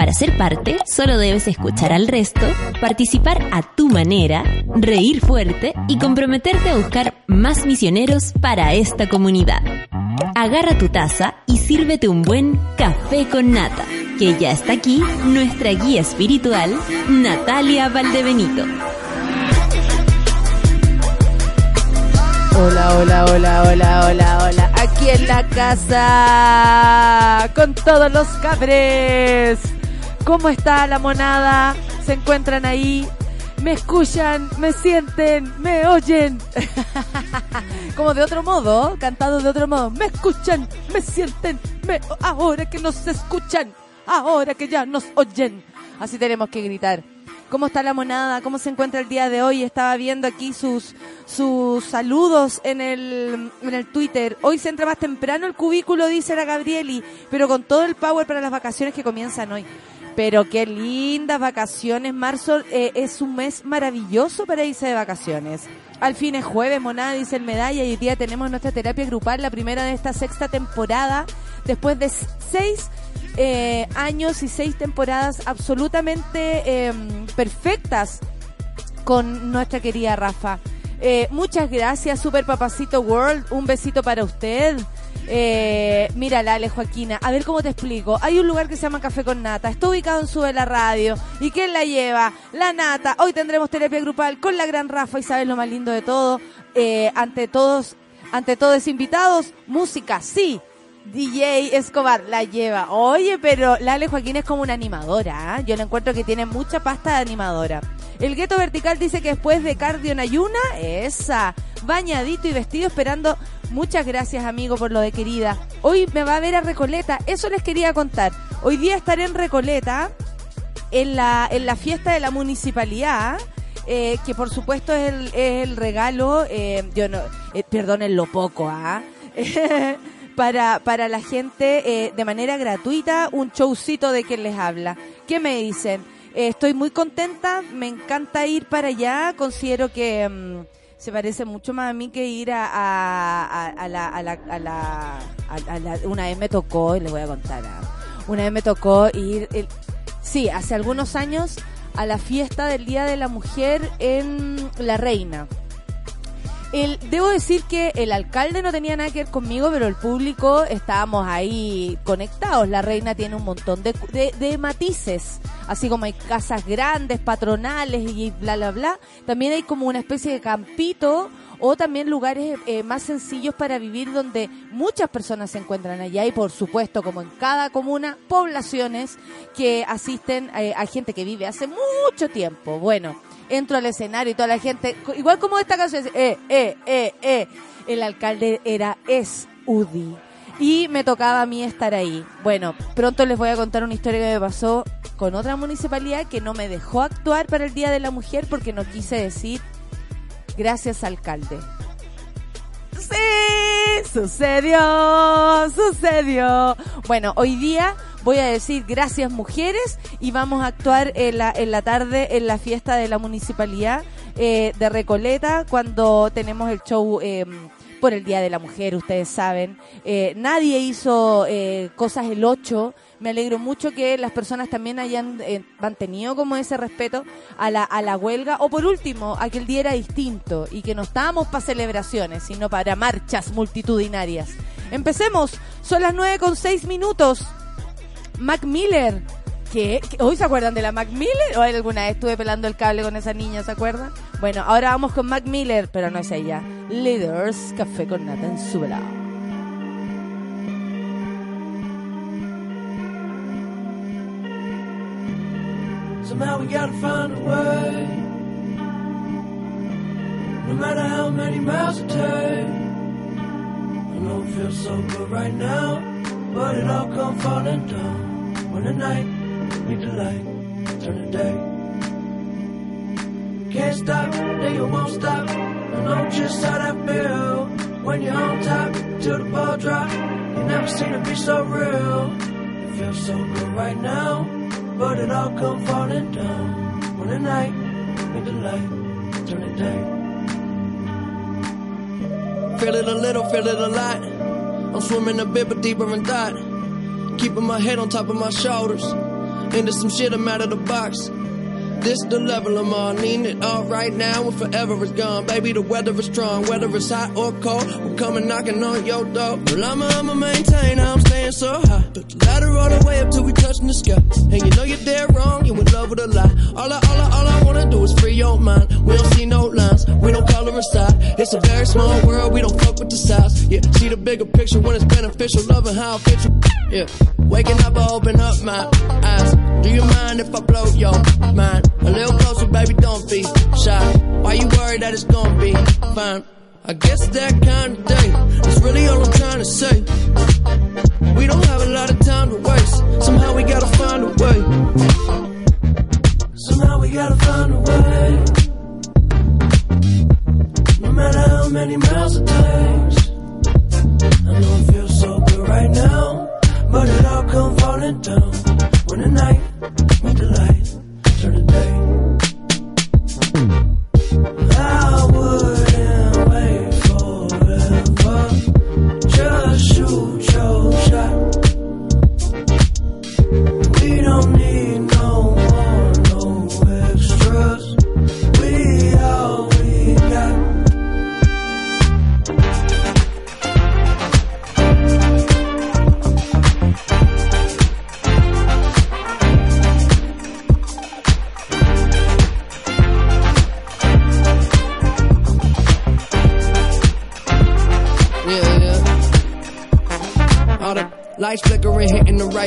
Para ser parte, solo debes escuchar al resto, participar a tu manera, reír fuerte y comprometerte a buscar más misioneros para esta comunidad. Agarra tu taza y sírvete un buen café con nata, que ya está aquí nuestra guía espiritual, Natalia Valdebenito. Hola, hola, hola, hola, hola, hola. Aquí en la casa, con todos los cabres. ¿Cómo está la monada? ¿Se encuentran ahí? ¿Me escuchan? ¿Me sienten? ¿Me oyen? Como de otro modo, cantado de otro modo. ¿Me escuchan? ¿Me sienten? ¿Me... Ahora que nos escuchan. Ahora que ya nos oyen. Así tenemos que gritar. ¿Cómo está la monada? ¿Cómo se encuentra el día de hoy? Estaba viendo aquí sus, sus saludos en el, en el Twitter. Hoy se entra más temprano el cubículo, dice la Gabrieli, pero con todo el power para las vacaciones que comienzan hoy. Pero qué lindas vacaciones. Marzo eh, es un mes maravilloso para irse de vacaciones. Al fin es jueves, monada, dice el medalla, y hoy día tenemos nuestra terapia grupal, la primera de esta sexta temporada, después de seis eh, años y seis temporadas absolutamente em, perfectas con nuestra querida Rafa. Eh, muchas gracias, Super Papacito World. Un besito para usted. Eh, mira, Ale Joaquina, a ver cómo te explico. Hay un lugar que se llama Café con Nata, está ubicado en Sube la Radio. ¿Y quién la lleva? La Nata. Hoy tendremos terapia grupal con la gran Rafa y sabes lo más lindo de todo. Eh, ante todos, ante todos invitados, música, sí. DJ Escobar la lleva. Oye, pero la Ale Joaquín es como una animadora. ¿ah? Yo le encuentro que tiene mucha pasta de animadora. El gueto vertical dice que después de cardio en ayuna, esa, bañadito y vestido esperando. Muchas gracias, amigo, por lo de querida. Hoy me va a ver a Recoleta. Eso les quería contar. Hoy día estaré en Recoleta, en la, en la fiesta de la municipalidad. Eh, que por supuesto es el, regalo, eh, yo no, eh, perdonen lo poco, ¿ah? para, para la gente eh, de manera gratuita un showcito de quien les habla. ¿Qué me dicen? Eh, estoy muy contenta, me encanta ir para allá, considero que mm, se parece mucho más a mí que ir a, a, a, la, a, la, a, la, a, la- Una vez me tocó, y les voy a contar, ah, una vez me tocó ir, el- sí, hace algunos años, a la fiesta del Día de la Mujer en La Reina. El, debo decir que el alcalde no tenía nada que ver conmigo, pero el público estábamos ahí conectados. La reina tiene un montón de, de, de matices, así como hay casas grandes, patronales y bla, bla, bla. También hay como una especie de campito o también lugares eh, más sencillos para vivir donde muchas personas se encuentran allá y por supuesto como en cada comuna poblaciones que asisten eh, a gente que vive hace mucho tiempo. Bueno, entro al escenario y toda la gente, igual como esta canción, eh, eh, eh, eh, el alcalde era, es UDI. Y me tocaba a mí estar ahí. Bueno, pronto les voy a contar una historia que me pasó con otra municipalidad que no me dejó actuar para el Día de la Mujer porque no quise decir gracias alcalde. Sí, sucedió, sucedió. Bueno, hoy día voy a decir gracias mujeres y vamos a actuar en la, en la tarde en la fiesta de la municipalidad eh, de Recoleta cuando tenemos el show eh, por el Día de la Mujer, ustedes saben. Eh, nadie hizo eh, cosas el 8. Me alegro mucho que las personas también hayan eh, mantenido como ese respeto a la, a la huelga. O por último, a que el día era distinto y que no estábamos para celebraciones, sino para marchas multitudinarias. Empecemos. Son las 9 con 6 minutos. Mac Miller. ¿Qué? ¿Hoy se acuerdan de la Mac Miller? ¿O alguna vez estuve pelando el cable con esa niña, se acuerdan? Bueno, ahora vamos con Mac Miller, pero no es ella. Leaders, café con nata en Súbela. Somehow we gotta find a way. No matter how many miles it takes. I know it feels so good right now, but it all come falling down. When the night meet the light, turn the day. Can't stop, they won't stop. I know just how that feel. When you're on top till the ball drop, you never seen it be so real. It feels so good right now, but it all come falling down. When the night meet the light, turn the day. Feel it a little, feel it a lot. I'm swimming a bit, but deeper in thought. Keeping my head on top of my shoulders. Into some shit, I'm out of the box. This the level I'm on, needing it all right now and forever is gone. Baby, the weather is strong, whether it's hot or cold. We're coming knocking on your door. Well, I'ma, I'ma maintain, I'm staying so high. But the ladder all the way up till we touching the sky. And you know you're dead wrong, you in love with a lie. All I, all I, all I wanna do is free your mind. We don't see no lines, we don't color aside. It's a very small world, we don't fuck with the size. Yeah, see the bigger picture when it's beneficial, loving how it fits you. Yeah, waking up, I open up my eyes. Do you mind if I blow your mind? A little closer, baby, don't be shy. Why you worried that it's gonna be fine? I guess that kind of day is really all I'm trying to say. We don't have a lot of time to waste. Somehow we gotta find a way. Somehow we gotta find a way. No matter how many miles it takes. I know it feels so good right now, but it all come falling down when the night meet the light, turn the day.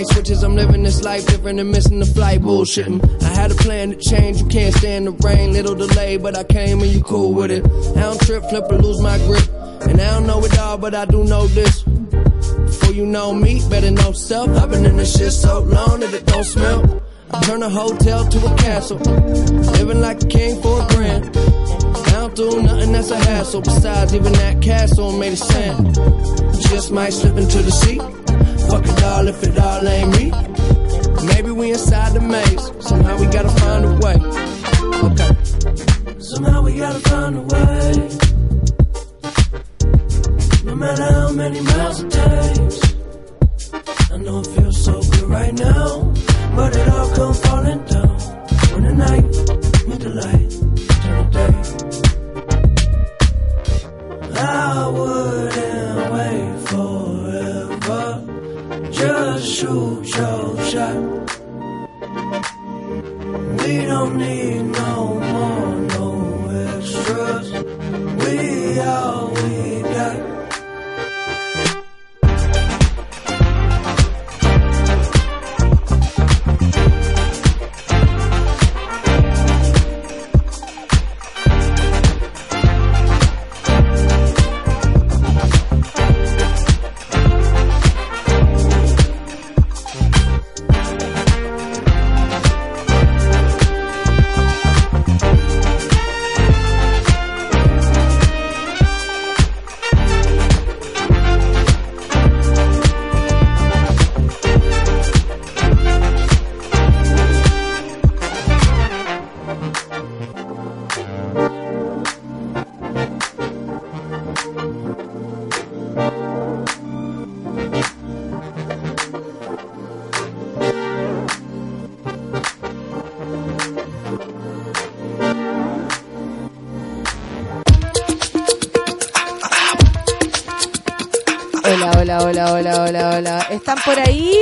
Switches. I'm living this life different and missing the flight. Bullshitting. Mm. I had a plan to change. You can't stand the rain. Little delay, but I came and you cool with it. I don't trip, flip, or lose my grip. And I don't know it all, but I do know this. Before you know me, better know self. I've been in this shit so long that it don't smell. I turn a hotel to a castle. Living like a king for a grand. I don't do nothing that's a hassle. Besides, even that castle made of sand. Just might slip into the sea. Fuck it all if it all ain't me. Maybe we inside the maze. Somehow we gotta find a way. Okay. Somehow we gotta find a way. No matter how many miles it takes. I know it feels so good right now, but it all come falling down when the night meet the light, turn the day. I wouldn't We don't need hola, hola, hola. ¿Están por ahí?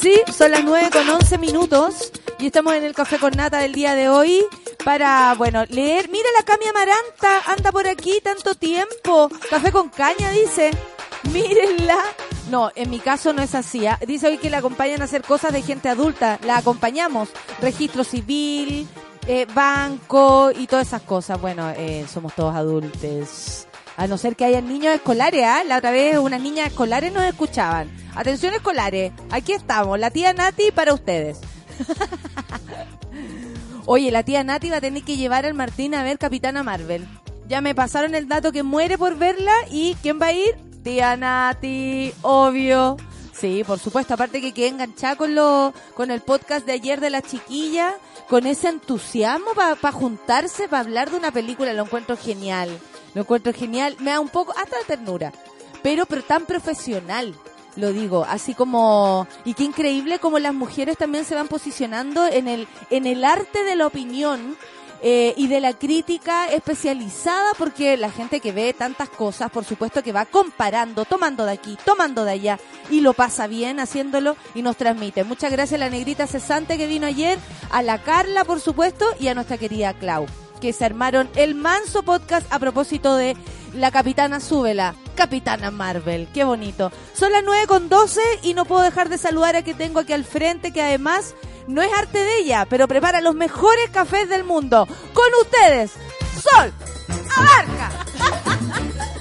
Sí, son las 9 con 11 minutos y estamos en el Café con Nata del día de hoy para, bueno, leer. Mira la Cami Amaranta, anda por aquí tanto tiempo. Café con caña, dice. Mírenla. No, en mi caso no es así. ¿ah? Dice hoy que la acompañan a hacer cosas de gente adulta. La acompañamos. Registro civil, eh, banco y todas esas cosas. Bueno, eh, somos todos adultos. A no ser que hayan niños escolares, ¿ah? La otra vez unas niñas escolares nos escuchaban. Atención escolares, aquí estamos, la tía Nati para ustedes. Oye, la tía Nati va a tener que llevar al Martín a ver Capitana Marvel. Ya me pasaron el dato que muere por verla y ¿quién va a ir? Tía Nati, obvio. Sí, por supuesto. Aparte que quedé enganchada con lo, con el podcast de ayer de la chiquilla, con ese entusiasmo para juntarse, para hablar de una película, lo encuentro genial. Lo encuentro genial. Me da un poco, hasta la ternura. Pero, pero tan profesional lo digo, así como y qué increíble como las mujeres también se van posicionando en el en el arte de la opinión eh, y de la crítica especializada porque la gente que ve tantas cosas, por supuesto que va comparando, tomando de aquí, tomando de allá y lo pasa bien haciéndolo y nos transmite. Muchas gracias a la negrita cesante que vino ayer, a la Carla, por supuesto, y a nuestra querida Clau, que se armaron el manso podcast a propósito de la Capitana Súbela. Capitana Marvel, qué bonito. Son las 9 con 12 y no puedo dejar de saludar a que tengo aquí al frente, que además no es arte de ella, pero prepara los mejores cafés del mundo. Con ustedes, Sol Abarca.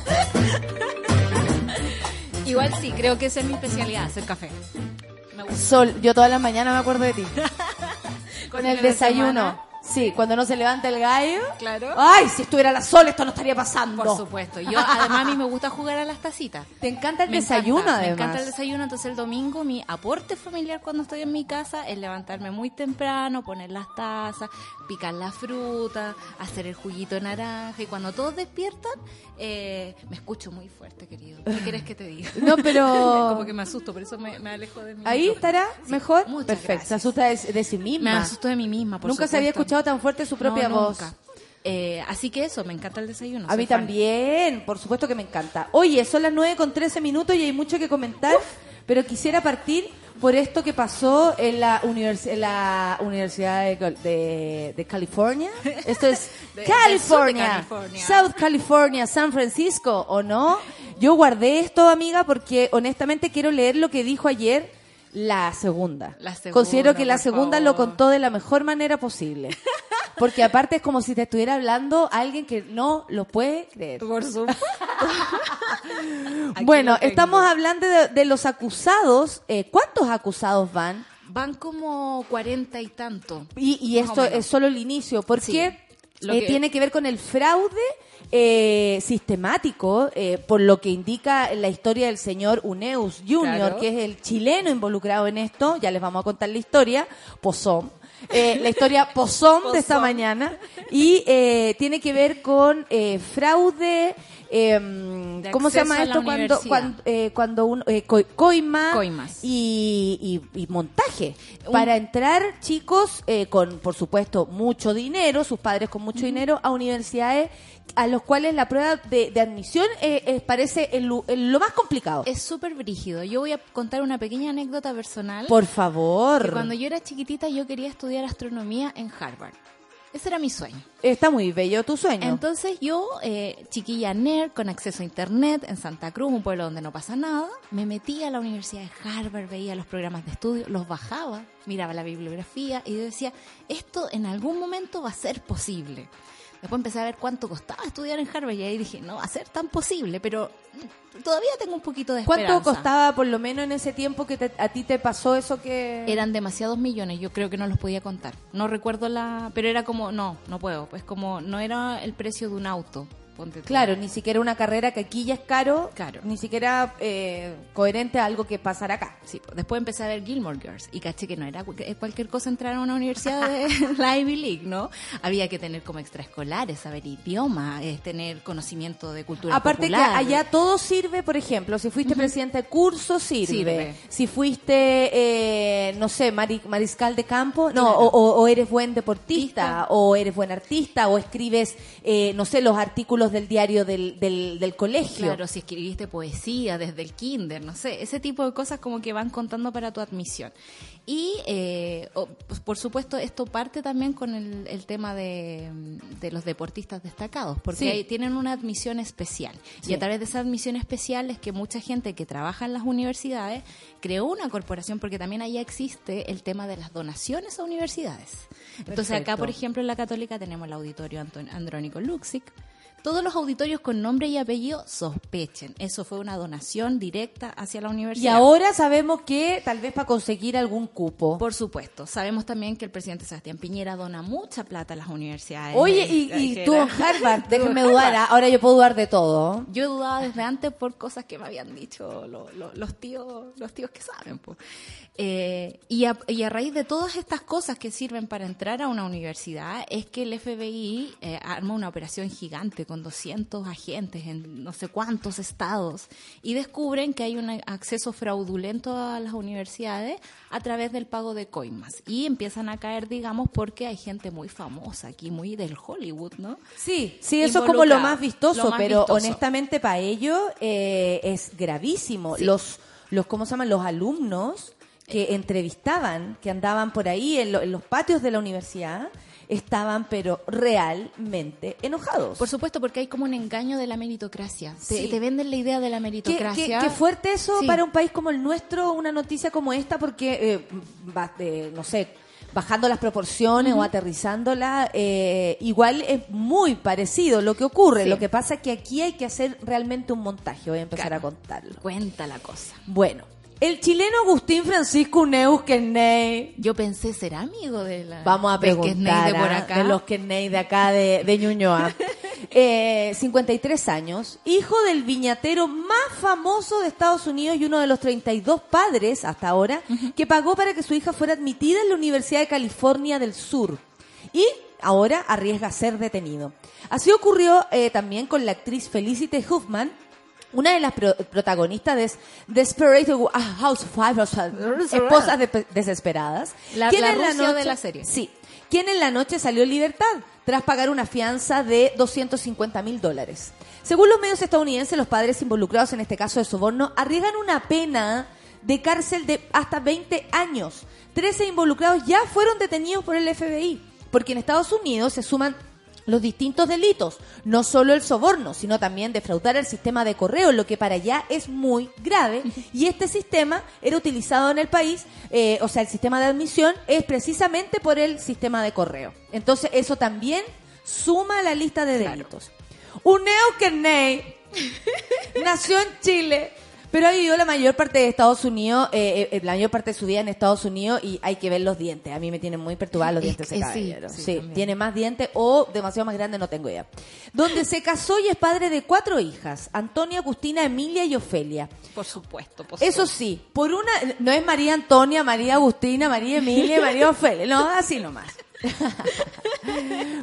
Igual sí, creo que esa es mi especialidad, hacer café. Me gusta. Sol, yo todas las mañanas me acuerdo de ti. Con el desayuno. Sí, cuando no se levanta el gallo. Claro. Ay, si estuviera la Sol, esto no estaría pasando. Por supuesto. Yo, además, a mí me gusta jugar a las tacitas. Te encanta el Me desayuno, encanta, además. Me encanta el desayuno, entonces el domingo mi aporte familiar cuando estoy en mi casa es levantarme muy temprano, poner las tazas, picar la fruta, hacer el juguito de naranja y cuando todos despiertan eh, me escucho muy fuerte, querido. ¿Qué quieres que te diga? No, pero- Como que me asusto, por eso me, me alejo de mí. Ahí estará mejor. Perfecto. Se gracias. asusta de, de sí misma. Me asusto de mí misma, por Nunca se había supuesto. Escuchado tan fuerte su propia No, voz. nunca. Eh, así que eso, me encanta el desayuno. A mí fan. también, por supuesto que me encanta. Oye, son las 9 con 13 minutos y hay mucho que comentar, pero quisiera partir por esto que pasó en la, univers- en la Universidad de, de- de California. Esto es De- California, California. South California, San Francisco, ¿o no? Yo guardé esto, amiga, porque honestamente quiero leer lo que dijo ayer la segunda. La segunda, Considero que la segunda lo contó de la mejor manera posible. Porque aparte es como si te estuviera hablando alguien que no lo puede creer. Por supuesto. Bueno, estamos hablando de, de los acusados. Eh, ¿Cuántos acusados van? Van como cuarenta y tanto. Y, esto es solo el inicio, porque Lo eh, que- tiene que ver con el fraude eh, sistemático, eh, por lo que indica la historia del señor Uneus Jr., Claro. que es el chileno involucrado en esto. Ya les vamos a contar la historia. Pozón. Eh, la historia pozón de esta mañana. Y eh, tiene que ver con eh, fraude. Eh, ¿Cómo se llama esto cuando cuando, eh, cuando uno eh, coi- coima Coimas. y, y- y montaje Un- para entrar chicos eh, con por supuesto mucho dinero sus padres con mucho dinero a universidades a los cuales la prueba de, de admisión eh, eh, parece el- lo más complicado Es súper brígido. Yo voy a contar una pequeña anécdota personal. por favor que cuando yo era chiquitita yo quería estudiar astronomía en Harvard. Ese era mi sueño. está muy bello tu sueño Entonces yo, eh, chiquilla nerd, con acceso a internet, en Santa Cruz, un pueblo donde no pasa nada, me metí a la Universidad de Harvard, veía los programas de estudio, los bajaba, miraba la bibliografía y yo decía, esto en algún momento va a ser posible. Después empecé a ver cuánto costaba estudiar en Harvard y ahí dije, no va a ser tan posible, pero mm, todavía tengo un poquito de esperanza. ¿Cuánto costaba por lo menos en ese tiempo que te- a ti te pasó eso que Eran demasiados millones, yo creo que no los podía contar. No recuerdo la... Pero era como, no, no puedo. Pues como, no era el precio de un auto. Ponte. Claro, ni siquiera una carrera que aquí ya es caro, Claro. ni siquiera eh, coherente a algo que pasará acá. Sí, después empecé a ver Gilmore Girls y caché que no era cu- cualquier cosa entrar a una universidad de la Ivy League, ¿no? Había que tener como extraescolares, saber idioma, tener conocimiento de cultura Aparte popular. que allá todo sirve, por ejemplo, si fuiste presidente de curso, sirve. Sirve. Si fuiste, eh, no sé, mari- mariscal de campo, no, Claro. o, eres buen deportista, o eres buen artista, o escribes, eh, no sé, los artículos del diario del, del, del colegio. Claro, si escribiste poesía desde el kinder, no sé, ese tipo de cosas como que van contando para tu admisión. Y, eh, pues, por supuesto, esto parte también con el, el tema de, de los deportistas destacados, porque Sí. tienen una admisión especial. Sí. Y a través de esa admisión especial es que mucha gente que trabaja en las universidades creó una corporación, porque también allá existe el tema de las donaciones a universidades. Entonces acá, por ejemplo, en la Católica tenemos el auditorio Anton- Andrónico Luxic, Todos los auditorios con nombre y apellido sospechen. Eso fue una donación directa hacia la Y universidad. ahora sabemos que tal vez para conseguir algún cupo. Por supuesto, sabemos también que el presidente Sebastián Piñera dona mucha plata a las universidades. Oye, y, y tú, era- Harvard, déjenme dudar, ¿ah? ahora yo puedo dudar de todo. Yo dudaba desde antes por cosas que me habían dicho lo- lo- los tíos los tíos que saben. po. Eh, y, a, y a raíz de todas estas cosas que sirven para entrar a una universidad es que el FBI eh, arma una operación gigante con 200 agentes en no sé cuántos estados y descubren que hay un acceso fraudulento a las universidades a través del pago de coimas y empiezan a caer, digamos, porque hay gente muy famosa aquí, muy del Hollywood, ¿no? Sí, sí, eso es como lo más vistoso, lo más pero vistoso. honestamente para ellos eh, es gravísimo. Los, los, ¿cómo se llaman? Los alumnos que entrevistaban, que andaban por ahí en, lo- en los patios de la universidad, estaban pero realmente enojados. Por supuesto, porque hay como un engaño de la meritocracia. Sí. te venden la idea de la meritocracia. qué- qué fuerte eso Sí. para un país como el nuestro, una noticia como esta, porque, eh, va- eh, no sé, bajando las proporciones o aterrizándola, eh, igual es muy parecido lo que ocurre. Sí. Lo que pasa es que aquí hay que hacer realmente un montaje. Voy a empezar Claro. a contarlo. Cuenta la cosa. Bueno, el chileno Agustín Francisco Neus Kenney. Yo pensé, ¿será amigo de la Vamos a preguntar de por acá? de los Kenney de acá de, de Ñuñoa. Eh, 53 años, hijo del viñatero más famoso de Estados Unidos y uno de los 32 padres hasta ahora que pagó para que su hija fuera admitida en la Universidad de California del Sur. Y ahora arriesga ser detenido. Así ocurrió eh, también con la actriz Felicity Huffman, una de las pro- protagonistas de Desperate Housewives, o sea, esposas de- desesperadas. La- quien la en Rusia de la serie. Sí. Quien en la noche salió en libertad tras pagar una fianza de 250 mil dólares. Según los medios estadounidenses, los padres involucrados en este caso de soborno arriesgan una pena de cárcel de hasta 20 años. 13 involucrados ya fueron detenidos por el FBI, porque en Estados Unidos se suman los distintos delitos, no solo el soborno, sino también defraudar el sistema de correo, lo que para allá es muy grave. Y este sistema era utilizado en el país, eh, o sea, el sistema de admisión es precisamente por el sistema de correo. Entonces, eso también suma a la lista de delitos. Uneo Kenney nació en Chile, pero ha vivido la mayor parte de Estados Unidos, eh, eh, la mayor parte de su vida en Estados Unidos y hay que ver los dientes. A mí me tienen muy perturbados los Es dientes ese eh, sí, caballero. sí, Sí, también. tiene más dientes o demasiado más grande, no tengo idea. Donde se casó y es padre de cuatro hijas, Antonia, Agustina, Emilia y Ofelia. Por supuesto, por Eso sí, por una, no es María Antonia, María Agustina, María Emilia, y María Ofelia, no, así nomás.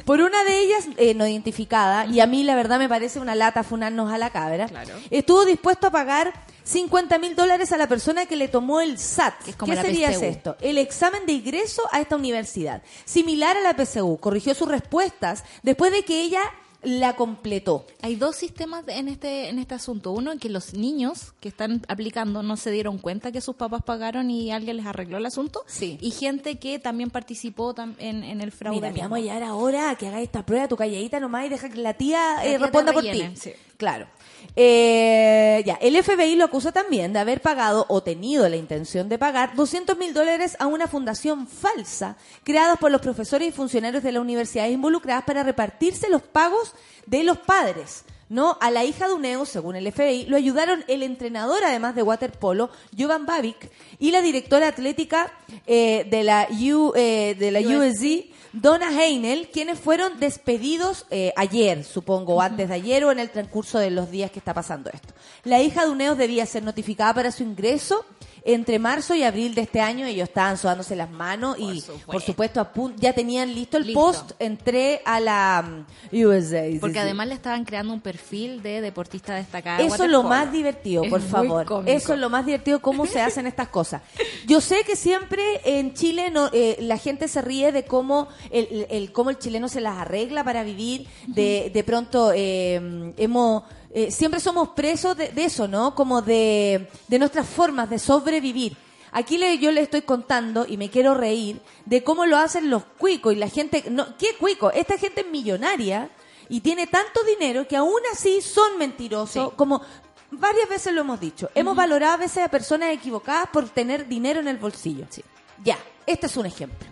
por una de ellas, eh, no identificada, y a mí la verdad me parece una lata funarnos a la cabra, Claro. estuvo dispuesto a pagar 50 mil dólares a la persona que le tomó el SAT. Que es como ¿Qué sería PSU. esto? El examen de ingreso a esta universidad. Similar a la PSU, corrigió sus respuestas después de que ella la completó. Hay dos sistemas en este en este asunto. Uno, que los niños que están aplicando no se dieron cuenta que sus papás pagaron y alguien les arregló el asunto. Sí. Y gente que también participó tam- en, en el fraude. Mira, vamos a llegar ahora a que hagáis esta prueba, tu calladita nomás y deja que la tía, La eh, tía responda por ti. sí. Claro. Eh, ya, el FBI lo acusa también de haber pagado o tenido la intención de pagar 200 mil dólares a una fundación falsa creada por los profesores y funcionarios de las universidades involucradas para repartirse los pagos de los padres. ¿no? A la hija de Uneo, según el FBI, lo ayudaron el entrenador, además de waterpolo, Jovan Babic, y la directora atlética eh, de la, U, eh, de la USC, Donna Heinel, quienes fueron despedidos eh, ayer, supongo, antes de ayer o en el transcurso de los días que está pasando esto. La hija de Uneos debía ser notificada para su ingreso entre marzo y abril de este año. Ellos estaban sudándose las manos y, supuesto. por supuesto, a ya tenían listo el Listo. post. Entré a la USA. sí, Porque sí. además le estaban creando un perfil de deportista destacada. de Eso es lo más divertido, por favor. Eso es lo más divertido, cómo se hacen estas cosas. Yo sé que siempre en Chile no, eh, la gente se ríe de cómo el, el- el- cómo el chileno se las arregla para vivir. De, de pronto eh, hemos eh, siempre somos presos de, de eso, ¿no? Como de, de nuestras formas de sobrevivir. Aquí le, yo le estoy contando y me quiero reír de cómo lo hacen los cuicos y la gente. No, ¿Qué cuico? Esta gente es millonaria y tiene tanto dinero que aún así son mentirosos. Sí. Como varias veces lo hemos dicho. Hemos valorado a veces a personas equivocadas por tener dinero en el bolsillo. Sí. Ya, este es un ejemplo.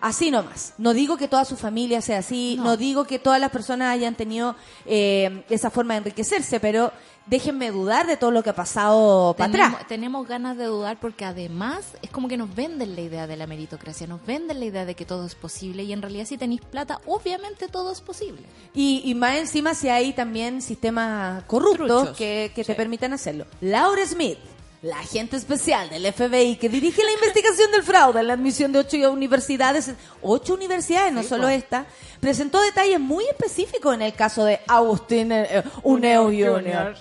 Así nomás. No digo que toda su familia sea así, no, No. digo que todas las personas hayan tenido eh, esa forma de enriquecerse, pero déjenme dudar de todo lo que ha pasado para tenemos, atrás. tenemos ganas de dudar porque además es como que nos venden la idea de la meritocracia, nos venden la idea de que todo es posible y en realidad si tenéis plata, obviamente todo es posible. Y, y más encima si hay también sistemas corruptos Truchos. que, que te permitan hacerlo. Laura Smith, la agente especial del FBI que dirige la investigación del fraude en la admisión de ocho universidades, ocho universidades, no Sí, solo po. esta, presentó detalles muy específicos en el caso de Agustín eh, Uneu Jr.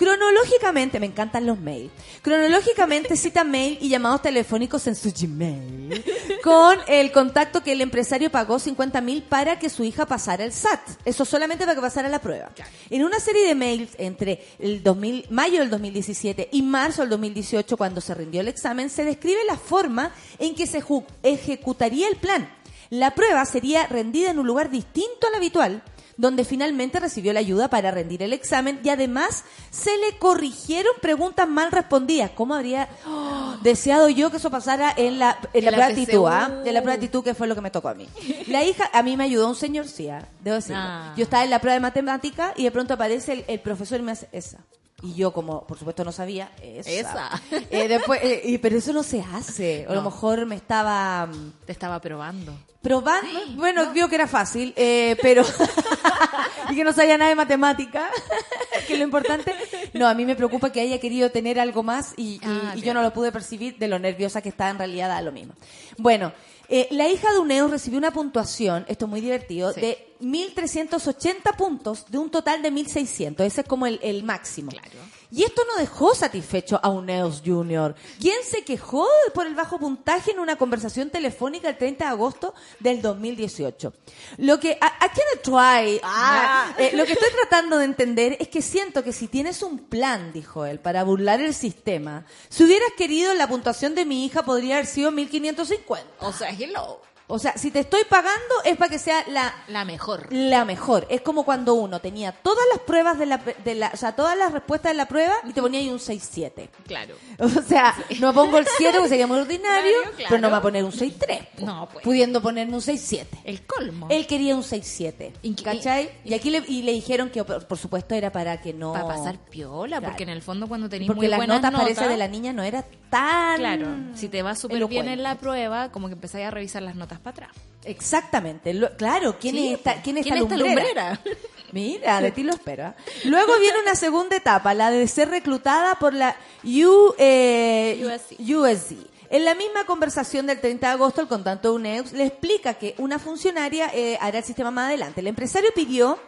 Cronológicamente, me encantan los mails. Cronológicamente cita mail y llamados telefónicos en su Gmail con el contacto que el empresario pagó 50 mil para que su hija pasara el SAT. Eso solamente para que pasara la prueba. En una serie de mails entre el 2000, mayo del 2017 y marzo del 2018, cuando se rindió el examen, se describe la forma en que se ejecutaría el plan. La prueba sería rendida en un lugar distinto al habitual, donde finalmente recibió la ayuda para rendir el examen y además se le corrigieron preguntas mal respondidas. ¿Cómo habría oh, deseado yo que eso pasara en la, en la la prueba de actitud? Ah? En la prueba de actitud, que fue lo que me tocó a mí. La hija, a mí me ayudó un señor, sí, ah, debo decirlo. Ah. Yo estaba en la prueba de matemática y de pronto aparece el, el profesor y me hace esa. Y yo, como por supuesto no sabía, esa. Esa. Eh, después, eh, pero eso no se hace. O a lo mejor me estaba mm, Te estaba probando. Probando. Bueno, vio que era fácil, eh, pero. y que no sabía nada de matemática. que es lo importante. No, a mí me preocupa que haya querido tener algo más y, y- Ah, y yo no lo pude percibir de lo nerviosa que estaba en realidad da lo mismo. Bueno, eh, la hija de Uneo recibió una puntuación, esto es muy divertido, Sí. de 1.380 puntos de un total de 1.600. Ese es como el, el máximo. Claro. Y esto no dejó satisfecho a Uneos Jr., quien se quejó por el bajo puntaje en una conversación telefónica el 30 de agosto del 2018. Lo que, I, I try, ah, eh, lo que estoy tratando de entender es que siento que si tienes un plan, dijo él, para burlar el sistema, si hubieras querido la puntuación de mi hija podría haber sido 1550. O sea, hello. O sea, si te estoy pagando es para que sea la, La mejor. la mejor. Es como cuando uno tenía todas las pruebas de la, de la o sea, todas las respuestas de la prueba y te ponía ahí un 6-7. Claro. O sea, no pongo el 7 porque sería muy ordinario, Claro, claro. pero no me va a poner un 6-3. po. No, pues. Pudiendo ponerme un 6-7. El colmo. Él quería un 6-7. Y- ¿Cachai? Y aquí le, y le dijeron que, por, supuesto, era para que no. Para pasar piola, Claro. porque en el fondo cuando Porque muy las buenas notas, notas, parece, de la niña no era tan. Claro, si te va súper bien en la prueba, como que empezáis a revisar las notas para atrás. Exactamente. Lo- claro, ¿quién Sí, es esta, po. quién ¿Quién esta lumbrera? lumbrera? Mira, de ti lo espero. ¿eh? Luego viene una segunda etapa, la de ser reclutada por la U, eh, USC. USC. En la misma conversación del 30 de agosto, el contacto de UNEUX le explica que una funcionaria eh, hará el sistema más adelante. El empresario pidió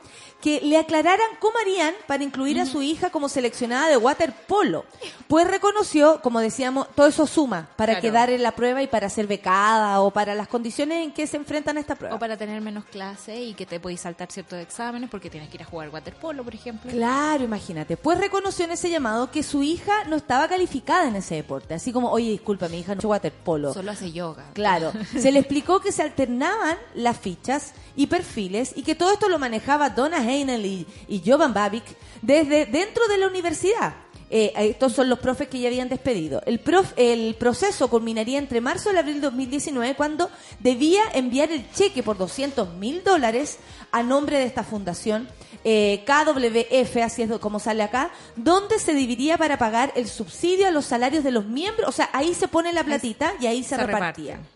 que le aclararan cómo harían para incluir a su hija como seleccionada de waterpolo. Pues reconoció, como decíamos, todo eso suma para Claro. quedar en la prueba y para ser becada o para las condiciones en que se enfrentan a esta prueba. O para tener menos clases y que te podéis saltar ciertos exámenes porque tienes que ir a jugar waterpolo, por ejemplo. Claro, imagínate. Pues reconoció en ese llamado que su hija no estaba calificada en ese deporte. Así como, oye, disculpa, mi hija no hace waterpolo. Solo hace yoga. Claro. Se le explicó que se alternaban las fichas y perfiles y que todo esto lo manejaba Donna Heinel y, y Jovan Babic desde dentro de la universidad. Eh, estos son los profes que ya habían despedido. El, prof- el proceso culminaría entre marzo y abril de 2019 cuando debía enviar el cheque por 200 mil dólares a nombre de esta fundación eh, KWF, así es como sale acá, donde se dividía para pagar el subsidio a los salarios de los miembros. O sea, ahí se pone la platita y ahí se, se repartía. reparte.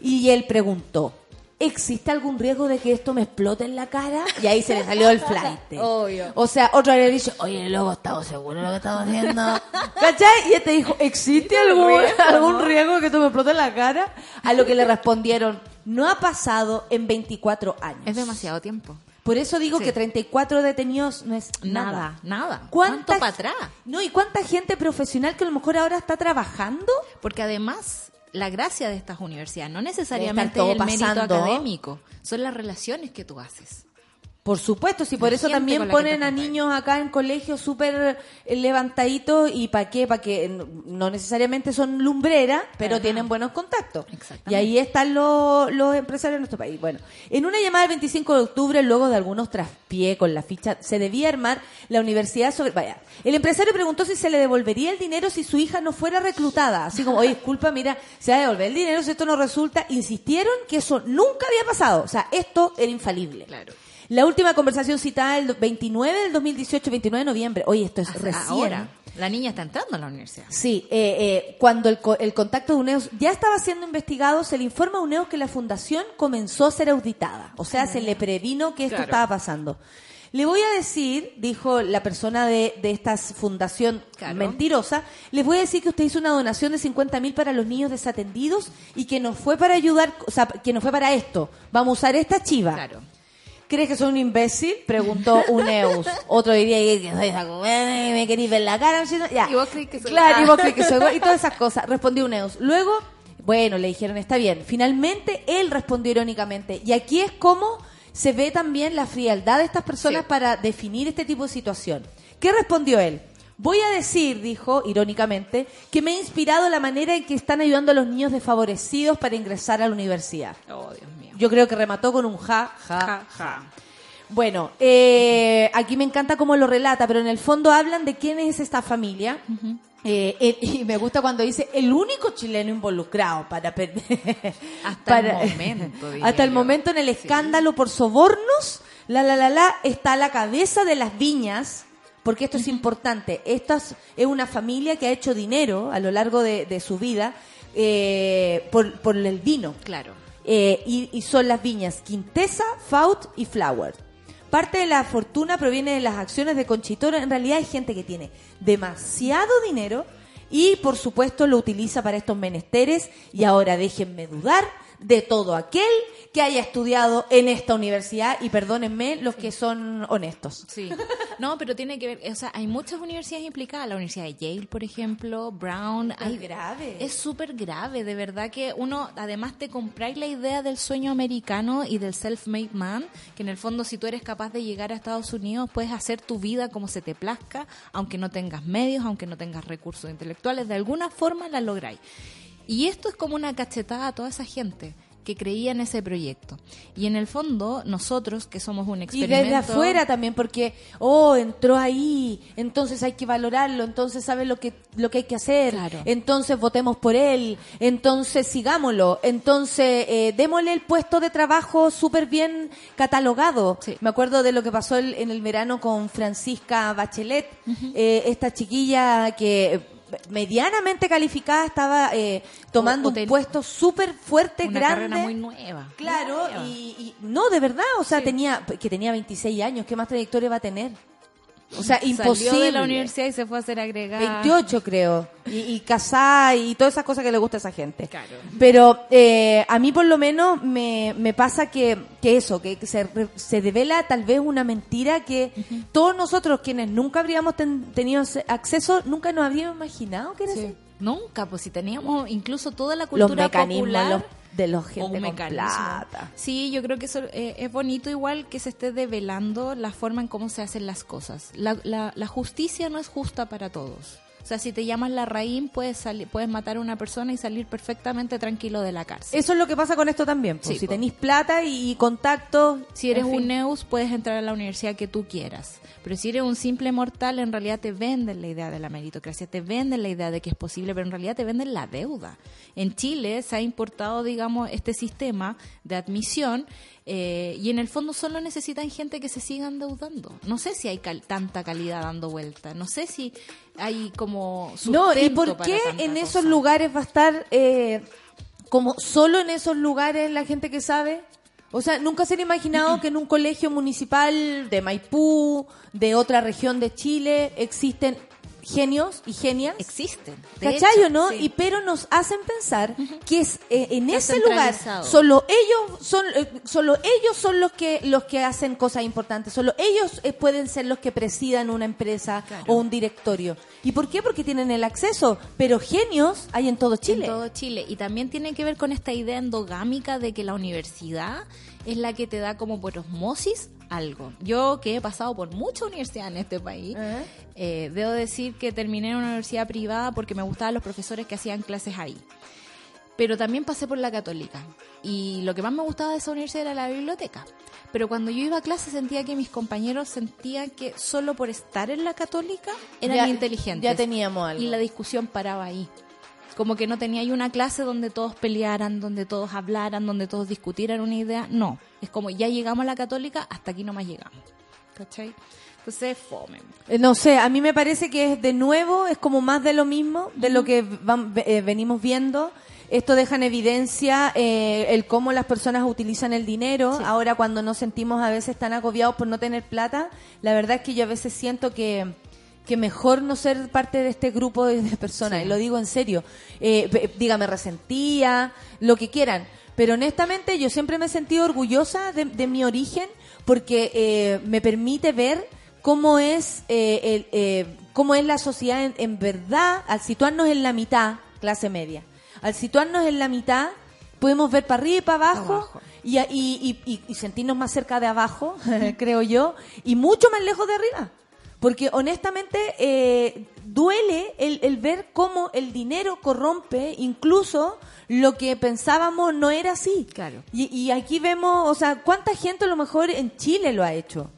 Y él preguntó, ¿existe algún riesgo de que esto me explote en la cara? Y ahí se le salió el flight. Obvio. O sea, otro le dice, oye, loco, ¿estamos seguros de lo que estamos haciendo? ¿Cachai? Y este dijo, ¿existe algún, algún riesgo de que esto me explote en la cara? A lo que le respondieron, no ha pasado en 24 años. Es demasiado tiempo. Por eso digo Sí. que 34 detenidos no es nada. Nada, nada. ¿Cuánta ¿Cuánto para atrás? No, y cuánta gente profesional que a lo mejor ahora está trabajando Porque además, la gracia de estas universidades no necesariamente es el mérito académico, son las relaciones que tú haces. Por supuesto, si por eso también ponen a niños acá en colegios súper eh, levantaditos y para qué, para que no- necesariamente son lumbreras, pero tienen buenos contactos. Y ahí están los, los empresarios de nuestro país. Bueno, en una llamada el 25 de octubre, luego de algunos traspié con la ficha, se debía armar la universidad sobre... Vaya, el empresario preguntó si se le devolvería el dinero si su hija no fuera reclutada. Así como, oye, disculpa, mira, se va a devolver el dinero si esto no resulta. Insistieron que eso nunca había pasado. O sea, esto era infalible. Claro. La última conversación citada el 29 del 2018, 29 de noviembre. Oye, esto es Hasta recién. Ahora, la niña está entrando a la universidad. Sí, eh, eh, cuando el, co- el contacto de UNEOS ya estaba siendo investigado, se le informa a UNEOS que la fundación comenzó a ser auditada. O sea, se le previno que esto Claro. estaba pasando. Le voy a decir, dijo la persona de, de esta fundación Claro. mentirosa, les voy a decir que usted hizo una donación de 50 mil para los niños desatendidos y que no fue para ayudar, o sea, que no fue para esto. Vamos a usar esta chiva. Claro. ¿Crees que soy un imbécil? Preguntó Uneus. Otro diría que soy me queréis ver la cara. Ya. Y vos crees que soy- Claro, y vos crees que soy y todas esas cosas. Respondió Uneus. Luego, bueno, le dijeron, está bien. Finalmente, él respondió irónicamente. Y aquí es como se ve también la frialdad de estas personas Sí. para definir este tipo de situación. ¿Qué respondió él? Voy a decir, dijo irónicamente, que me ha inspirado la manera en que están ayudando a los niños desfavorecidos para ingresar a la universidad. Oh, Dios mío. Yo creo que remató con un ja, ja, Ja, ja. Bueno, eh, aquí me encanta cómo lo relata, pero en el fondo hablan de quién es esta familia. Eh, eh, y me gusta cuando dice el único chileno involucrado para per- Hasta el momento, hasta el yo. momento en el escándalo por sobornos la la la la está a la cabeza de las viñas porque esto es importante esta es, es una familia que ha hecho dinero a lo largo de, de su vida eh, por, por el vino Claro. Eh, y, son las viñas Quintesa, Faut y Flower. Parte de la fortuna proviene de las acciones de Conchitoro. En realidad hay gente que tiene demasiado dinero y por supuesto lo utiliza para estos menesteres. Y ahora déjenme dudar de todo aquel que haya estudiado en esta universidad y perdónenme los que son honestos. Sí. No, pero tiene que ver, o sea, hay muchas universidades implicadas, la Universidad de Yale, por ejemplo, Brown, hay grave. Es súper grave, de verdad que uno además te compráis la idea del sueño americano y del self-made man, que en el fondo si tú eres capaz de llegar a Estados Unidos puedes hacer tu vida como se te plazca, aunque no tengas medios, aunque no tengas recursos intelectuales, de alguna forma la lográis. Y esto es como una cachetada a toda esa gente que creía en ese proyecto. Y en el fondo, nosotros, que somos un Y experimento... desde afuera también, porque, oh, entró ahí, entonces hay que valorarlo, entonces sabe lo que, lo que hay que hacer, Claro. entonces votemos por él, entonces sigámoslo, entonces eh, démosle el puesto de trabajo súper bien catalogado. Sí. Me acuerdo de lo que pasó el- en el verano con Francisca Bachelet, eh, esta chiquilla que medianamente calificada estaba eh, tomando un puesto súper fuerte, una grande. carrera muy nueva. Claro, Muy nueva. y, y- no, de verdad, o sea, tenía que tenía 26 años, ¿qué más trayectoria va a tener? O sea, imposible. Salió de la universidad y se fue a hacer agregada. 28 creo, y, y casada y todas esas cosas que le gusta a esa gente. Claro. Pero eh, a mí por lo menos me, me pasa que, que eso, que, se, se devela tal vez una mentira que todos nosotros quienes nunca habríamos ten- tenido acceso, nunca nos habríamos imaginado que era así. Nunca, pues si teníamos incluso toda la Los cultura mecanismos popular. los- de los gente un con plata. Sí, yo creo que eso eh, es bonito igual que se esté develando la forma en cómo se hacen las cosas. La, la, la justicia no es justa para todos. O sea, si te llamas la raíz, puedes, salir, puedes matar a una persona y salir perfectamente tranquilo de la cárcel. Eso es lo que pasa con esto también. pues, Sí, si tenéis plata y, contactos. Si eres en fin. un neus, puedes entrar a la universidad que tú quieras. Pero si eres un simple mortal, en realidad te venden la idea de la meritocracia, te venden la idea de que es posible, pero en realidad te venden la deuda. En Chile se ha importado, digamos, este sistema de admisión eh, y en el fondo solo necesitan gente que se siga endeudando. No sé si hay cal- tanta calidad dando vuelta, no sé si hay como... No, ¿y por qué en cosa. esos lugares va a estar eh, como solo en esos lugares la gente que sabe? O sea, nunca se han imaginado que en un colegio municipal de Maipú, de otra región de Chile, existen genios y genias. Existen. de ¿Cachai hecho, o no? sí. Y pero nos hacen pensar que es eh, en Está ese lugar solo ellos son eh, solo ellos son los que los que hacen cosas importantes, solo ellos eh, pueden ser los que presidan una empresa Claro. o un directorio. ¿Y por qué? Porque tienen el acceso, pero genios hay en todo Chile. En todo Chile. Y también tiene que ver con esta idea endogámica de que la universidad es la que te da como por osmosis algo. Yo que he pasado por muchas universidades en este país, eh, debo decir que terminé en una universidad privada porque me gustaban los profesores que hacían clases ahí. Pero también pasé por la católica. Y lo que más me gustaba de esa universidad era la biblioteca. Pero cuando yo iba a clase sentía que mis compañeros sentían que solo por estar en la católica eran Ya- inteligentes. Ya teníamos algo. Y la discusión paraba ahí. Como que no tenía ahí una clase donde todos pelearan, donde todos hablaran, donde todos discutieran una idea. No. Es como ya llegamos a la católica, hasta aquí nomás llegamos. ¿Cachai? Entonces, fome. Eh, No sé, a mí me parece que es de nuevo, es como más de lo mismo, de lo que vam- eh, venimos viendo. Esto deja en evidencia eh, el cómo las personas utilizan el dinero. Sí. Ahora cuando nos sentimos a veces tan agobiados por no tener plata, la verdad es que yo a veces siento que, que mejor no ser parte de este grupo de, de personas. Sí. Y lo digo en serio. Eh, dígame resentía, lo que quieran. Pero honestamente yo siempre me he sentido orgullosa de, de mi origen porque eh, me permite ver cómo es eh, el, eh, cómo es la sociedad en, en verdad al situarnos en la mitad clase media al situarnos en la mitad podemos ver para arriba y para abajo, y, y- y- y sentirnos más cerca de abajo creo yo y mucho más lejos de arriba porque honestamente eh, duele el, el ver cómo el dinero corrompe incluso lo que pensábamos no era así. Claro. Y, y aquí vemos, o sea, cuánta gente a lo mejor en Chile lo ha hecho.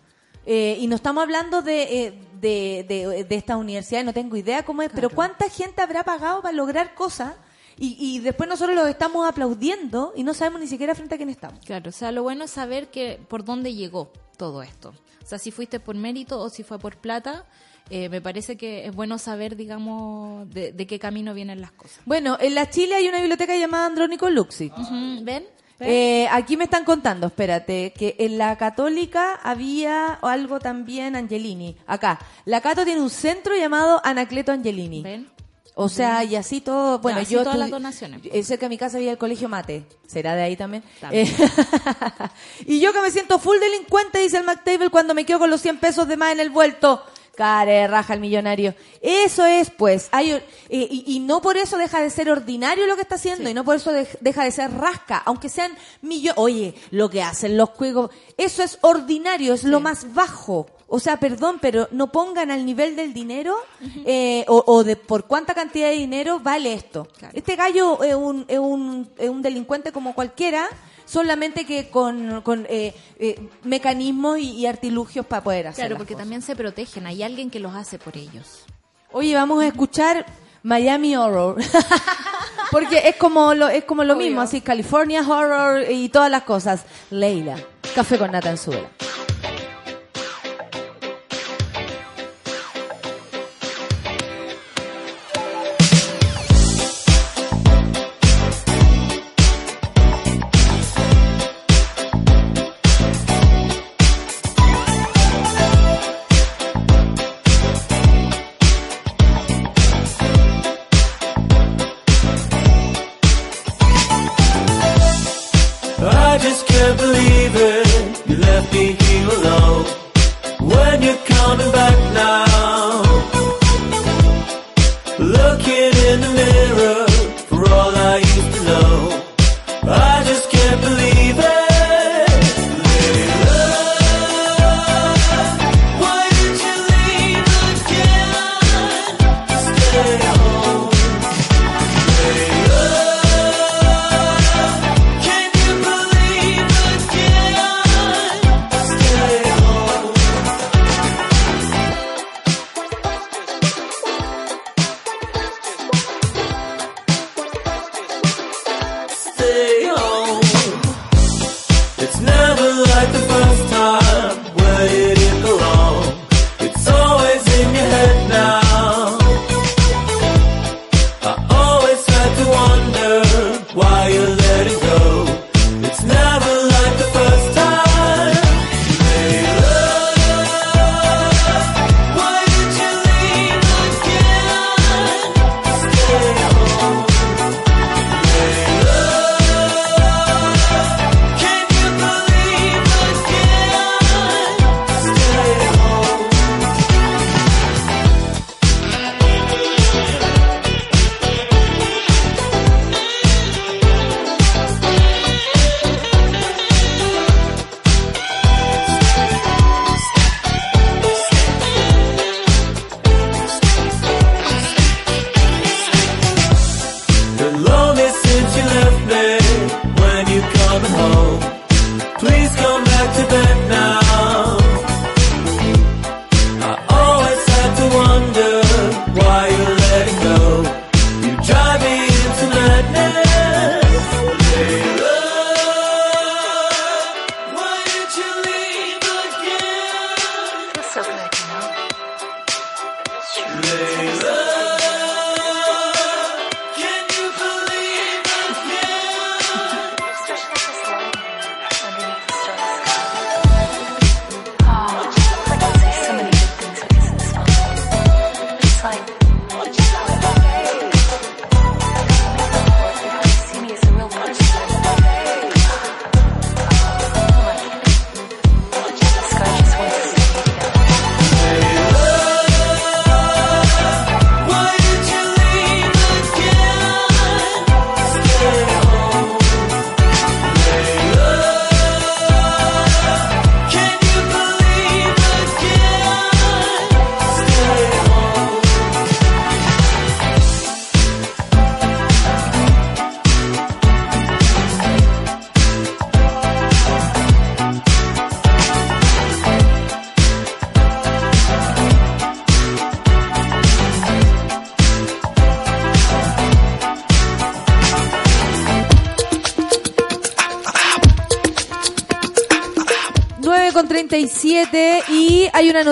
Eh, y no estamos hablando de, eh, de, de, de estas universidades, no tengo idea cómo es, pero cuánta gente habrá pagado para lograr cosas y, y después nosotros los estamos aplaudiendo y no sabemos ni siquiera frente a quién estamos. Claro, o sea, lo bueno es saber que por dónde llegó todo esto. O sea, si fuiste por mérito o si fue por plata, eh, me parece que es bueno saber, digamos, de, de qué camino vienen las cosas. Bueno, en la Chile hay una biblioteca llamada Andrónico Luxi. Ujú, ¿Ven? ¿Ven? Eh, aquí me están contando, espérate, que en la católica había algo también Angelini. Acá, la Cato tiene un centro llamado Anacleto Angelini. ¿Ven? O sea, y así todo, bueno, así yo todas las donaciones. cerca de mi casa había el colegio Mate, será de ahí también. También. Eh, y yo que me siento full delincuente, dice el McTable, cuando me quedo con los 100 pesos de más en el vuelto. Care, raja el millonario. Eso es, pues, hay, eh, y, y no por eso deja de ser ordinario lo que está haciendo, y no por eso de- deja de ser rasca, aunque sean millones. Oye, lo que hacen los juegos, eso es ordinario, es lo más bajo. O sea, perdón, pero no pongan al nivel del dinero eh, o, o de por cuánta cantidad de dinero vale esto. Claro. Este gallo es un, es un, es un delincuente como cualquiera, solamente que con, con eh, eh, mecanismos y, y artilugios para poder hacer. Claro, porque cosas. también se protegen. Hay alguien que los hace por ellos. Oye, vamos a escuchar Miami Horror. porque es como lo, es como lo Obvio. mismo, así California Horror y todas las cosas. Leila, café con nata en su vela.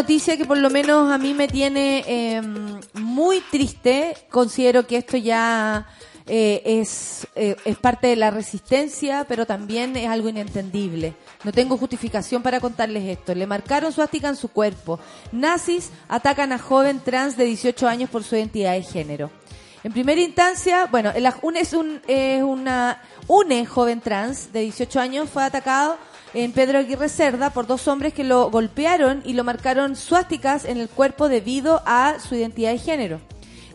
Noticia que por lo menos a mí me tiene eh, muy triste. Considero que esto ya eh, es, eh, es parte de la resistencia, pero también es algo inentendible. No tengo justificación para contarles esto. Le marcaron suástica en su cuerpo. Nazis atacan a joven trans de 18 años por su identidad de género. En primera instancia, bueno, el, un, es, un, es una une joven trans de 18 años fue atacado en Pedro Aguirre Cerda por dos hombres que lo golpearon y lo marcaron suásticas en el cuerpo debido a su identidad de género.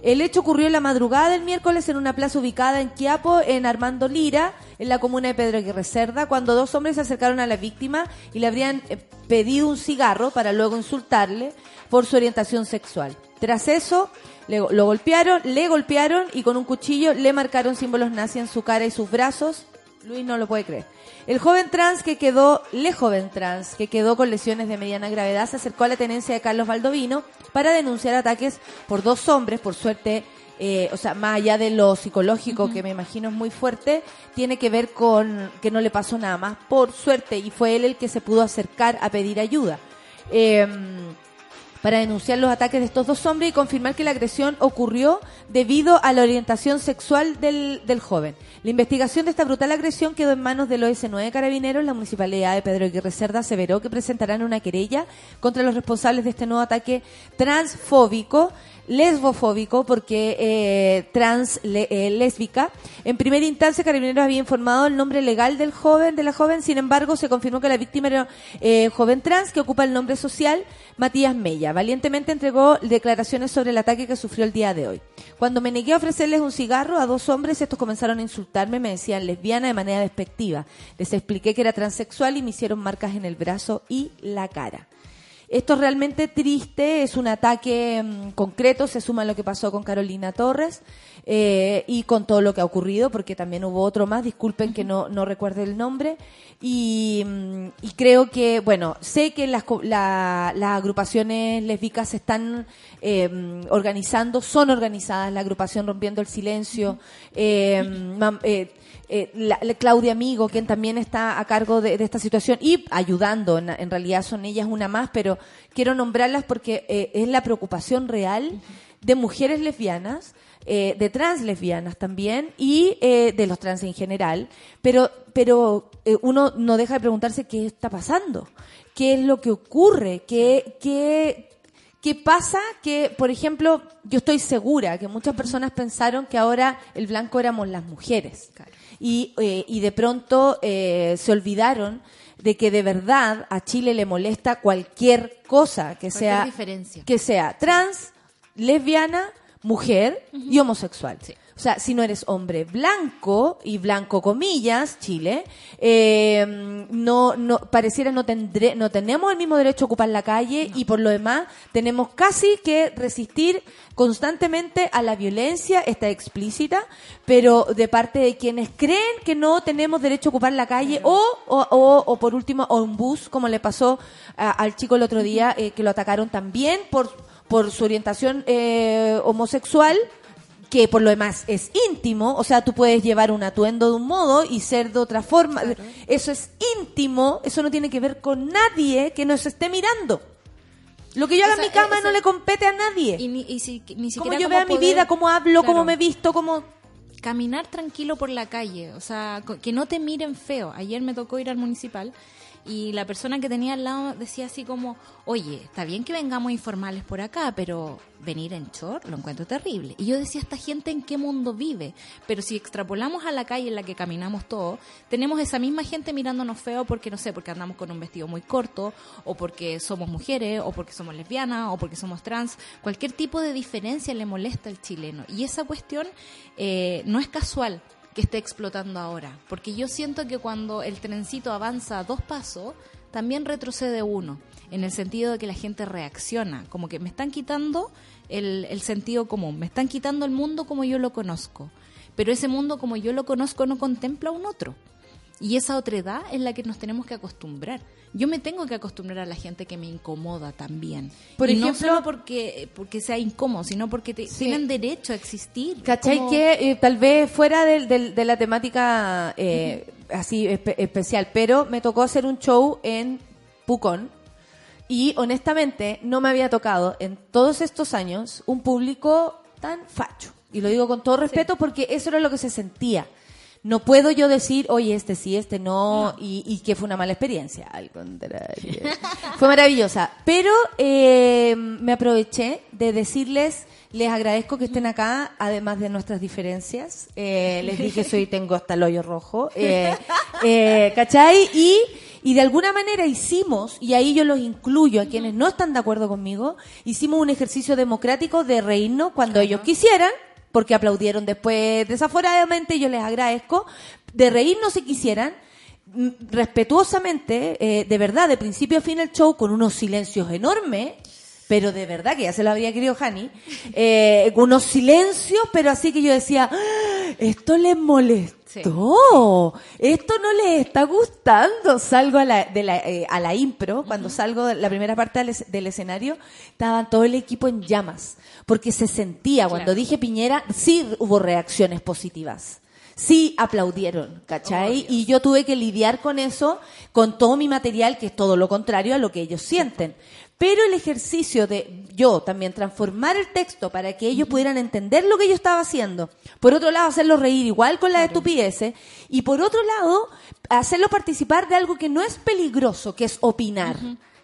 El hecho ocurrió en la madrugada del miércoles en una plaza ubicada en Quiapo, en Armando Lira, en la comuna de Pedro Aguirre Cerda, cuando dos hombres se acercaron a la víctima y le habrían eh, pedido un cigarro para luego insultarle por su orientación sexual. Tras eso, le- lo golpearon, le golpearon y con un cuchillo le marcaron símbolos nazis en su cara y sus brazos. Luis no lo puede creer. El joven trans que quedó, le joven trans que quedó con lesiones de mediana gravedad se acercó a la tenencia de Carlos Baldovino para denunciar ataques por dos hombres, por suerte, eh, o sea, más allá de lo psicológico que me imagino es muy fuerte, tiene que ver con que no le pasó nada más, por suerte, y fue él el que se pudo acercar a pedir ayuda. Em, para denunciar los ataques de estos dos hombres y confirmar que la agresión ocurrió debido a la orientación sexual del, del joven. La investigación de esta brutal agresión quedó en manos del OS9 Carabineros. La municipalidad de Pedro Aguirre Cerda aseveró que presentarán una querella contra los responsables de este nuevo ataque transfóbico, lesbofóbico, porque eh, trans le- eh, lésbica. En primera instancia, Carabineros había informado el nombre legal del joven, de la joven. Sin embargo, se confirmó que la víctima era eh, joven trans que ocupa el nombre social Matías Mella. Valientemente entregó declaraciones sobre el ataque que sufrió el día de hoy. Cuando me negué a ofrecerles un cigarro a dos hombres, estos comenzaron a insultarme, me decían lesbiana de manera despectiva. Les expliqué que era transexual y me hicieron marcas en el brazo y la cara. Esto es realmente triste, es un ataque mm, concreto, se suma lo que pasó con Carolina Torres eh, y con todo lo que ha ocurrido, porque también hubo otro más, disculpen que no, no recuerde el nombre. Y, mm, y creo que, bueno, sé que las, la- las agrupaciones lésbicas se están eh, mm, organizando, son organizadas, la agrupación Rompiendo el Silencio, eh, mam- eh, eh, la, la Claudia Amigo, quien también está a cargo de, esta situación y ayudando, en, realidad son ellas una más, pero quiero nombrarlas porque eh, es la preocupación real de mujeres lesbianas, eh, de trans lesbianas también y eh, de los trans en general, pero, pero uno no deja de preguntarse qué está pasando, qué es lo que ocurre, qué, qué, ¿Qué pasa? Que, por ejemplo, yo estoy segura que muchas personas pensaron que ahora el blanco éramos las mujeres. Y, eh, y de pronto eh, se olvidaron de que de verdad a Chile le molesta cualquier cosa que sea diferencia. que sea trans, lesbiana, mujer y homosexual. O sea, si no eres hombre blanco, y blanco comillas, Chile, eh, no, no, pareciera no tendré, no tenemos el mismo derecho a ocupar la calle y por lo demás tenemos casi que resistir constantemente a la violencia, está explícita, pero de parte de quienes creen que no tenemos derecho a ocupar la calle o, o, o, o por último, o un bus, como le pasó a- al chico el otro día, eh, que lo atacaron también por, por su orientación eh, homosexual, que por lo demás es íntimo, o sea, tú puedes llevar un atuendo de un modo y ser de otra forma. Eso es íntimo, eso no tiene que ver con nadie que nos esté mirando. Lo que yo O haga en mi cama eh, no le compete a nadie. Y ni, y si- ni Cómo siquiera yo como vea mi poder- vida, cómo hablo, cómo Claro. me visto, cómo... caminar tranquilo por la calle, o sea, que no te miren feo. Ayer me tocó ir al municipal y la persona que tenía al lado decía así como, oye, está bien que vengamos informales por acá, pero venir en short lo encuentro terrible. Y yo decía, esta gente en qué mundo vive, pero si extrapolamos a la calle en la que caminamos todos, tenemos esa misma gente mirándonos feo porque, no sé, porque andamos con un vestido muy corto, o porque somos mujeres, o porque somos lesbianas, o porque somos trans. Cualquier tipo de diferencia le molesta al chileno. Y esa cuestión eh, no es casual que esté explotando ahora, porque yo siento que cuando el trencito avanza dos pasos, también retrocede uno, en el sentido de que la gente reacciona, como que me están quitando el, el sentido común, me están quitando el mundo como yo lo conozco, pero ese mundo como yo lo conozco no contempla un otro. Y esa otredad es la que nos tenemos que acostumbrar. Yo me tengo que acostumbrar a la gente que me incomoda también. Por y no ejemplo- solo porque, porque sea incómodo, sino porque te- Sí. tienen derecho a existir. ¿Cachai? Como- Que eh, tal vez fuera del- del- de, la temática eh, así espe- especial, pero me tocó hacer un show en Pucón Y honestamente no me había tocado en todos estos años un público tan facho. Y lo digo con todo respeto porque eso era lo que se sentía. No puedo yo decir, oye, este sí, este no, Y, y que fue una mala experiencia. Al contrario. fue maravillosa. Pero eh, me aproveché de decirles, les agradezco que estén acá, además de nuestras diferencias. Eh, les dije, soy, tengo hasta el hoyo rojo. Eh, eh, ¿Cachai? Y, y de alguna manera hicimos, y ahí yo los incluyo a quienes no están de acuerdo conmigo, hicimos un ejercicio democrático de reírnos cuando ellos quisieran, porque aplaudieron después desaforadamente, yo les agradezco, de reírnos si quisieran, mm, respetuosamente, eh, de verdad, de principio a fin el show, con unos silencios enormes, pero de verdad que ya se lo habría querido Hani, eh, unos silencios, pero así que yo decía, "Ah, esto les molestó, esto no les está gustando. Salgo a la, de la, eh, a la impro, cuando salgo de la primera parte del, es- del escenario, estaba todo el equipo en llamas, porque se sentía, cuando Claro. dije Piñera, sí hubo reacciones positivas. Sí aplaudieron, ¿cachai? y yo tuve que lidiar con eso, con todo mi material, que es todo lo contrario a lo que ellos sienten. Pero el ejercicio de yo también transformar el texto para que ellos pudieran entender lo que yo estaba haciendo. Por otro lado, hacerlo reír igual con las estupideces. Y por otro lado, hacerlo participar de algo que no es peligroso, que es opinar,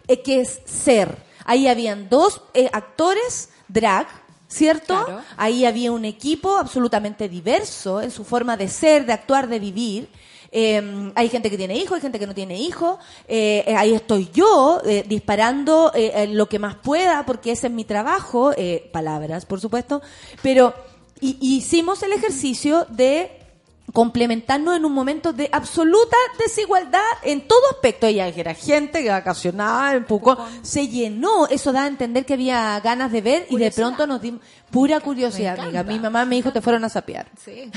eh, que es ser. Ahí habían dos eh, actores drag, ¿cierto? Claro. Ahí había un equipo absolutamente diverso en su forma de ser, de actuar, de vivir. Eh, hay gente que tiene hijos, hay gente que no tiene hijos. Eh, eh, ahí estoy yo eh, disparando eh, eh, lo que más pueda porque ese es mi trabajo. eh, palabras, por supuesto. Pero y- y hicimos el ejercicio de complementarnos en un momento de absoluta desigualdad en todo aspecto. Ella era gente que vacacionaba en Pucón, se llenó, eso da a entender que había ganas de ver y de pronto nos dimos pura curiosidad, amiga. Mi mamá me dijo te fueron a sapear. Sí.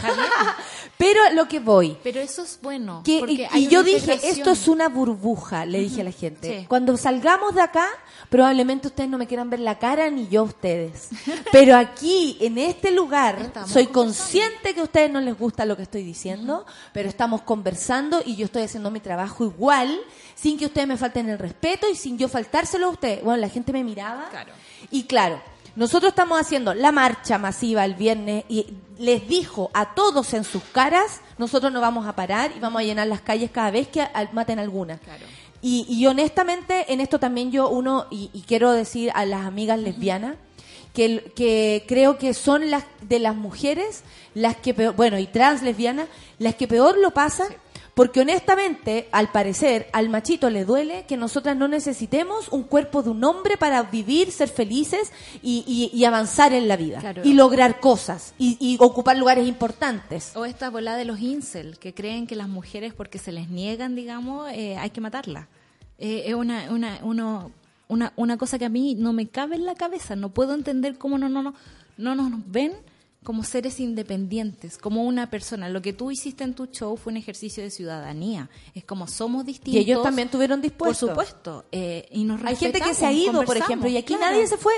Pero lo que voy, Pero eso es bueno. que, y, yo dije, esto es una burbuja, le dije a la gente. Sí. Cuando salgamos de acá, probablemente ustedes no me quieran ver la cara ni yo a ustedes. Pero aquí, en este lugar, Estamos soy consciente que a ustedes no les gusta lo que estoy diciendo, pero estamos conversando y yo estoy haciendo mi trabajo igual, sin que ustedes me falten el respeto y sin yo faltárselo a ustedes. Bueno, la gente me miraba. Claro. Y claro, nosotros estamos haciendo la marcha masiva el viernes y les dijo a todos en sus caras, nosotros no vamos a parar y vamos a llenar las calles cada vez que maten alguna. Claro. Y, y honestamente, en esto también yo uno, y, y quiero decir a las amigas lesbianas, que, que creo que son las de las mujeres las que peor, bueno, y trans lesbianas, las que peor lo pasan, porque honestamente, al parecer, al machito le duele que nosotras no necesitemos un cuerpo de un hombre para vivir, ser felices y, y- y avanzar en la vida. Claro. Y lograr cosas, y, y ocupar lugares importantes. O esta bola de los incel, que creen que las mujeres, porque se les niegan, digamos, eh, hay que matarlas. Eh, es una, una, uno- una, una cosa que a mí no me cabe en la cabeza. No puedo entender cómo no, no, no, no nos ven como seres independientes, como una persona. Lo que tú hiciste en tu show fue un ejercicio de ciudadanía. Es como somos distintos. Y ellos también tuvieron Por dispuesto. supuesto. eh, y nos Hay gente que se ha ido, por ejemplo, y aquí claro. nadie se fue.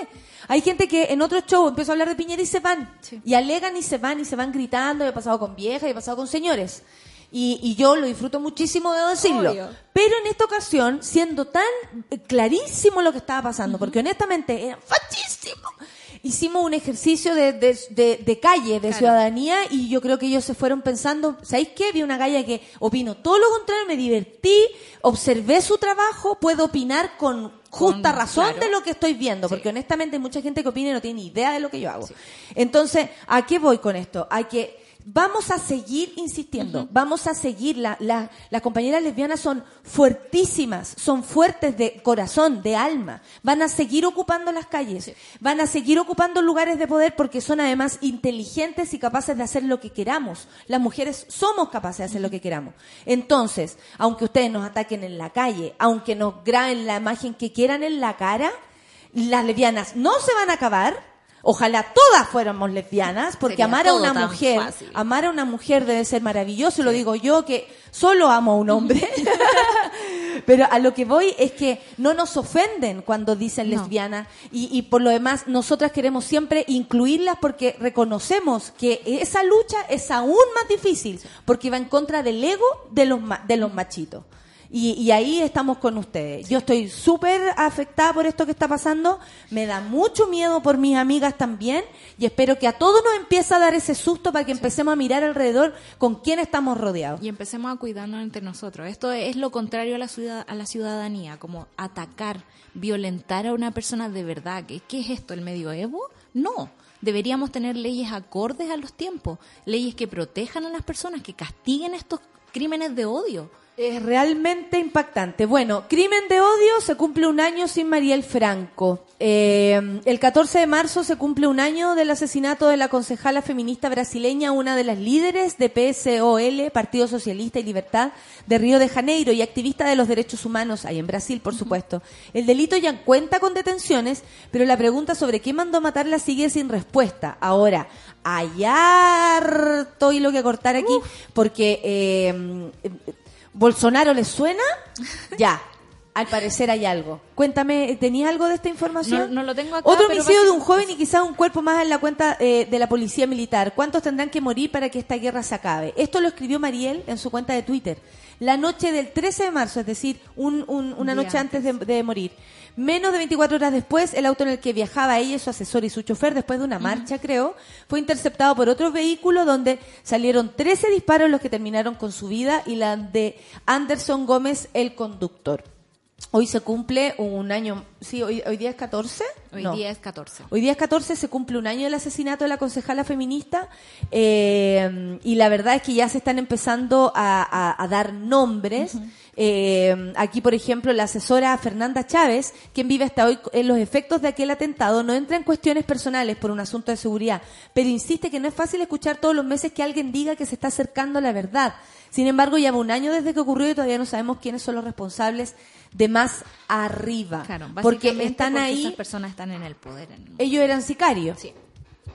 Hay gente que en otro show empezó a hablar de Piñera y se van. Sí. Y alegan y se van y se van gritando. Y he pasado con viejas y he pasado con señores. Y, y yo lo disfruto muchísimo de decirlo. Obvio. Pero en esta ocasión, siendo tan clarísimo lo que estaba pasando, porque honestamente era fachísimo. Hicimos un ejercicio de, de, de- de calle, de Claro. ciudadanía, y yo creo que ellos se fueron pensando, ¿sabéis qué? Vi una galla que opino todo lo contrario, me divertí, observé su trabajo, puedo opinar con justa Con- razón claro. de lo que estoy viendo, Sí. porque honestamente hay mucha gente que opina y no tiene ni idea de lo que yo hago. Entonces, ¿a qué voy con esto? Hay que vamos a seguir insistiendo, vamos a seguir, la- la- las compañeras lesbianas son fuertísimas, son fuertes de corazón, de alma, van a seguir ocupando las calles, van a seguir ocupando lugares de poder porque son además inteligentes y capaces de hacer lo que queramos. Las mujeres somos capaces de hacer lo que queramos. Entonces, aunque ustedes nos ataquen en la calle, aunque nos graben la imagen que quieran en la cara, las lesbianas no se van a acabar. Ojalá todas fuéramos lesbianas, porque Sería amar a una mujer, fácil. amar a una mujer debe ser maravilloso, lo digo yo que solo amo a un hombre. Pero a lo que voy es que no nos ofenden cuando dicen No. lesbiana y, y por lo demás nosotras queremos siempre incluirlas porque reconocemos que esa lucha es aún más difícil porque va en contra del ego de los, ma- de los machitos. Y, y ahí estamos con ustedes. Yo estoy súper afectada por esto que está pasando. Me da mucho miedo por mis amigas también. Y espero que a todos nos empiece a dar ese susto para que empecemos a mirar alrededor con quién estamos rodeados. Y empecemos a cuidarnos entre nosotros. Esto es lo contrario a la, ciudad, a la ciudadanía, como atacar, violentar a una persona de verdad. ¿Qué, qué es esto, el medioevo? No. Deberíamos tener leyes acordes a los tiempos, leyes que protejan a las personas, que castiguen estos crímenes de odio. Es realmente impactante. Bueno, crimen de odio se cumple un año sin Mariel Franco. Eh, el 14 de marzo se cumple un año del asesinato de la concejala feminista brasileña, una de las líderes de PSOL, Partido Socialista y Libertad, de Río de Janeiro y activista de los derechos humanos, ahí en Brasil, por supuesto. El delito ya cuenta con detenciones, pero la pregunta sobre quién mandó matarla sigue sin respuesta. Ahora, hay harto hilo que cortar aquí, porque... eh, ¿Bolsonaro le suena? Ya. Al parecer hay algo. Cuéntame, ¿tenías algo de esta información? No- no lo tengo acá, Otro pero homicidio de un joven y quizás un cuerpo más en la cuenta eh, de la policía militar. ¿Cuántos tendrán que morir para que esta guerra se acabe? Esto lo escribió Mariel en su cuenta de Twitter. La noche del 13 de marzo, es decir, un- un- una noche antes de, de morir. Menos de 24 horas después, el auto en el que viajaba ella, su asesor y su chofer, después de una marcha, creo, fue interceptado por otro vehículo donde salieron 13 disparos los que terminaron con su vida y la de Anderson Gómez, el conductor. Hoy se cumple un año, sí, hoy, hoy día es 14. Hoy No. día es 14. Hoy día es 14, se cumple un año del asesinato de la concejala feminista eh, y la verdad es que ya se están empezando a, a- a dar nombres. Eh, aquí, por ejemplo, la asesora Fernanda Chávez, quien vive hasta hoy en los efectos de aquel atentado, no entra en cuestiones personales por un asunto de seguridad, pero insiste que no es fácil escuchar todos los meses que alguien diga que se está acercando a la verdad. Sin embargo, ya va un año desde que ocurrió y todavía no sabemos quiénes son los responsables de más arriba. Claro, porque están porque ahí Esas personas están en el poder. en- ellos eran sicarios. Sí.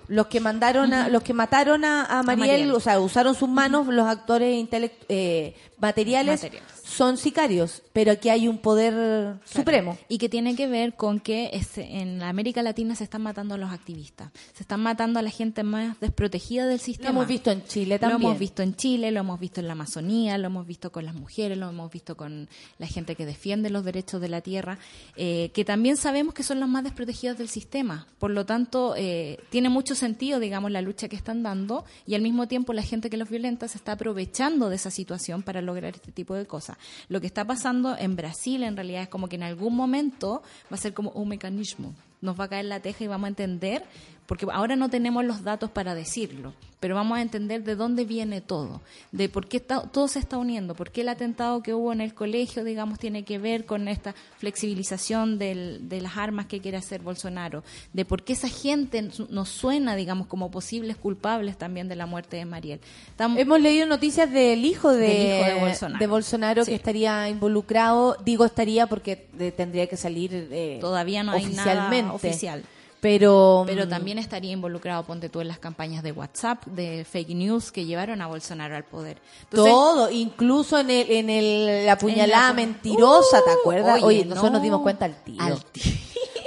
Los que mandaron a, los que mataron a, a Mariel, Mariel. o sea, usaron sus manos, los actores eh, materiales, Materiales. Son sicarios, pero aquí hay un poder supremo. Y que tiene que ver con que es- en América Latina se están matando a los activistas. Se están matando a la gente más desprotegida del Lo sistema. hemos visto en Chile Lo también. hemos visto en Chile, lo hemos visto en la Amazonía, lo hemos visto con las mujeres, lo hemos visto con la gente que defiende los derechos de la tierra, eh, que también sabemos que son los más desprotegidos del sistema. Por lo tanto, eh, tiene mucho sentido, digamos, la lucha que están dando y al mismo tiempo la gente que los violenta se está aprovechando de esa situación para lograr este tipo de cosas. Lo que está pasando en Brasil en realidad es como que en algún momento va a ser como un mecanismo. Nos va a caer la teja y vamos a entender, porque ahora no tenemos los datos para decirlo, pero vamos a entender de dónde viene todo, de por qué está- todo se está uniendo, por qué el atentado que hubo en el colegio, digamos, tiene que ver con esta flexibilización del- de las armas que quiere hacer Bolsonaro, de por qué esa gente nos suena, digamos, como posibles culpables también de la muerte de Mariel. Estamos- Hemos leído noticias del hijo de, Del hijo de Bolsonaro. de Bolsonaro que estaría involucrado. Digo estaría porque eh, tendría que salir eh, Todavía no hay oficialmente. nada oficial. Pero, Pero mm, también estaría involucrado, ponte tú, en las campañas de WhatsApp, de fake news que llevaron a Bolsonaro al poder. Entonces, todo, incluso en el, en el la puñalada En la pu- mentirosa, ¿te Uh, acuerdas? oye, Oye, nosotros no. nos dimos cuenta al tiro. Al tiro.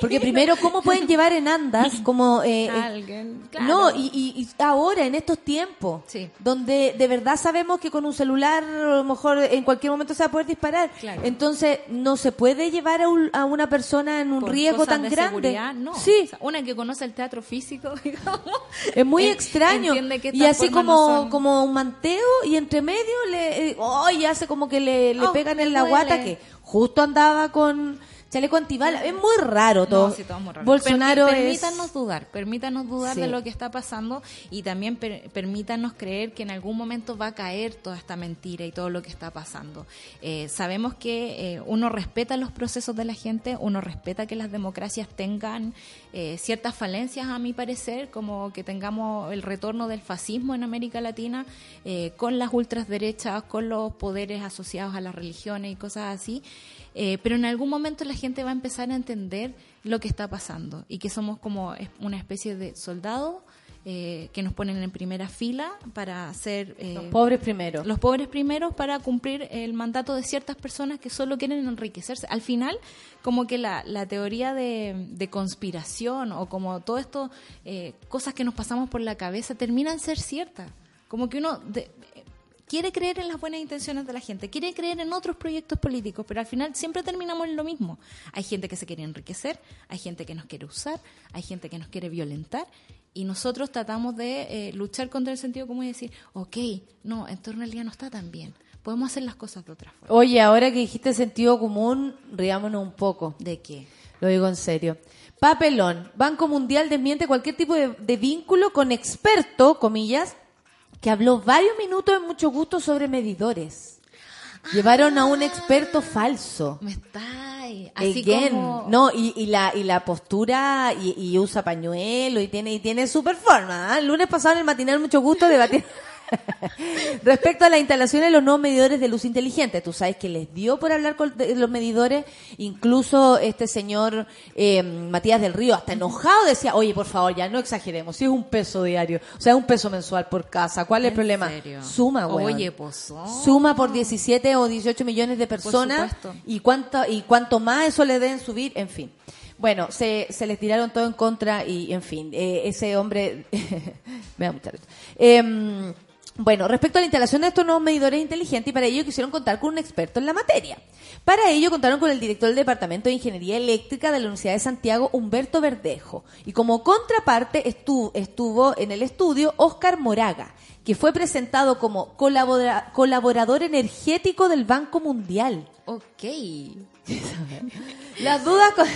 Porque primero, ¿cómo pueden llevar en andas como... eh, eh, Alguien, claro. No, y, y- ahora, en estos tiempos, Sí. donde de verdad sabemos que con un celular a lo mejor en cualquier momento se va a poder disparar. Claro. Entonces, no se puede llevar a, un- a una persona en un Por riesgo tan de grande. no. Sí, O sea, una que conoce el teatro físico, digamos. es muy en- extraño. que Y así como, no son- como un manteo y entre medio le, eh, oh, y hace como que le, le Oh, pegan en la duele. guata que justo andaba con chaleco antibalas. Es muy raro todo. No, sí, todo es muy raro. Bolsonaro es... Permítanos dudar, permítanos dudar Sí. de lo que está pasando y también per- permítanos creer que en algún momento va a caer toda esta mentira y todo lo que está pasando. Eh, sabemos que eh, uno respeta los procesos de la gente, uno respeta que las democracias tengan eh, ciertas falencias, a mi parecer, como que tengamos el retorno del fascismo en América Latina eh, con las ultraderechas, con los poderes asociados a las religiones y cosas así. Eh, pero en algún momento la gente va a empezar a entender lo que está pasando y que somos como una especie de soldados eh, que nos ponen en primera fila para ser eh, Los pobres primero. los pobres primeros para cumplir el mandato de ciertas personas que solo quieren enriquecerse. Al final, como que la, la teoría de, de conspiración o como todo esto, eh, cosas que nos pasamos por la cabeza, terminan ser ciertas. Como que uno... de- quiere creer en las buenas intenciones de la gente, quiere creer en otros proyectos políticos, pero al final siempre terminamos en lo mismo. Hay gente que se quiere enriquecer, hay gente que nos quiere usar, hay gente que nos quiere violentar y nosotros tratamos de eh, luchar contra el sentido común y decir, ok, no, en torno al día no está tan bien. Podemos hacer las cosas de otra forma. Oye, ahora que dijiste sentido común, riámonos un poco. ¿De qué? Lo digo en serio. Papelón. Banco Mundial desmiente cualquier tipo de, de vínculo con experto, comillas, que habló varios minutos en mucho gusto sobre medidores. Llevaron a un experto falso. Me está ahí. Así Again. como... No, y, y la, y la postura, y, y usa pañuelo, y tiene, y tiene su forma. ¿ah? El lunes pasado en el matinal mucho gusto debatir. Respecto a la instalación de los nuevos medidores de luz inteligente, tú sabes que les dio por hablar con los medidores, incluso este señor eh, Matías del Río, hasta enojado, decía, oye, por favor, ya no exageremos, si es un peso diario, o sea, un peso mensual por casa, ¿cuál es el ¿En problema? serio? Suma, güey. Oye, pues, oh. Suma por 17 o 18 millones de personas y cuánto y cuánto más eso le den subir, en fin. Bueno, se, se les tiraron todo en contra y, en fin, eh, ese hombre me da mucha risa. Em, bueno, respecto a la instalación de estos nuevos medidores inteligentes, y para ello quisieron contar con un experto en la materia. Para ello contaron con el director del Departamento de Ingeniería Eléctrica de la Universidad de Santiago, Humberto Verdejo. Y como contraparte estuvo, estuvo en el estudio Oscar Moraga, que fue presentado como colabora- colaborador energético del Banco Mundial. Ok. Las dudas con...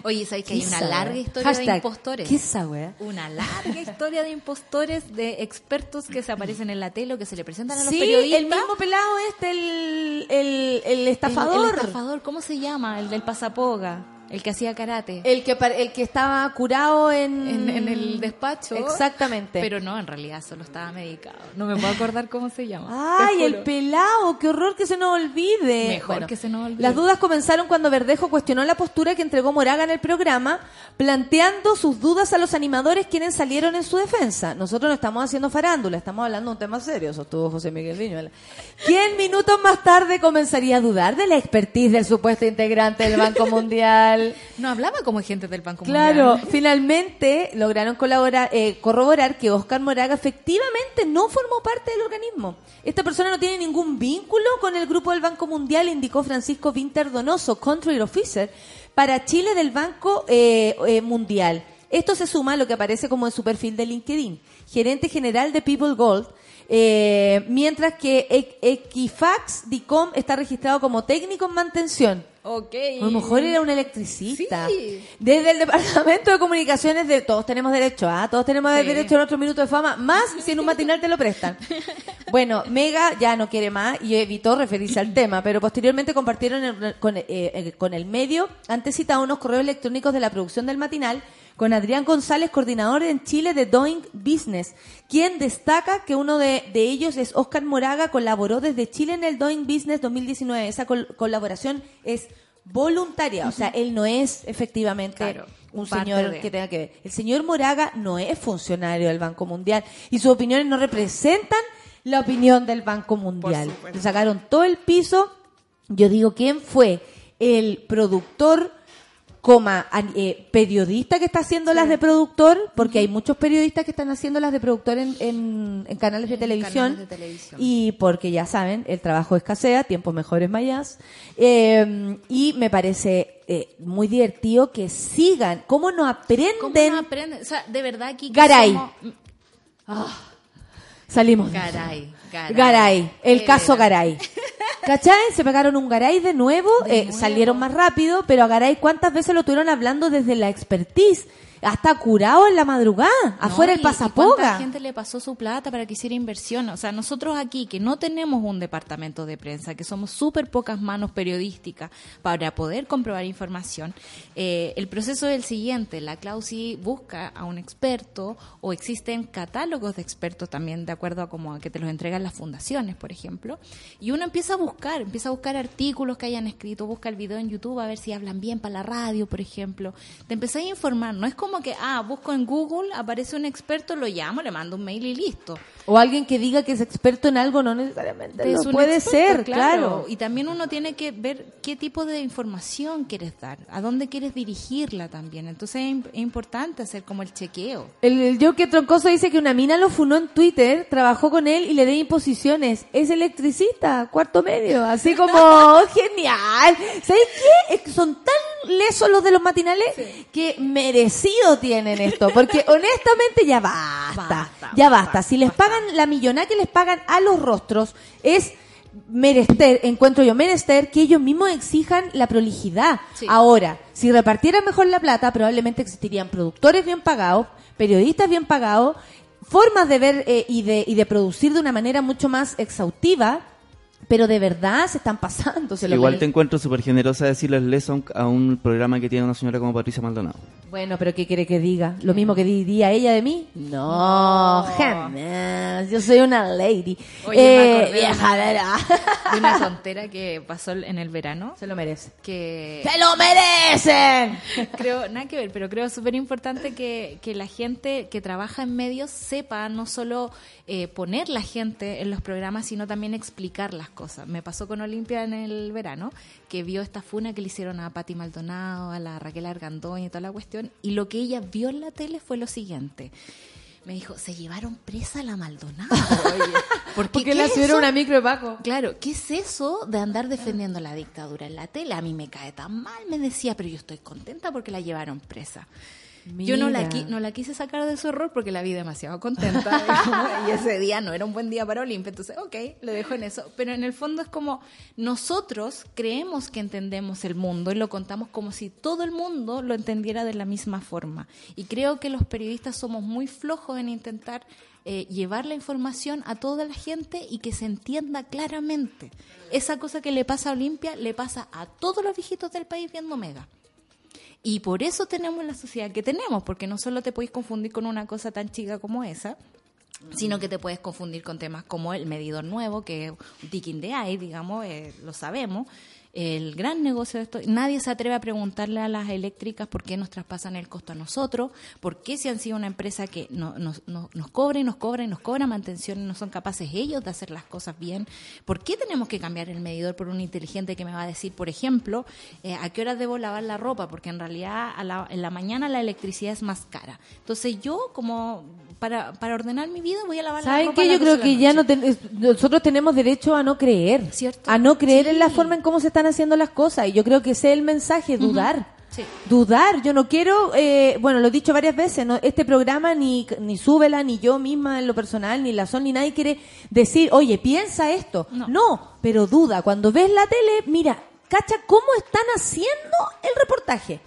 Oye, ¿sabes que hay ¿Qué una larga historia de impostores? ¿Qué esa? Una larga historia de impostores, de expertos que se aparecen en la tele o que se le presentan a los Sí, periodistas. el mismo pelado este, el, el, el El- estafador. El, estafador, ¿cómo se llama? El del pasapoga, el que hacía karate. El que, el que estaba curado en... en, en el despacho. Exactamente. Pero no, en realidad solo estaba medicado. No me puedo acordar cómo se llama. Ay, el pelado, qué horror que se nos olvide. Mejor que se nos olvide. Las dudas comenzaron cuando Verdejo cuestionó la postura que entregó Moraga en el programa, planteando sus dudas a los animadores quienes salieron en su defensa. Nosotros no estamos haciendo farándula, estamos hablando de un tema serio, sostuvo José Miguel Viñuela. Quien minutos más tarde comenzaría a dudar de la expertise del supuesto integrante del Banco Mundial. No hablaba como gente del Banco Claro, Mundial. finalmente lograron colaborar, eh, corroborar que Oscar Moraga efectivamente no formó parte del organismo. Esta persona no tiene ningún vínculo con el grupo del Banco Mundial, indicó Francisco Vinter Donoso, Country Officer, para Chile del Banco eh, eh, Mundial. Esto se suma a lo que aparece como en su perfil de LinkedIn, gerente general de People Gold, eh, mientras que Equifax DICOM está registrado como técnico en mantención. Ok. A lo mejor era un electricista. Sí. Desde el Departamento de Comunicaciones de todos tenemos derecho, ¿ah? Todos tenemos Sí. derecho a nuestro minuto de fama, más si en un matinal te lo prestan. Bueno, Mega ya no quiere más y evitó referirse al tema, pero posteriormente compartieron el- con, eh, eh, con el medio antes citado unos correos electrónicos de la producción del matinal con Adrián González, coordinador en Chile de Doing Business, quien destaca que uno de, de ellos es Oscar Moraga, colaboró desde Chile en el Doing Business 2019. Esa col- colaboración es voluntaria, o sea, él no es efectivamente Claro, un señor de. que tenga que ver. El señor Moraga no es funcionario del Banco Mundial y sus opiniones no representan la opinión del Banco Mundial. Le sacaron todo el piso. Yo digo, ¿quién fue el productor, coma, eh, periodista que está haciendo las de productor? Porque hay muchos periodistas que están haciendo las de productor en, en- en canales de televisión. canales de televisión. Y porque ya saben, el trabajo escasea, tiempos mejores mayas. Eh, y me parece eh, muy divertido que sigan. ¿Cómo no aprenden? ¿Cómo no aprenden? O sea, de verdad aquí... Garay. somos- Salimos. de Garay. El Él caso era. Garay. ¿Cachai? Se pegaron un Garay de nuevo, De eh, nuevo. salieron más rápido, pero a Garay cuántas veces lo tuvieron hablando desde la expertise, hasta curado en la madrugada, afuera No, el y ¿Cuánta pasapoga. gente le pasó su plata para que hiciera inversión? O sea, nosotros aquí, que no tenemos un departamento de prensa, que somos súper pocas manos periodísticas para poder comprobar información, eh, el proceso es el siguiente. La Clausi busca a un experto o existen catálogos de expertos también, de acuerdo a como a que te los entregan las fundaciones, por ejemplo, y uno empieza a buscar, empieza a buscar artículos que hayan escrito, busca el video en YouTube a ver si hablan bien para la radio, por ejemplo. Te empezás a informar, no es como como que, ah, busco en Google, aparece un experto, lo llamo, le mando un mail y listo. O alguien que diga que es experto en algo no necesariamente Es lo puede experto, ser, claro. Y también uno tiene que ver qué tipo de información quieres dar, a dónde quieres dirigirla también. Entonces es, im- es importante hacer como el chequeo. El, el que Troncoso dice que una mina lo funó en Twitter, trabajó con él y le dio imposiciones. Es electricista, cuarto medio. Así como, genial. ¿Sabes qué? Es que son tan lesos los de los matinales que merecido tienen esto. Porque honestamente ya basta. Basta, ya basta. basta, Si les pagan la millonada que les pagan a los rostros, es merester, encuentro yo, menester que ellos mismos exijan la prolijidad. Sí. Ahora, si repartieran mejor la plata, probablemente existirían productores bien pagados, periodistas bien pagados, formas de ver eh, y, de, y de producir de una manera mucho más exhaustiva, pero de verdad se están pasando. Se lo Igual te merecen. encuentro súper generosa decirles lesson a un programa que tiene una señora como Patricia Maldonado. Bueno, pero ¿qué quiere que diga? ¿Lo mismo que diría ella de mí? No, jamás. Yo soy una lady. Oye, Eh, de vieja, una-. De tontera que pasó en el verano, Se lo merece. que ¡Se lo merecen! creo, nada que ver, pero creo súper importante que, que la gente que trabaja en medios sepa no solo eh, poner la gente en los programas, sino también explicar las cosas. Me pasó con Olimpia en el verano, que vio esta funa que le hicieron a Patti Maldonado, a la Raquel Argandoña y toda la cuestión, y lo que ella vio en la tele fue lo siguiente. Me dijo, se llevaron presa a la Maldonado. Oye, ¿por qué? Porque ¿Qué la es subieron eso? una micro de Paco. Claro, ¿qué es eso de andar defendiendo la dictadura en la tele? A mí me cae tan mal, me decía, pero yo estoy contenta porque la llevaron presa. Yo no la, no la quise sacar de su error porque la vi demasiado contenta y ese día no era un buen día para Olimpia, entonces, ok, le dejo en eso. Pero en el fondo es como nosotros creemos que entendemos el mundo y lo contamos como si todo el mundo lo entendiera de la misma forma. Y creo que los periodistas somos muy flojos en intentar eh, llevar la información a toda la gente y que se entienda claramente. Esa cosa que le pasa a Olimpia le pasa a todos los viejitos del país viendo Mega. Y por eso tenemos la sociedad que tenemos, porque no solo te podéis confundir con una cosa tan chica como esa, sino que te puedes confundir con temas como el medidor nuevo, que es un ticking de eye, digamos, eh, lo sabemos. El gran negocio de esto, nadie se atreve a preguntarle a las eléctricas por qué nos traspasan el costo a nosotros, por qué si han sido una empresa que no- nos, nos, nos cobra y nos cobra y nos cobra mantención y no son capaces ellos de hacer las cosas bien, por qué tenemos que cambiar el medidor por un inteligente que me va a decir, por ejemplo, eh, a qué horas debo lavar la ropa, porque en realidad a la- en la mañana la electricidad es más cara. Entonces yo, como para, para ordenar mi vida, voy a lavar la ¿Saben ropa. qué? a las Yo creo 12 de que ya no ten- nosotros tenemos derecho a no creer, ¿Cierto? a no creer en la forma en cómo se están haciendo las cosas. Y yo creo que ese es el mensaje, dudar. Sí. Dudar, yo no quiero, eh, bueno, lo he dicho varias veces, ¿no? este programa ni, ni súbela, ni yo misma en lo personal, ni la Sol, ni nadie quiere decir, oye, piensa esto. No. pero duda. Cuando ves la tele, mira, cacha cómo están haciendo el reportaje.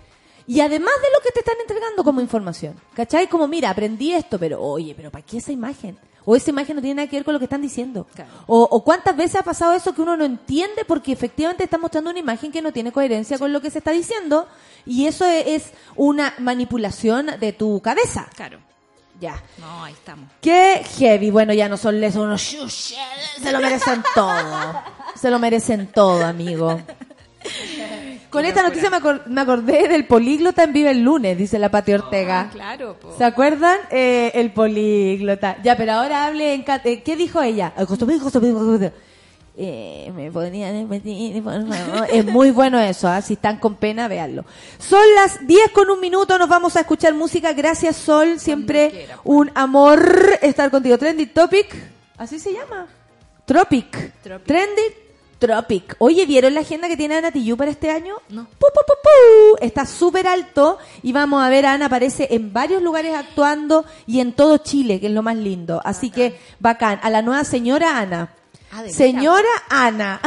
Y además de lo que te están entregando como información. ¿Cachai? Como, mira, aprendí esto, pero oye, pero ¿para qué esa imagen? O esa imagen no tiene nada que ver con lo que están diciendo. Claro. O, o cuántas veces ha pasado eso que uno no entiende porque efectivamente está mostrando una imagen que no tiene coherencia con lo que se está diciendo. Y eso es, es una manipulación de tu cabeza. Claro. Ya. No, ahí estamos. Qué heavy. Bueno, ya no son lesos unos. Se lo merecen todo. Se lo merecen todo, amigo. Con esta noticia me, acor- me acordé del políglota en Vive el lunes, dice la Pati Ortega. Ah, claro, po. ¿Se acuerdan? Eh, el políglota. Ya, pero ahora hable en... eh, ¿Qué dijo ella? Eh, me podrían. Es muy bueno eso, ¿ah? si están con pena, véanlo. Son las 10 con un minuto, nos vamos a escuchar música. Gracias, Sol, siempre quiera, pues. un amor estar contigo. Trendy Topic, así se llama. Tropic. Tropic. Trendy Tropic. Oye, ¿vieron la agenda que tiene Ana Tijoux para este año? No. Pu, pu, pu, pu. Está súper alto y vamos a ver a Ana aparece en varios lugares actuando y en todo Chile, que es lo más lindo. Así que bacán. A la nueva señora Ana. Ah. Señora Ana,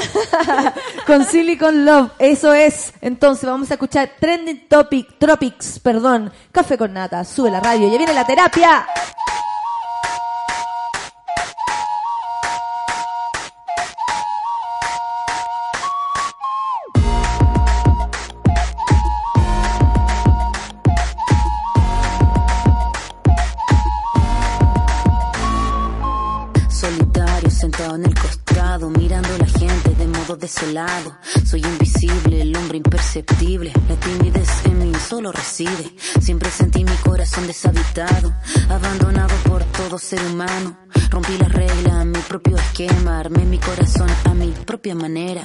con Silicon Love, eso es. Entonces vamos a escuchar Trending Topic, Tropics, perdón, Café con Nata, sube la radio, ya viene la terapia. Soy hombre imperceptible. La timidez en mí, solo reside. Siempre sentí mi corazón deshabitado, abandonado por todo ser humano. Rompí las reglas, mi propio esquema, armé mi corazón a mi propia manera.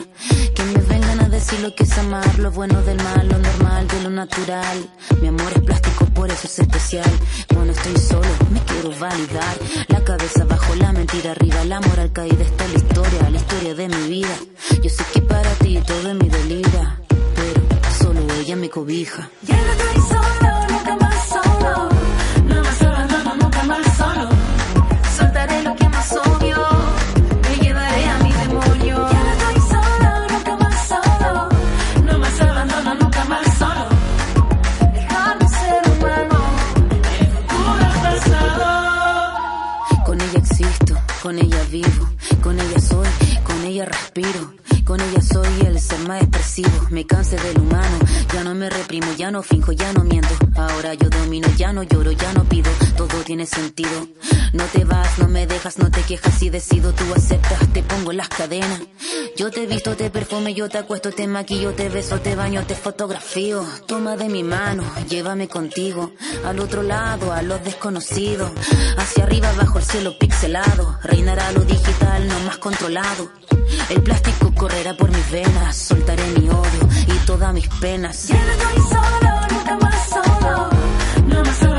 Que me vengan a decir lo que es amar, lo bueno del mal, lo normal de lo natural. Mi amor es plástico, por eso es especial. Cuando estoy solo, me quiero validar. La cabeza bajo, la mentira arriba, la moral caída. Esta es la historia, la historia de mi vida. Yo sé que para ti todo es mi delira, solo ella me cobija. Me cansé del humano, ya no me reprimo, ya no finjo, ya no miento. Ahora yo domino, ya no lloro, ya no pido. Todo tiene sentido. No te vas, no me dejas, no te quejas y decido. Tú aceptas, te pongo las cadenas. Yo te visto, te perfume, yo te acuesto, te maquillo, te beso, te baño, te fotografío. Toma de mi mano, llévame contigo. Al otro lado, a los desconocidos. Hacia arriba, bajo el cielo pixelado. Reinará lo digital, no más controlado. El plástico correrá por mis venas. Soltaré mi odio todas mis penas. Ya no estoy solo, nunca más solo. No más abandono,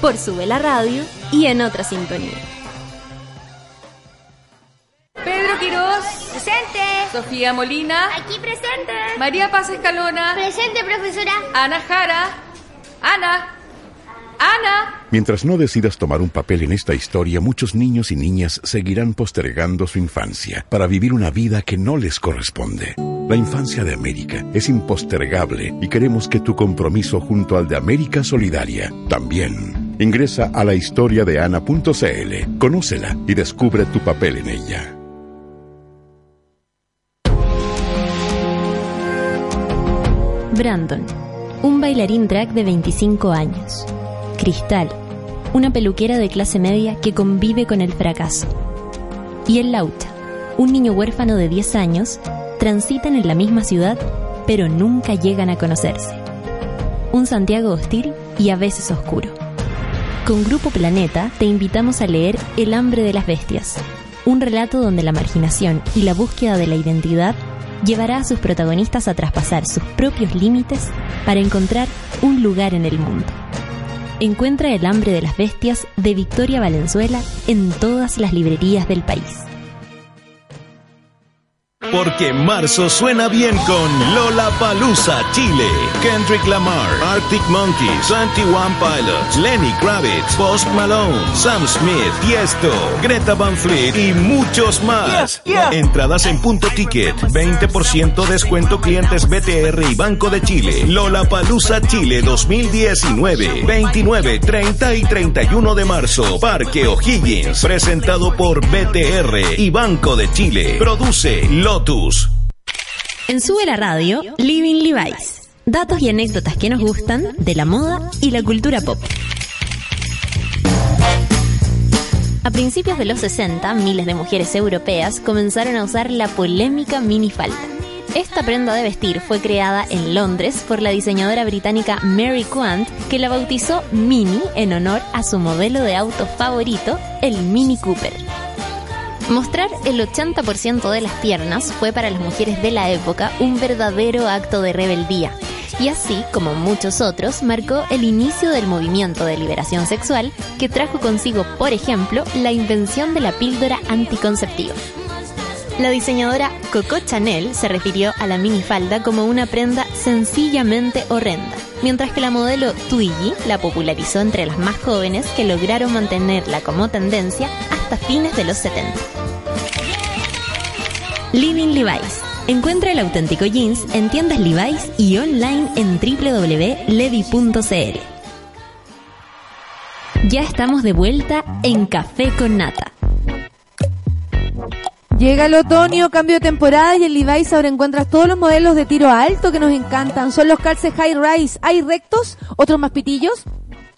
por Sube la Radio y en otra sintonía. Pedro Quirós, Presente. Sofía Molina, Aquí presente. María Paz Escalona, Presente, profesora. Ana Jara, Ana, Ana. Mientras no decidas tomar un papel en esta historia, muchos niños y niñas seguirán postergando su infancia para vivir una vida que no les corresponde. La infancia de América es impostergable y queremos que tu compromiso junto al de América Solidaria también. Ingresa a la historia de Ana.cl, conócela y descubre tu papel en ella. Brandon, un bailarín drag de 25 años. Cristal, una peluquera de clase media que convive con el fracaso. Y el Lauta, un niño huérfano de 10 años, transitan en la misma ciudad, pero nunca llegan a conocerse. Un Santiago hostil y a veces oscuro con Grupo Planeta te invitamos a leer El hambre de las bestias, un relato donde la marginación y la búsqueda de la identidad llevará a sus protagonistas a traspasar sus propios límites para encontrar un lugar en el mundo. Encuentra El hambre de las bestias de Victoria Valenzuela en todas las librerías del país. Porque marzo suena bien con Lola Palusa Chile, Kendrick Lamar, Arctic Monkeys, 21 Pilots, Lenny Kravitz, Post Malone, Sam Smith, Tiesto, Greta Van Fleet y muchos más. Entradas en punto ticket, 20% descuento clientes BTR y Banco de Chile. Lola Palusa Chile 2019, 29, 30 y 31 de marzo. Parque O'Higgins, presentado por BTR y Banco de Chile. Produce En Sube la Radio, Living Levi's. Datos y anécdotas que nos gustan de la moda y la cultura pop. A principios de los 60, miles de mujeres europeas comenzaron a usar la polémica minifalda. Esta prenda de vestir fue creada en Londres por la diseñadora británica Mary Quant, que la bautizó Mini en honor a su modelo de auto favorito, el Mini Cooper. Mostrar el 80% de las piernas fue para las mujeres de la época un verdadero acto de rebeldía. Y así, como muchos otros, marcó el inicio del movimiento de liberación sexual que trajo consigo, por ejemplo, la invención de la píldora anticonceptiva. La diseñadora Coco Chanel se refirió a la minifalda como una prenda sencillamente horrenda, mientras que la modelo Twiggy la popularizó entre las más jóvenes que lograron mantenerla como tendencia hasta fines de los 70. Living Levi's. Encuentra el auténtico jeans en tiendas Levi's y online en www.levi.cl. Ya estamos de vuelta en Café con Nata. Llega el otoño, cambio de temporada y en Levi's ahora encuentras todos los modelos de tiro alto que nos encantan. Son los calces high rise. Hay rectos, otros más pitillos,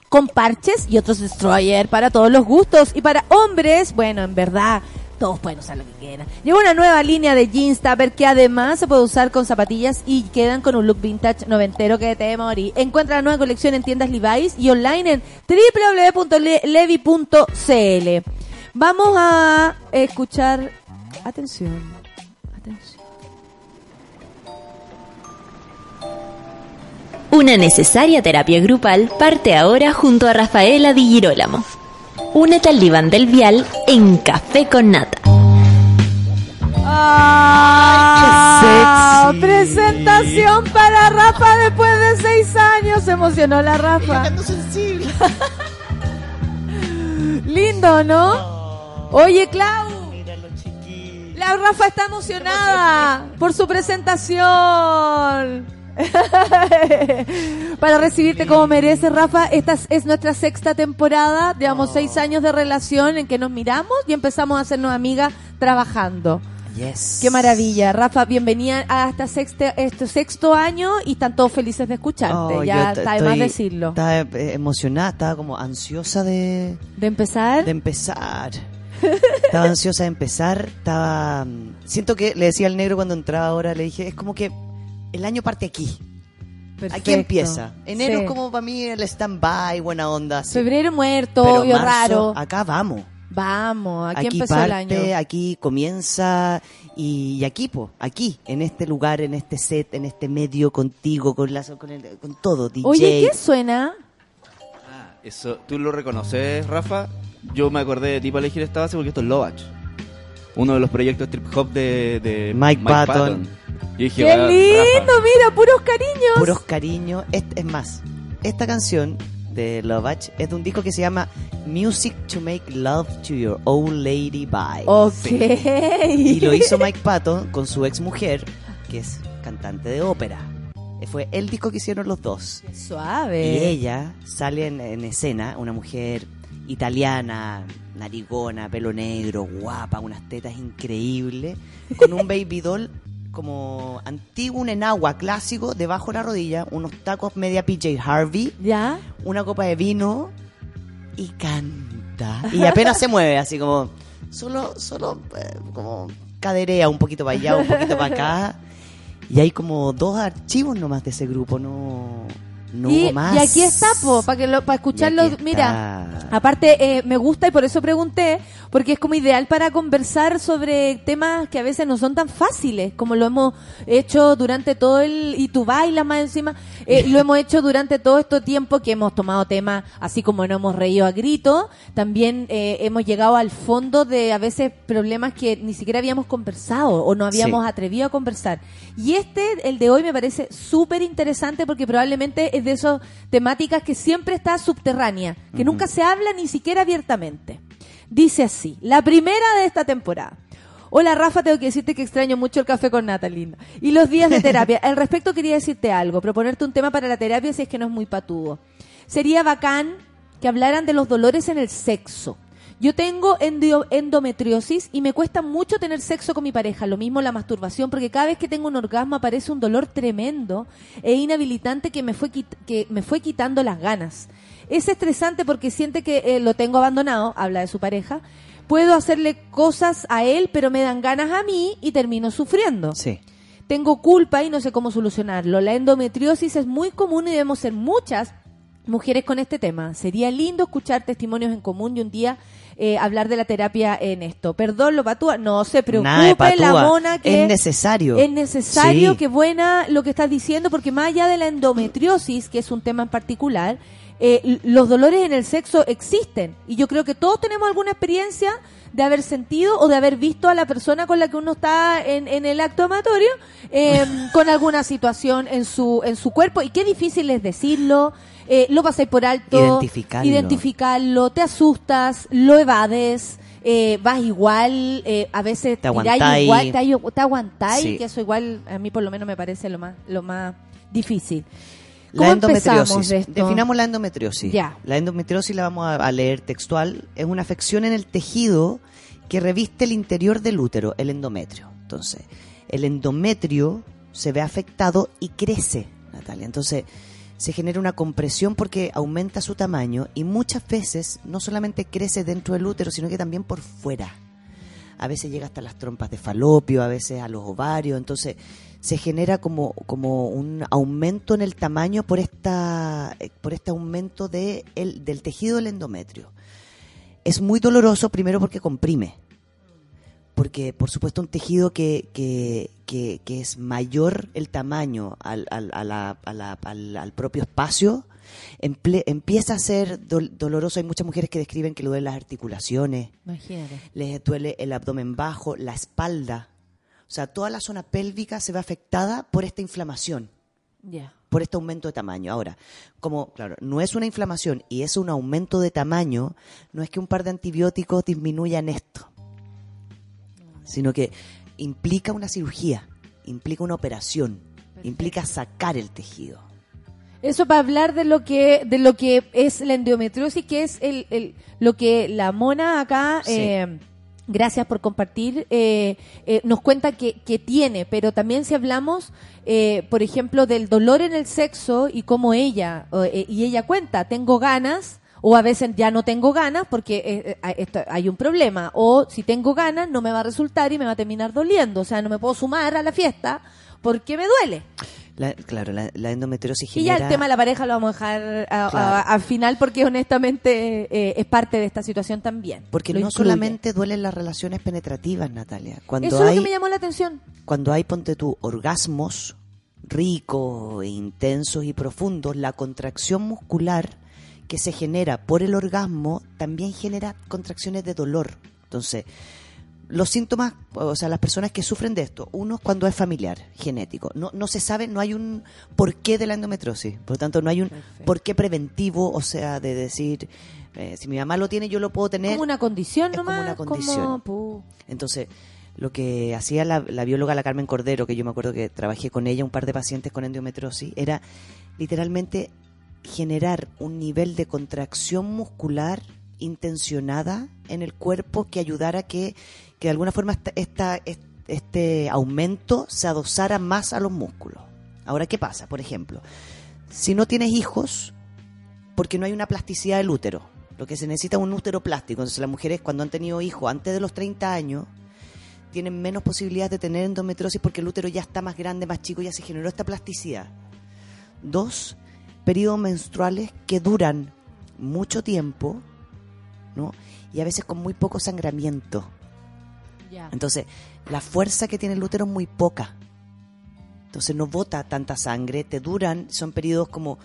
con parches y otros destroyer para todos los gustos. Y para hombres, bueno, en verdad, todos pueden usar lo que quieran. Llega una nueva línea de jeans tupper que además se puede usar con zapatillas y quedan con un look vintage noventero que te morir. Encuentra la nueva colección en tiendas Levi's y online en www.levi.cl. Vamos a escuchar. Atención. Atención. Una necesaria terapia grupal parte ahora junto a Rafaela Di Girolamo. Únete al diván del vial en Café con Nata. ¡Ah! Presentación para Rafa después de seis años. Se emocionó la Rafa. Lindo, ¿no? Oye, Clau. La Rafa está emocionada por su presentación. Para recibirte como merece, Rafa, esta es- es nuestra sexta temporada. Llevamos seis años de relación en que nos miramos y empezamos a hacernos amigas trabajando. Yes. Qué maravilla, Rafa, bienvenida a esta sexta, este sexto año y están todos felices de escucharte. Oh, ya está de más decirlo. Estaba eh, emocionada, estaba como ansiosa de, ¿De empezar? de empezar. Estaba ansiosa de empezar, estaba... mm, Siento que le decía al negro cuando entraba ahora, le dije, es como que el año parte aquí. Perfecto. Aquí empieza. Enero Sí. es como para mí el stand-by, buena onda. así. Febrero muerto, Pero obvio marzo, raro. Acá vamos. Vamos, aquí, Aquí, empezó parte, el año. aquí comienza y, y aquí, po, aquí, en este lugar, en este set, en este medio, contigo, con, la, con, el- con todo, DJ. Oye, ¿qué suena? Eso, ¿Tú lo reconoces, Rafa? Yo me acordé de ti para elegir esta base porque esto es Lovach. Uno de los proyectos trip hop de, de Mike Patton. Yo dije, ¡Qué "Bueno, lindo! Rafa". Mira, puros cariños. puros cariños. Es, es más, esta canción de Lovach es de un disco que se llama Music to Make Love to Your Old Lady Bye. Ok. Y lo hizo Mike Patton con su ex mujer, que es cantante de ópera. Eh, Fue el disco que hicieron los dos. Suave. Y ella sale en, en escena, una mujer italiana, narigona, pelo negro, guapa, unas tetas increíbles, con un baby doll como antiguo, un enagua clásico debajo de la rodilla, unos tacos media PJ Harvey, ¿Ya? una copa de vino y canta. Y apenas se mueve, así como solo, solo eh, como caderea un poquito para allá, un poquito para acá. Y hay como dos archivos nomás de ese grupo, no, no y, hubo más. y aquí está, para que lo, para escucharlo. Mira, aparte eh, me gusta y por eso pregunté, porque es como ideal para conversar sobre temas que a veces no son tan fáciles, como lo hemos hecho durante todo el y tú bailas más encima, eh, lo hemos hecho durante todo este tiempo que hemos tomado temas así como no hemos reído a grito, también eh, hemos llegado al fondo de a veces problemas que ni siquiera habíamos conversado o no habíamos Sí. atrevido a conversar. Y este, el de hoy, me parece súper interesante porque probablemente es de esas temáticas que siempre está subterránea, que nunca se habla ni siquiera abiertamente. Dice así, la primera de esta temporada. Hola Rafa, tengo que decirte que extraño mucho el café con nata, linda. Y los días de terapia. Al respecto quería decirte algo, proponerte un tema para la terapia si es que no es muy patudo. Sería bacán que hablaran de los dolores en el sexo. Yo tengo endometriosis y me cuesta mucho tener sexo con mi pareja. Lo mismo la masturbación, porque cada vez que tengo un orgasmo aparece un dolor tremendo e inhabilitante que me fue, quit- que me fue quitando las ganas. Es estresante porque siente que eh, lo tengo abandonado, habla de su pareja. Puedo hacerle cosas a él, pero me dan ganas a mí y termino sufriendo. Sí. Tengo culpa y no sé cómo solucionarlo. La endometriosis es muy común y debemos ser muchas mujeres con este tema. Sería lindo escuchar testimonios en común y un día eh, hablar de la terapia en esto. Perdón, lo patúa. No se preocupe, la mona que Es necesario. es necesario, Sí. que buena lo que estás diciendo, porque más allá de la endometriosis, que es un tema en particular, eh, los dolores en el sexo existen. Y yo creo que todos tenemos alguna experiencia de haber sentido o de haber visto a la persona con la que uno está en, en el acto amatorio eh, con alguna situación en su, en su cuerpo. Y qué difícil es decirlo. eh, lo pasáis por alto, Identificarlo. identificarlo, te asustas, lo evades, eh, vas igual, eh, a veces Te aguantáis. igual, te, te aguantáis, Sí. que eso igual a mí por lo menos me parece lo más, lo más difícil. La ¿Cómo empezamos endometriosis. de esto? Definamos la endometriosis. Ya. La endometriosis la vamos a, a leer textual. Es una afección en el tejido que reviste el interior del útero, el endometrio. Entonces, el endometrio se ve afectado y crece, Natalia. Entonces, se genera una compresión porque aumenta su tamaño y muchas veces no solamente crece dentro del útero, sino que también por fuera. A veces llega hasta las trompas de falopio, a veces a los ovarios, entonces se genera como, como un aumento en el tamaño por esta por este aumento de el- del tejido del endometrio. Es muy doloroso primero porque comprime, porque por supuesto un tejido que, que, que, que es mayor el tamaño al, al, a la- a la- al, al propio espacio, empieza a ser dol- doloroso. Hay muchas mujeres que describen que le duelen las articulaciones, Imagínate. les duele el abdomen bajo, la espalda. O sea, toda la zona pélvica se ve afectada por esta inflamación, por este aumento de tamaño. Ahora, como, claro, no es una inflamación y es un aumento de tamaño, no es que un par de antibióticos disminuyan esto, sino que implica una cirugía, implica una operación, implica sacar el tejido. Eso para hablar de lo que de lo que es la endometriosis, que es el, el- lo que la mona acá, Sí. eh, gracias por compartir, eh, eh, nos cuenta que, que tiene, pero también si hablamos, eh, por ejemplo, del dolor en el sexo y cómo ella, eh, y ella cuenta, tengo ganas, o a veces ya no tengo ganas porque eh, hay un problema, o si tengo ganas no me va a resultar y me va a terminar doliendo, o sea, no me puedo sumar a la fiesta porque me duele. La- claro, la, la endometriosis Y ya el tema de la pareja lo vamos a dejar a- a- Claro. al final porque honestamente eh, es parte de esta situación también. Porque Lo no incluye. solamente duelen las relaciones penetrativas, Natalia. Cuando Eso es hay, lo que me llamó la atención. cuando hay, ponte tú, orgasmos ricos, e intensos y profundos, la contracción muscular que se genera por el orgasmo también genera contracciones de dolor. Entonces, los síntomas, o sea, las personas que sufren de esto, uno es cuando es familiar, genético. No, no se sabe, no hay un porqué de la endometriosis. Por lo tanto, no hay un porqué preventivo, o sea, de decir, eh, si mi mamá lo tiene, yo lo puedo tener. Como una condición Es como una condición. como, Entonces, lo que hacía la, la bióloga la Carmen Cordero, que yo me acuerdo que trabajé con ella, un par de pacientes con endometriosis, era literalmente generar un nivel de contracción muscular intencionada en el cuerpo que ayudara a que, que de alguna forma esta, este aumento se adosara más a los músculos. Ahora, ¿qué pasa? Por ejemplo, si no tienes hijos, porque no hay una plasticidad del útero, lo que se necesita es un útero plástico. Entonces las mujeres cuando han tenido hijos antes de los 30 años, tienen menos posibilidades de tener endometriosis porque el útero ya está más grande, más chico, ya se generó esta plasticidad. Dos, periodos menstruales que duran mucho tiempo, ¿no? Y a veces con muy poco sangramiento. Entonces, la fuerza que tiene el útero es muy poca. Entonces no bota tanta sangre, te duran, son periodos como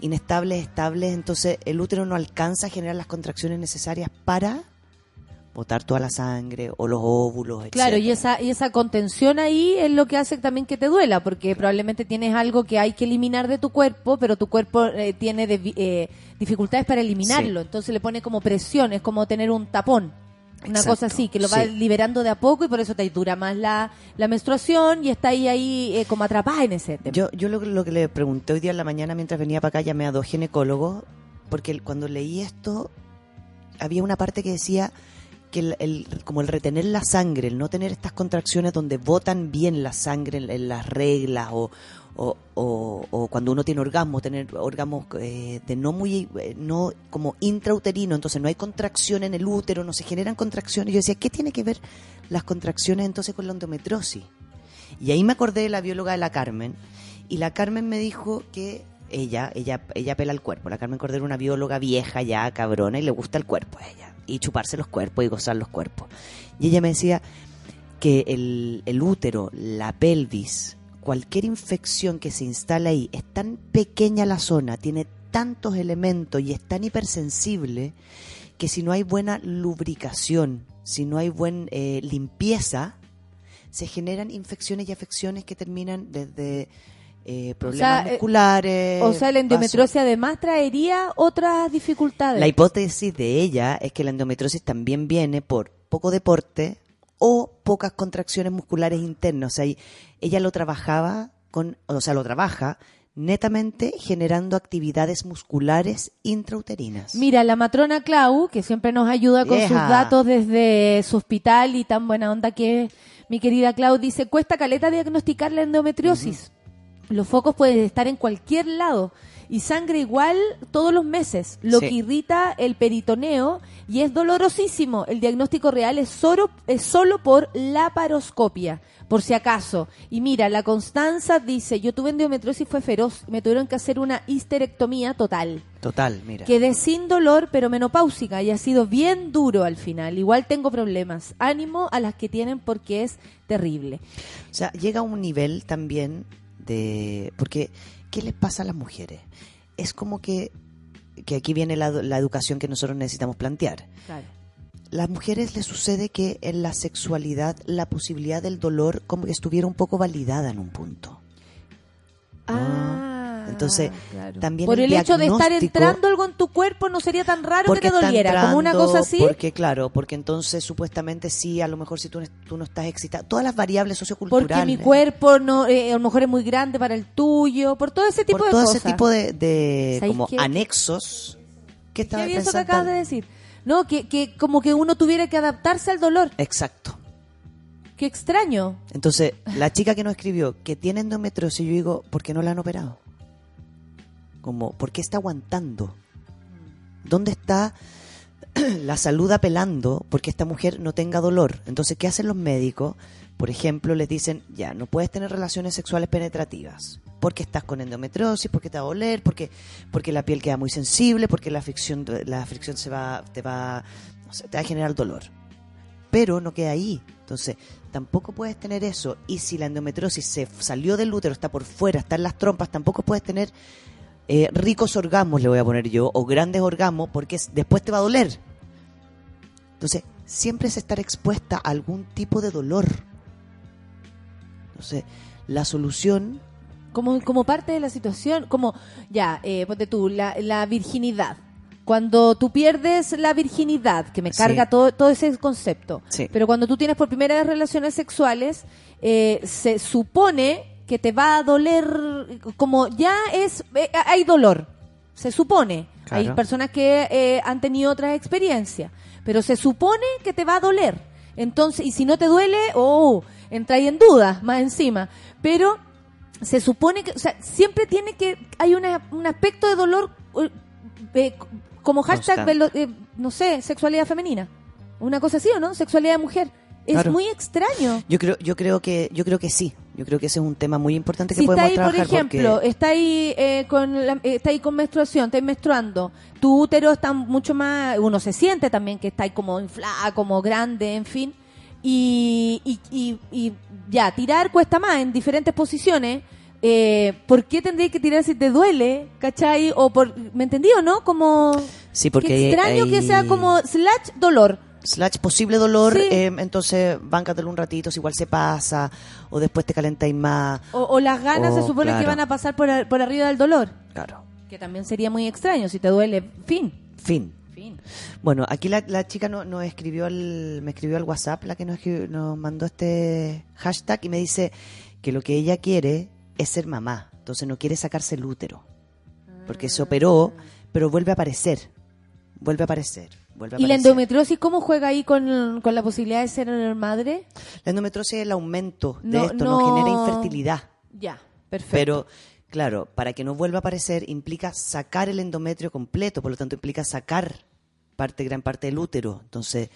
inestables, estables, entonces el útero no alcanza a generar las contracciones necesarias para botar toda la sangre o los óvulos, Claro, y esa, y esa contención ahí es lo que hace también que te duela, porque probablemente tienes algo que hay que eliminar de tu cuerpo, pero tu cuerpo eh, tiene debi- eh, dificultades para eliminarlo, entonces le pone como presión, es como tener un tapón. Una Exacto, cosa así, que lo va sí. liberando de a poco y por eso te dura más la, la menstruación y está ahí, ahí eh, como atrapada en ese tema. Yo, yo lo, que- lo que le pregunté hoy día en la mañana mientras venía para acá, llamé a dos ginecólogos, porque cuando leí esto, había una parte que decía que el, el- como el retener la sangre, el no tener estas contracciones donde botan bien la sangre en, en las reglas o, o, o- o cuando uno tiene orgasmo, tener orgasmos eh, de no muy, eh, no como intrauterino, entonces no hay contracción en el útero, no se generan contracciones. Yo decía, ¿qué tiene que ver las contracciones entonces con la endometriosis? Y ahí me acordé de la bióloga de la Carmen. Y la Carmen me dijo que ella, ella, ella pela el cuerpo. La Carmen Cordero, una bióloga vieja ya, cabrona, y le gusta el cuerpo a ella. Y chuparse los cuerpos y gozar los cuerpos. Y ella me decía que el, el útero, la pelvis, cualquier infección que se instala ahí, es tan pequeña la zona, tiene tantos elementos y es tan hipersensible que si no hay buena lubricación, si no hay buena limpieza, se generan infecciones y afecciones que terminan desde eh, problemas eh, musculares. o sea, la endometriosis además traería otras dificultades. La hipótesis de ella es que la endometriosis también viene por poco deporte o pocas contracciones musculares internas. O sea, ella lo trabajaba con, o sea, lo trabaja netamente generando actividades musculares intrauterinas. Mira, la matrona Clau, que siempre nos ayuda con sus datos desde su hospital y tan buena onda que es, mi querida Clau, dice, cuesta caleta diagnosticar la endometriosis. Los focos pueden estar en cualquier lado y sangre igual todos los meses, lo Sí. que irrita el peritoneo y es dolorosísimo. El diagnóstico real es solo, es solo por laparoscopia, por si acaso. Y mira, la Constanza dice, yo tuve endometriosis, fue feroz, me tuvieron que hacer una histerectomía total. Total, mira. Quedé sin dolor, pero menopáusica y ha sido bien duro al final. Igual tengo problemas. Ánimo a las que tienen porque es terrible. O sea, llega a un nivel también de... Porque, ¿qué les pasa a las mujeres? Es como que, que aquí viene la, la educación que nosotros necesitamos plantear. Las mujeres les sucede que en la sexualidad la posibilidad del dolor como que estuviera un poco validada en un punto. Ah, Entonces, claro. también Por el, hecho de estar entrando algo en tu cuerpo no sería tan raro que porque te doliera, como una cosa así. Porque claro, porque entonces supuestamente sí, a lo mejor si tú, no- tú no estás excitado, todas las variables socioculturales. Porque mi cuerpo no, eh, a lo mejor es muy grande para el tuyo, por todo ese tipo por de todo cosas. ese tipo de, de ¿Sabéis como qué? anexos que Qué estaba bien eso que pensando. acabas de decir. No, que, que como que uno tuviera que adaptarse al dolor. Exacto. Qué extraño. Entonces, la chica que nos escribió que tiene endometriosis, yo digo, ¿por qué no la han operado? Como, ¿por qué está aguantando? ¿Dónde está la salud apelando porque esta mujer no tenga dolor? Entonces, ¿qué hacen los médicos? Por ejemplo, les dicen, ya, no puedes tener relaciones sexuales penetrativas porque estás con endometriosis, porque te va a doler, porque, porque la piel queda muy sensible, porque la fricción, la fricción se va, te va, no sé, te va a generar dolor pero no queda ahí. Entonces, tampoco puedes tener eso. Y si la endometriosis se salió del útero, está por fuera, está en las trompas, tampoco puedes tener eh, ricos orgasmos, le voy a poner yo, o grandes orgasmos, porque es- después te va a doler. Entonces, siempre es estar expuesta a algún tipo de dolor. Entonces, la solución Como, como parte de la situación, como, ya, eh, ponte tú, la, la virginidad. Cuando tú pierdes la virginidad, que me Sí. carga todo, todo ese concepto, Sí. pero cuando tú tienes por primera vez relaciones sexuales, eh, se supone que te va a doler, como ya es, eh, hay dolor, se supone. Hay personas que eh, han tenido otras experiencias, pero se supone que te va a doler. Entonces, y si no te duele, oh, entra ahí en duda, más encima. Pero se supone que, o sea, siempre tiene que, hay una, un aspecto de dolor eh, como hashtag, velo- eh, no sé, sexualidad femenina. Una cosa así, ¿o no? Sexualidad de mujer. Es Claro. muy extraño. Yo creo, yo creo que, yo creo que sí. Yo creo que ese es un tema muy importante que Si está podemos ahí, por trabajar ejemplo, porque- está ahí eh, con la- eh, está ahí con menstruación, está ahí menstruando, tu útero está mucho más, uno se siente también que está ahí como inflada, como grande, en fin, y, y, y- y ya, tirar cuesta más en diferentes posiciones. Eh, ¿Por qué tendrías que tirar si te duele? ¿Cachai? O por, ¿Me entendí o no? Como... Sí, porque Qué hay- extraño que sea como slash dolor. Slash posible dolor, Sí. eh, entonces báncatelo un ratito, si igual se pasa, o después te calentáis más. O, o las ganas se supone que van a pasar por, a- por arriba del dolor. Claro. Que también sería muy extraño si te duele. Fin. Fin. Fin. Bueno, aquí la, la chica no- nos escribió al, me escribió al WhatsApp, la que nos, escribió- nos mandó este hashtag y me dice que lo que ella quiere es ser mamá, entonces no quiere sacarse el útero, porque se operó, pero vuelve a aparecer, vuelve a aparecer, vuelve a ¿Y la endometriosis cómo juega ahí con, con la posibilidad de ser madre? La endometriosis es el aumento de No, esto, no- nos genera infertilidad. Ya, perfecto. Pero, claro, para que no vuelva a aparecer implica sacar el endometrio completo, por lo tanto implica sacar parte, gran parte del útero. Entonces,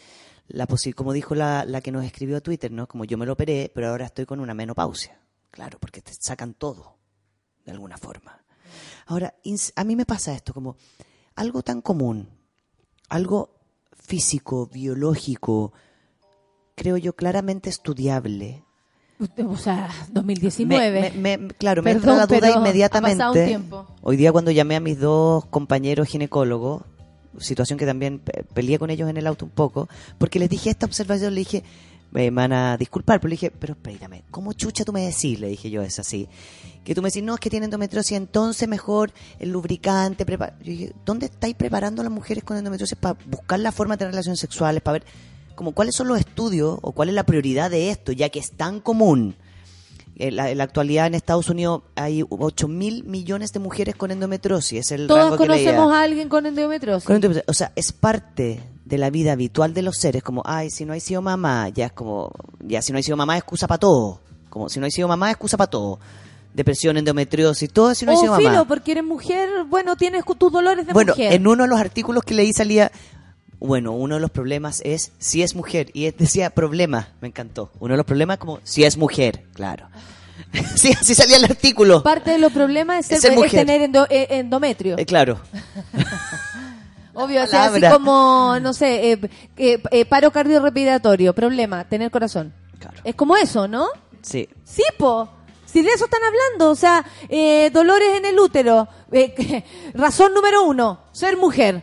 la posi- como dijo la, la que nos escribió a Twitter, ¿no? Como yo me lo operé, pero ahora estoy con una menopausia. Claro, porque te sacan todo, de alguna forma. Ahora, a mí me pasa esto, como algo tan común, algo físico, biológico, creo yo claramente estudiable, O sea, 2019. me- me- me- claro, me entra la duda ha inmediatamente. un tiempo. Hoy día cuando llamé a mis dos compañeros ginecólogos, situación que también pe- peleé con ellos en el auto un poco, porque les dije esta observación, le dije, me van a disculpar, pero le dije, pero espérame, ¿cómo chucha tú me decís? Le dije yo, es así. Que tú me decís, no, es que tiene endometriosis, entonces mejor el lubricante. Prepara. Yo dije, ¿dónde estáis preparando a las mujeres con endometriosis para buscar la forma de tener relaciones sexuales, para ver como cuáles son los estudios o cuál es la prioridad de esto, ya que es tan común? En la, en la actualidad en Estados Unidos hay 8 mil millones de mujeres con endometriosis. Es el Todos rango que leía. conocemos a alguien con endometriosis. Con endometriosis. O sea, es parte de la vida habitual de los seres. Como, ay, si no hay sido mamá, ya es como, ya si no hay sido mamá, excusa para todo. Como, si no hay sido mamá, excusa para todo. Depresión, endometriosis, todo si no hay o sido filo, mamá. porque eres mujer, bueno, tienes tus dolores de Bueno, mujer. en uno de los artículos que leí salía, bueno, uno de los problemas es si es mujer. Y decía problema, me encantó. Uno de los problemas es como si es mujer, claro. sí, así salía el artículo. Parte de los problemas es, ser- Es ser es mujer. tener endo- eh, endometrio. Eh, claro. Obvio, o sea, así como, no sé, eh, eh, paro cardiorrespiratorio, problema, tener corazón. Es como eso, ¿no? Sí. Sí, po. Si de eso están hablando, o sea, eh, dolores en el útero. eh, razón número uno, ser mujer.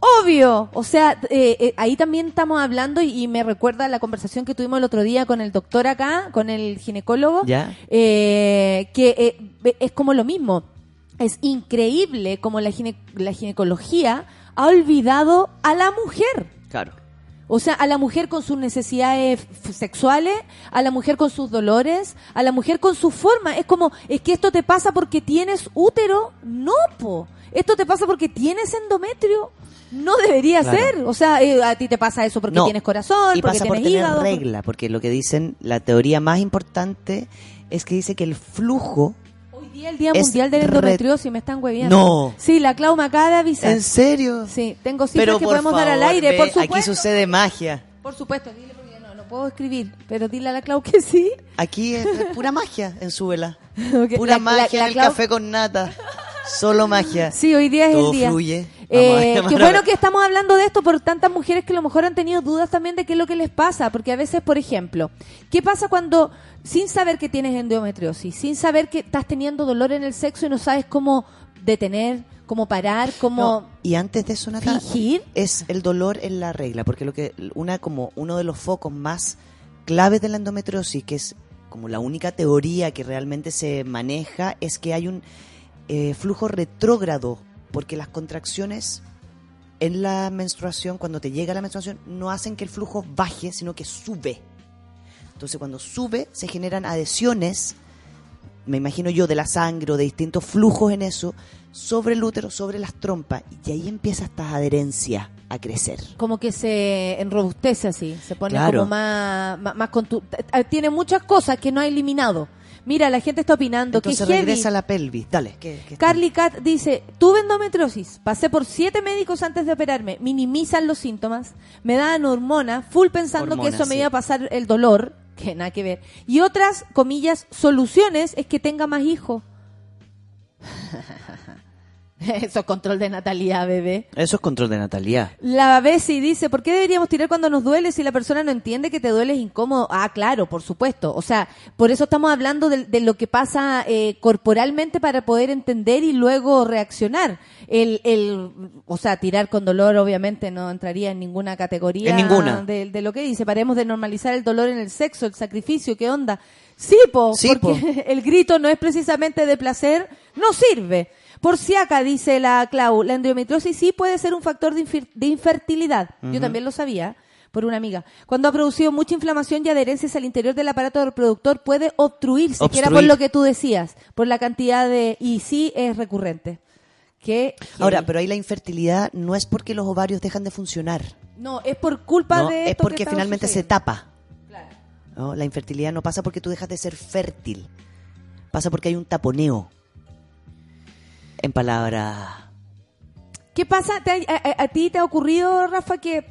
Obvio. O sea, eh, eh, ahí también estamos hablando y, y me recuerda la conversación que tuvimos el otro día con el doctor acá, con el ginecólogo. Ya. eh, que eh, es como lo mismo. Es increíble como la, gine- la ginecología ha olvidado a la mujer. Claro. O sea, a la mujer con sus necesidades sexuales, a la mujer con sus dolores, a la mujer con su forma. Es como, es que esto te pasa porque tienes útero. No, po. Esto te pasa porque tienes endometrio. No debería Claro. ser. O sea, eh, a ti te pasa eso porque No. tienes corazón, y porque pasa por tienes tener hígado. regla, porque lo que dicen, la teoría más importante es que dice que el flujo Hoy día el Día es Mundial de la re- Endometriosis, me están hueviando. No. Sí, la Clau me acaba de avisar. ¿En serio? Sí, tengo cifras Pero que podemos dar al aire, ve, por supuesto. Aquí sucede magia. Por supuesto, dile porque no, no puedo escribir, pero dile a la Clau que sí. Aquí es, es pura magia en Súbela. Ok, Pura la- magia la- la en el Clau- café con nata. Solo magia. Sí, hoy día es Todo el día. fluye. Eh, qué bueno que estamos hablando de esto por tantas mujeres que a lo mejor han tenido dudas también de qué es lo que les pasa, porque a veces, por ejemplo, ¿qué pasa cuando sin saber que tienes endometriosis, sin saber que estás teniendo dolor en el sexo y no sabes cómo detener, cómo parar, cómo No, y antes de eso, Nata, fingir? es el dolor en la regla, porque lo que una como uno de los focos más claves de la endometriosis, que es como la única teoría que realmente se maneja, es que hay un eh, flujo retrógrado, porque las contracciones en la menstruación, cuando te llega la menstruación, no hacen que el flujo baje, sino que sube. Entonces, cuando sube, se generan adhesiones me imagino yo, de la sangre o de distintos flujos en eso, sobre el útero, sobre las trompas, y ahí empieza esta adherencia a crecer. Como que se enrobustece así, se pone Claro. como más, más, más eh, Tiene muchas cosas que no ha eliminado. Mira, la gente está opinando Entonces que heavy. regresa a la pelvis. Dale. ¿qué- qué- Carly Cat dice, tuve endometriosis, pasé por siete médicos antes de operarme, minimizan los síntomas, me daban hormonas, full pensando que eso me iba a pasar el dolor, que nada que ver. Y otras, comillas, soluciones es que tenga más hijos. Eso es control de natalidad, bebé. Eso es control de natalidad. La Bessie dice, ¿por qué deberíamos tirar cuando nos duele si la persona no entiende que te duele es incómodo? Ah, claro, por supuesto. O sea, por eso estamos hablando de, de lo que pasa eh, corporalmente para poder entender y luego reaccionar. El, el, o sea, tirar con dolor obviamente no entraría en ninguna categoría En ninguna. De, de lo que dice. Paremos de normalizar el dolor en el sexo, el sacrificio, ¿qué onda? Sí, po, Sí, porque el grito no es precisamente de placer, no sirve. Por si acá, dice la Clau, la endometriosis sí puede ser un factor de, de infertilidad. Yo también lo sabía por una amiga. Cuando ha producido mucha inflamación y adherencias al interior del aparato reproductor puede obstruirse, que era por Obstruir. lo que tú decías, por la cantidad de... Y sí es recurrente. Que Ahora, pero ahí la infertilidad no es porque los ovarios dejan de funcionar. No, es por culpa No, de es porque que finalmente se tapa. ¿no? La infertilidad no pasa porque tú dejas de ser fértil. Pasa porque hay un taponeo. En palabras. ¿Qué pasa? ¿Te a, a- a ti te ha ocurrido, Rafa, que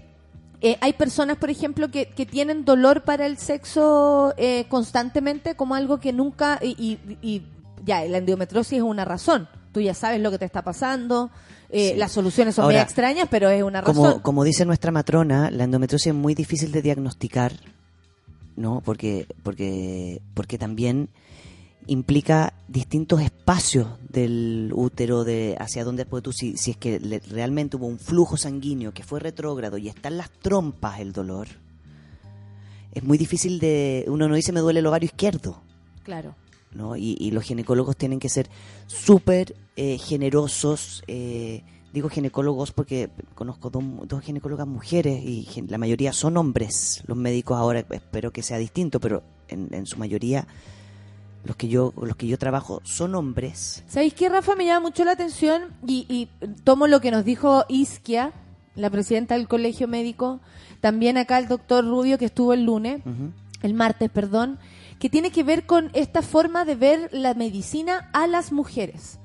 eh, hay personas, por ejemplo, que, que tienen dolor para el sexo eh, constantemente como algo que nunca... Y, y- y ya, la endometriosis es una razón. Tú ya sabes lo que te está pasando. eh, Sí. Las soluciones son muy extrañas, pero es una razón. Como, como dice nuestra matrona, la endometriosis es muy difícil de diagnosticar, ¿no? Porque, porque, porque también implica distintos espacios del útero de hacia dónde pues tú si, si es que le- realmente hubo un flujo sanguíneo que fue retrógrado y está en las trompas el dolor es muy difícil de uno no dice me duele el ovario izquierdo Claro. ¿no? Y, y los ginecólogos tienen que ser súper eh, generosos. eh, digo ginecólogos porque conozco dos, dos ginecólogas mujeres y la mayoría son hombres. Los médicos ahora espero que sea distinto, pero en, en su mayoría los que yo los que yo trabajo son hombres. ¿Sabéis qué, Rafa? Me llama mucho la atención y, y tomo lo que nos dijo Isquia, la presidenta del colegio médico, también acá el doctor Rubio que estuvo el lunes, el martes, perdón, que tiene que ver con esta forma de ver la medicina a las mujeres.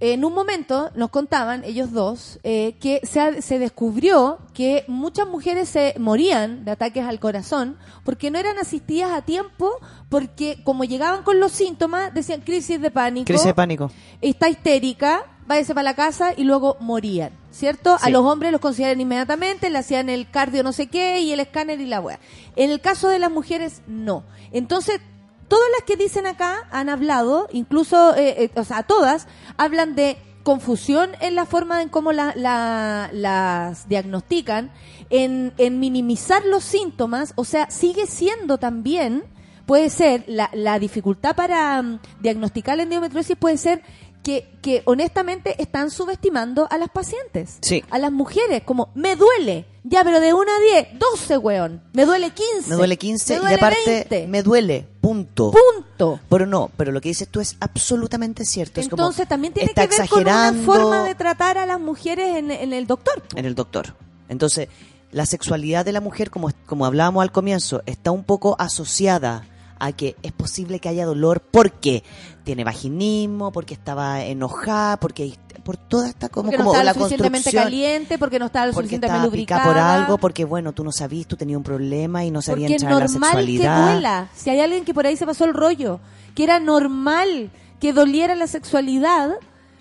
En un momento nos contaban, ellos dos, eh, que se, se descubrió que muchas mujeres se morían de ataques al corazón porque no eran asistidas a tiempo, porque como llegaban con los síntomas, decían crisis de pánico, Crisis de pánico. está histérica, váyase para la casa y luego morían, ¿cierto? A los hombres los consideran inmediatamente, le hacían el cardio no sé qué y el escáner y la wea. En el caso de las mujeres, no. Entonces, todas las que dicen acá han hablado, incluso, eh, eh, o sea, todas, hablan de confusión en la forma en cómo la- la- las diagnostican, en, en minimizar los síntomas, o sea, sigue siendo también, puede ser, la, la dificultad para mm, diagnosticar la endometriosis puede ser que, que honestamente están subestimando a las pacientes, Sí. a las mujeres, como, me duele, ya, pero de 1 a 10, 12, weón, me duele 15. Me duele 15 me duele y aparte 20. me duele, punto. Punto. Pero no, pero lo que dices tú es absolutamente cierto. es como, Entonces también tiene que ver con una exagerando forma de tratar a las mujeres en, en el doctor. en el doctor. Entonces, la sexualidad de la mujer, como, como hablábamos al comienzo, está un poco asociada a que es posible que haya dolor porque tiene vaginismo, porque estaba enojada, porque por toda esta como, Porque no como la suficientemente caliente, porque no estaba lo porque suficientemente lubricada. por algo, porque bueno, tú no sabías, tú tenías un problema y no sabías entrar a la normal que sexualidad. duela. Si hay alguien que por ahí se pasó el rollo, que era normal que doliera la sexualidad,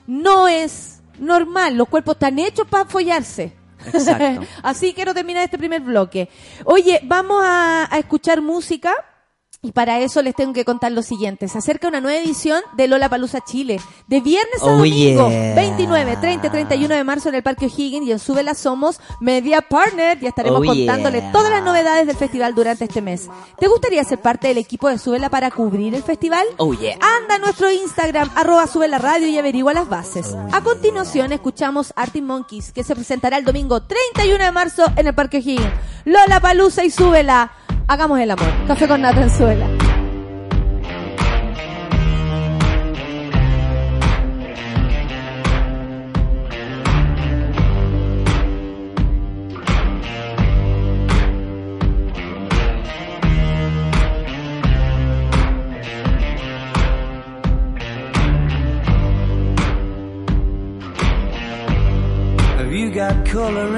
no es normal. Los cuerpos están hechos para follarse. Exacto. Así quiero terminar este primer bloque. Oye, vamos a, a escuchar música. Y para eso les tengo que contar lo siguiente. Se acerca una nueva edición de Lola Palusa Chile. De viernes a Oh, domingo. yeah. 29, 30 y 31 de marzo en el Parque O'Higgins y en Súbela Somos Media Partner. Ya estaremos Oh, contándole yeah. todas las novedades del festival durante este mes. ¿Te gustaría ser parte del equipo de Súbela para cubrir el festival? Oh, yeah. Anda a nuestro Instagram, arroba Súbela Radio y averigua las bases. A continuación escuchamos Arctic Monkeys, que se presentará el domingo 31 de marzo en el Parque O'Higgins. Lola Palusa y Súbela. Hagamos el amor. Café con Natanzuela. color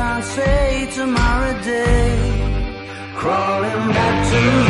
Can't say tomorrow day. Crawling back to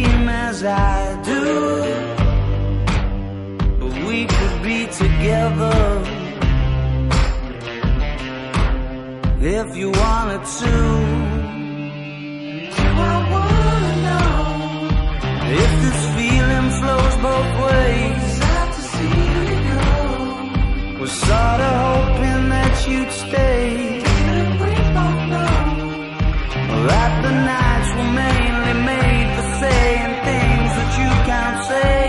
I do. But we could be together if you wanted to. Do I wanna know if this feeling flows both ways? Sad to see you go. Was sorta hoping that you'd stay. We both know that the nights were mainly say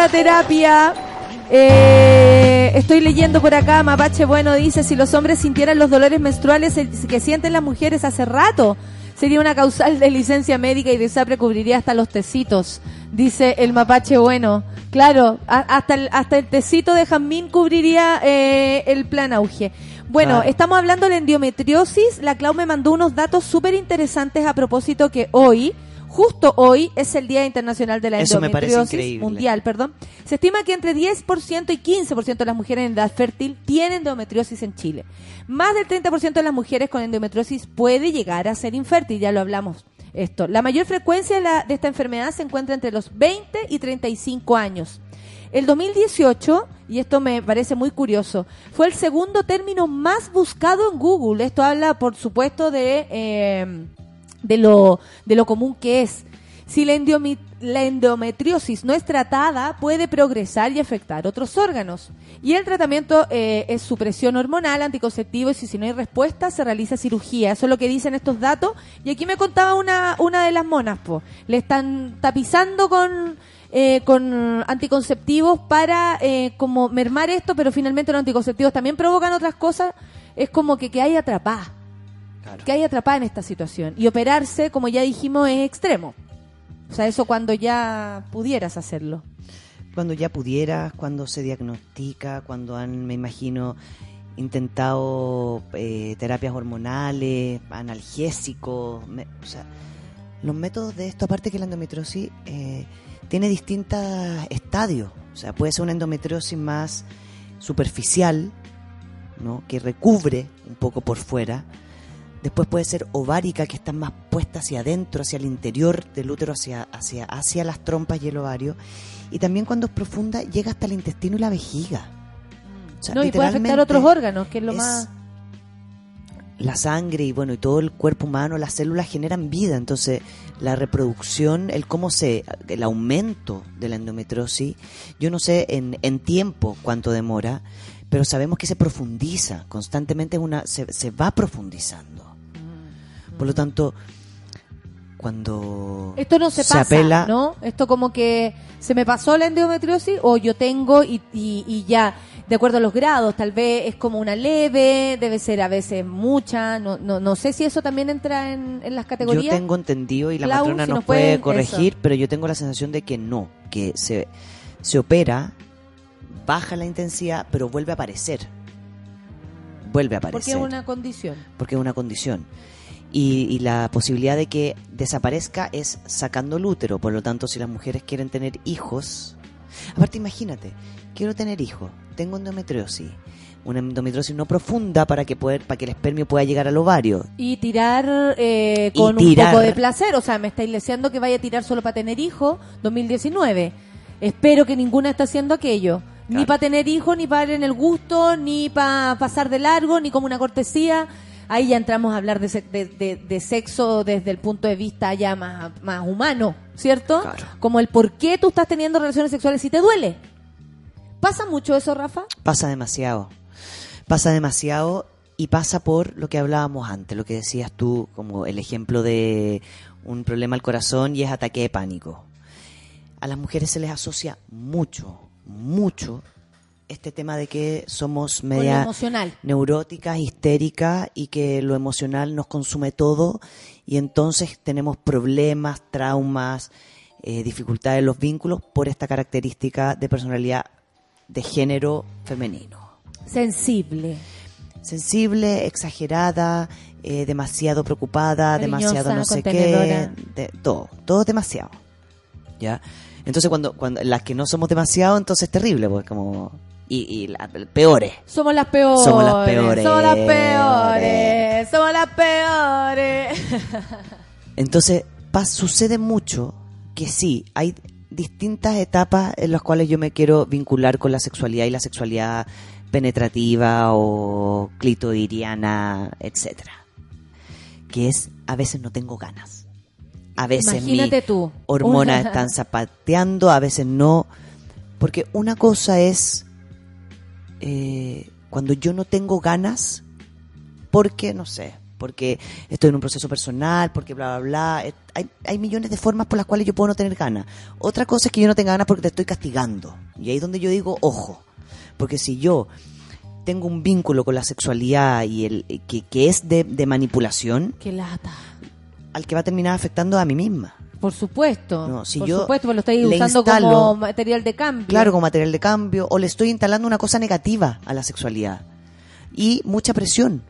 la terapia. Eh, estoy leyendo por acá, Mapache Bueno dice, si los hombres sintieran los dolores menstruales que sienten las mujeres hace rato, sería una causal de licencia médica y de SAPRE cubriría hasta los tecitos, dice el Mapache Bueno. Claro, hasta el, hasta el tecito de Jamín cubriría eh, el plan auge. Bueno, estamos hablando de la endometriosis. La Clau me mandó unos datos súper interesantes a propósito que hoy, justo hoy, es el Día Internacional de la Eso Endometriosis. Mundial, perdón. Se estima que entre 10% y 15% de las mujeres en edad fértil tienen endometriosis en Chile. Más del 30% de las mujeres con endometriosis puede llegar a ser infértil, ya lo hablamos. Esto. La mayor frecuencia de, la- de esta enfermedad se encuentra entre los 20 y 35 años. El 2018, y esto me parece muy curioso, fue el segundo término más buscado en Google. Esto habla, por supuesto, de, eh, de, lo, de lo común que es. Si la, la endometriosis no es tratada, puede progresar y afectar otros órganos. Y el tratamiento eh, es supresión hormonal, anticonceptivo, y si, si no hay respuesta, se realiza cirugía. Eso es lo que dicen estos datos. Y aquí me contaba una, una de las monas, po. Le están tapizando con, eh, con anticonceptivos para eh, como mermar esto, pero finalmente los anticonceptivos también provocan otras cosas. Es como que, que hay atrapada. Que hay atrapada en esta situación. Y operarse, como ya dijimos, es extremo. O sea, eso cuando ya pudieras hacerlo. Cuando ya pudieras, cuando se diagnostica, cuando han, me imagino, intentado eh, terapias hormonales, analgésicos, me- o sea, los métodos de esto, aparte que la endometriosis eh, tiene distintos estadios, o sea, puede ser una endometriosis más superficial, ¿no? que recubre un poco por fuera, Después puede ser ovárica, que está más puesta hacia adentro, hacia el interior del útero, hacia, hacia, hacia las trompas y el ovario. Y también cuando es profunda, llega hasta el intestino y la vejiga. O sea, no, y puede afectar otros órganos, que es lo es- más... La sangre y bueno, y todo el cuerpo humano, las células generan vida. Entonces, la reproducción, el cómo se, el aumento de la endometriosis, yo no sé en, en tiempo cuánto demora, pero sabemos que se profundiza constantemente, una, se, se va profundizando. Por lo tanto, cuando Esto no se pasa, apela, ¿no? Esto como que se me pasó la endometriosis o yo tengo y, y, y ya, de acuerdo a los grados, tal vez es como una leve, debe ser a veces mucha, no, no, no sé si eso también entra en, en las Yo categorías. tengo entendido y la Clau, matrona si nos nos puede puede- corregir, eso. pero yo tengo la sensación de que no, que se, se opera, baja la intensidad, pero vuelve a aparecer. Vuelve a porque aparecer. es una condición. porque es una condición. Y, y la posibilidad de que desaparezca es sacando el útero. Por lo tanto, si las mujeres quieren tener hijos. Aparte, imagínate, quiero tener hijos, tengo endometriosis. Una endometriosis no profunda para que, poder, para que el espermio pueda llegar al ovario. Y tirar eh, Y con tirar. un poco de placer. O sea, me estáis deseando que vaya a tirar solo para tener hijos 2019. Espero que ninguna esté haciendo aquello. Ni para tener hijos, ni para en el gusto, ni para pasar de largo, ni como una cortesía. Ahí ya entramos a hablar de, de- de sexo desde el punto de vista ya más, más humano, ¿cierto? Como el por qué tú estás teniendo relaciones sexuales si te duele. ¿Pasa mucho eso, Rafa? Pasa demasiado. Pasa demasiado y pasa por lo que hablábamos antes, lo que decías tú, como el ejemplo de un problema al corazón y es ataque de pánico. A las mujeres se les asocia mucho, mucho este tema de que somos media emocional. neuróticas, histéricas y que lo emocional nos consume todo y entonces tenemos problemas, traumas, eh, dificultades en los vínculos por esta característica de personalidad de género femenino. Sensible. Sensible, exagerada, eh, demasiado preocupada, Cariñosa, demasiado no sé qué, de- todo, todo demasiado. ¿Ya? Entonces cuando, cuando las que no somos demasiado, entonces es terrible, pues como y, y las peores. Somos las peores. Somos las peores. Somos las peores. Somos las peores. Entonces, pa- sucede mucho que sí, hay distintas etapas en las cuales yo me quiero vincular con la sexualidad y la sexualidad penetrativa o clitoridiana, etcétera. Que es, a veces no tengo ganas. A veces Imagínate mi tú. hormonas están zapateando, a veces no. Porque una cosa es eh, cuando yo no tengo ganas, porque, no sé, porque estoy en un proceso personal, porque bla, bla, bla. eh, Hay, hay millones de formas por las cuales yo puedo no tener ganas. Otra cosa es que yo no tenga ganas porque te estoy castigando. Y ahí es donde yo digo, ojo, porque si yo tengo un vínculo con la sexualidad y el que, que es de, de manipulación, Qué lata. al que va a terminar afectando a mí misma. Por supuesto. No, si Por yo supuesto, porque lo estáis le usando instalo- como material de cambio. Claro, como material de cambio, o le estoy instalando una cosa negativa a la sexualidad. Y mucha presión.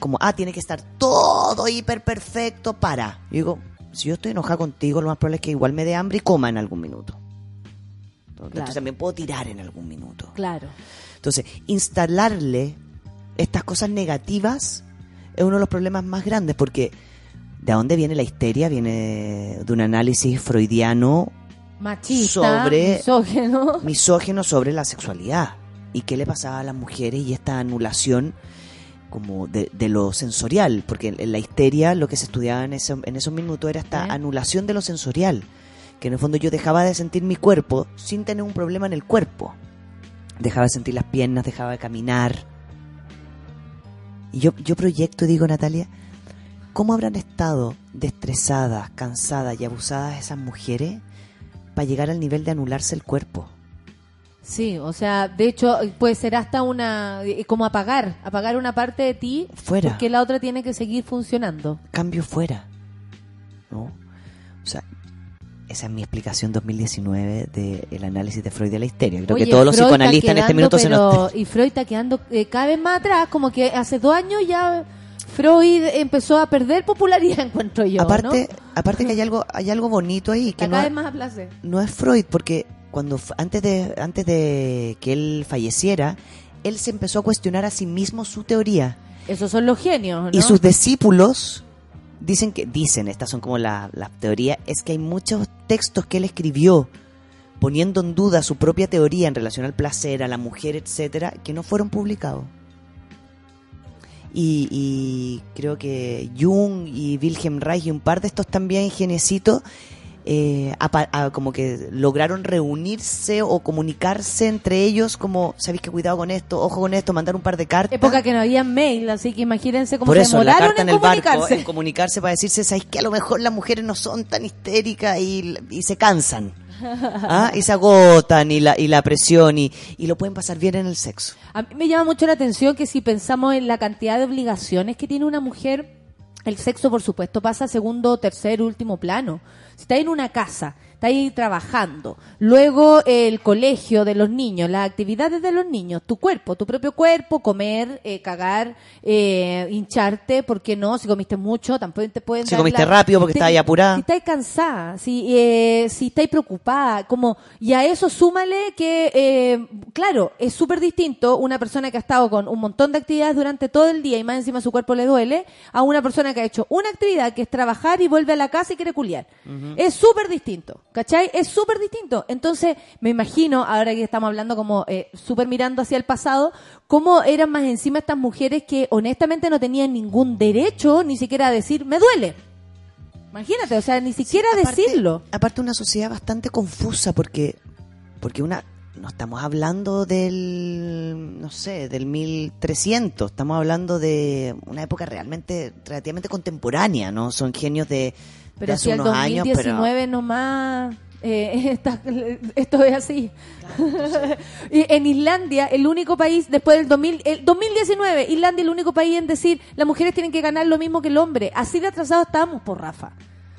Como, ah, tiene que estar todo hiper perfecto para. Y digo, si yo estoy enojada contigo, lo más probable es que igual me dé hambre y coma en algún minuto. Entonces Claro. también puedo tirar en algún minuto. Claro. Entonces, instalarle estas cosas negativas es uno de los problemas más grandes porque ¿de dónde viene la histeria? Viene de un análisis freudiano Machista, sobre misógino. misógino sobre la sexualidad y qué le pasaba a las mujeres y esta anulación como de, de lo sensorial, porque en, la histeria lo que se estudiaba en, eso- en esos minutos era esta ¿Eh? anulación de lo sensorial, que en el fondo yo dejaba de sentir mi cuerpo sin tener un problema en el cuerpo. Dejaba de sentir las piernas, dejaba de caminar. Y yo, yo proyecto digo, Natalia, ¿cómo habrán estado destresadas, cansadas y abusadas esas mujeres para llegar al nivel de anularse el cuerpo? Sí, o sea, de hecho puede ser hasta una eh, como apagar, apagar una parte de ti Fuera. porque la otra tiene que seguir funcionando. cambio fuera. ¿No? O sea, esa es mi explicación 2019 del análisis de Freud de la histeria. Creo Oye, que todos los Freud psicoanalistas en este minuto se nos... Y Freud está quedando eh, cada vez más atrás, como que hace dos años ya Freud empezó a perder popularidad, encuentro yo. aparte, ¿no? aparte que hay algo, hay algo bonito ahí, que no, cada es- vez más a placer. no es Freud, porque cuando antes de, antes de que él falleciera, él se empezó a cuestionar a sí mismo su teoría. Esos son los genios, ¿no? Y sus discípulos dicen que, dicen, estas son como la, la teoría, es que hay muchos textos que él escribió poniendo en duda su propia teoría en relación al placer, a la mujer, etcétera, que no fueron publicados. Y, y creo que Jung y Wilhelm Reich y un par de estos también genecitos eh, apa- a- como que lograron reunirse o comunicarse entre ellos como, sabéis que cuidado con esto, ojo con esto, mandar un par de cartas. Época que no había mail, así que imagínense cómo Por se eso, la demoraron carta en en el barco, comunicarse. en comunicarse para decirse, ¿sabes que A lo mejor las mujeres no son tan histéricas y, y se cansan. ¿Ah? Y se agotan y la, y la presión y, y lo pueden pasar bien en el sexo. A mí me llama mucho la atención que si pensamos en la cantidad de obligaciones que tiene una mujer, el sexo, por supuesto, pasa a segundo, tercer, último plano. Si está en una casa, está ahí trabajando, luego el colegio de los niños, las actividades de los niños, tu cuerpo, tu propio cuerpo, comer, eh, cagar, eh, hincharte, ¿por qué no? Si comiste mucho, tampoco te pueden Si dar comiste la- rápido porque Te- ahí apurada. Si estáis cansada, si, eh, si estáis preocupada, como, y a eso súmale que, eh, claro, es súper distinto una persona que ha estado con un montón de actividades durante todo el día y más encima su cuerpo le duele, a una persona que ha hecho una actividad que es trabajar y vuelve a la casa y quiere culiar. Es súper distinto, ¿cachai? Es súper distinto. Entonces, me imagino, ahora que estamos hablando como eh, súper mirando hacia el pasado, cómo eran más encima estas mujeres que honestamente no tenían ningún derecho ni siquiera a decir, me duele. Imagínate, o sea, ni siquiera aparte- decirlo. Aparte una sociedad bastante confusa porque, porque una, no estamos hablando del, no sé, del 1300, estamos hablando de una época realmente, relativamente contemporánea, ¿no? Son genios de Pero si el unos años, pero... 2019 nomás, eh, esto es así. y en Islandia, el único país, después del 2000, el 2019, Islandia el único país en decir, las mujeres tienen que ganar lo mismo que el hombre. Así de atrasados estamos, por Rafa.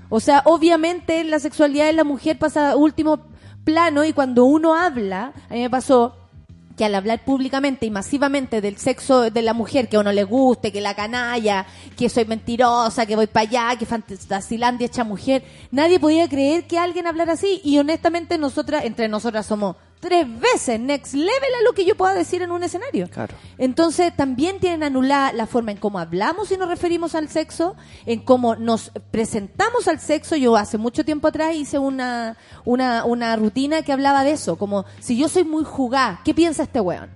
O sea, obviamente la sexualidad de la mujer pasa a último plano y cuando uno habla, a mí me pasó que al hablar públicamente y masivamente del sexo de la mujer que a uno le guste, que la canalla, que soy mentirosa, que voy para allá, que Fantasilandia hecha mujer, nadie podía creer que alguien hablara así. Y honestamente nosotras, entre nosotras somos tres veces next level a lo que yo pueda decir en un escenario. Claro. Entonces también tienen anulada la forma en cómo hablamos y nos referimos al sexo, en cómo nos presentamos al sexo. Yo hace mucho tiempo atrás hice una, una, una rutina que hablaba de eso, como si yo soy muy jugada, ¿qué piensa este weón?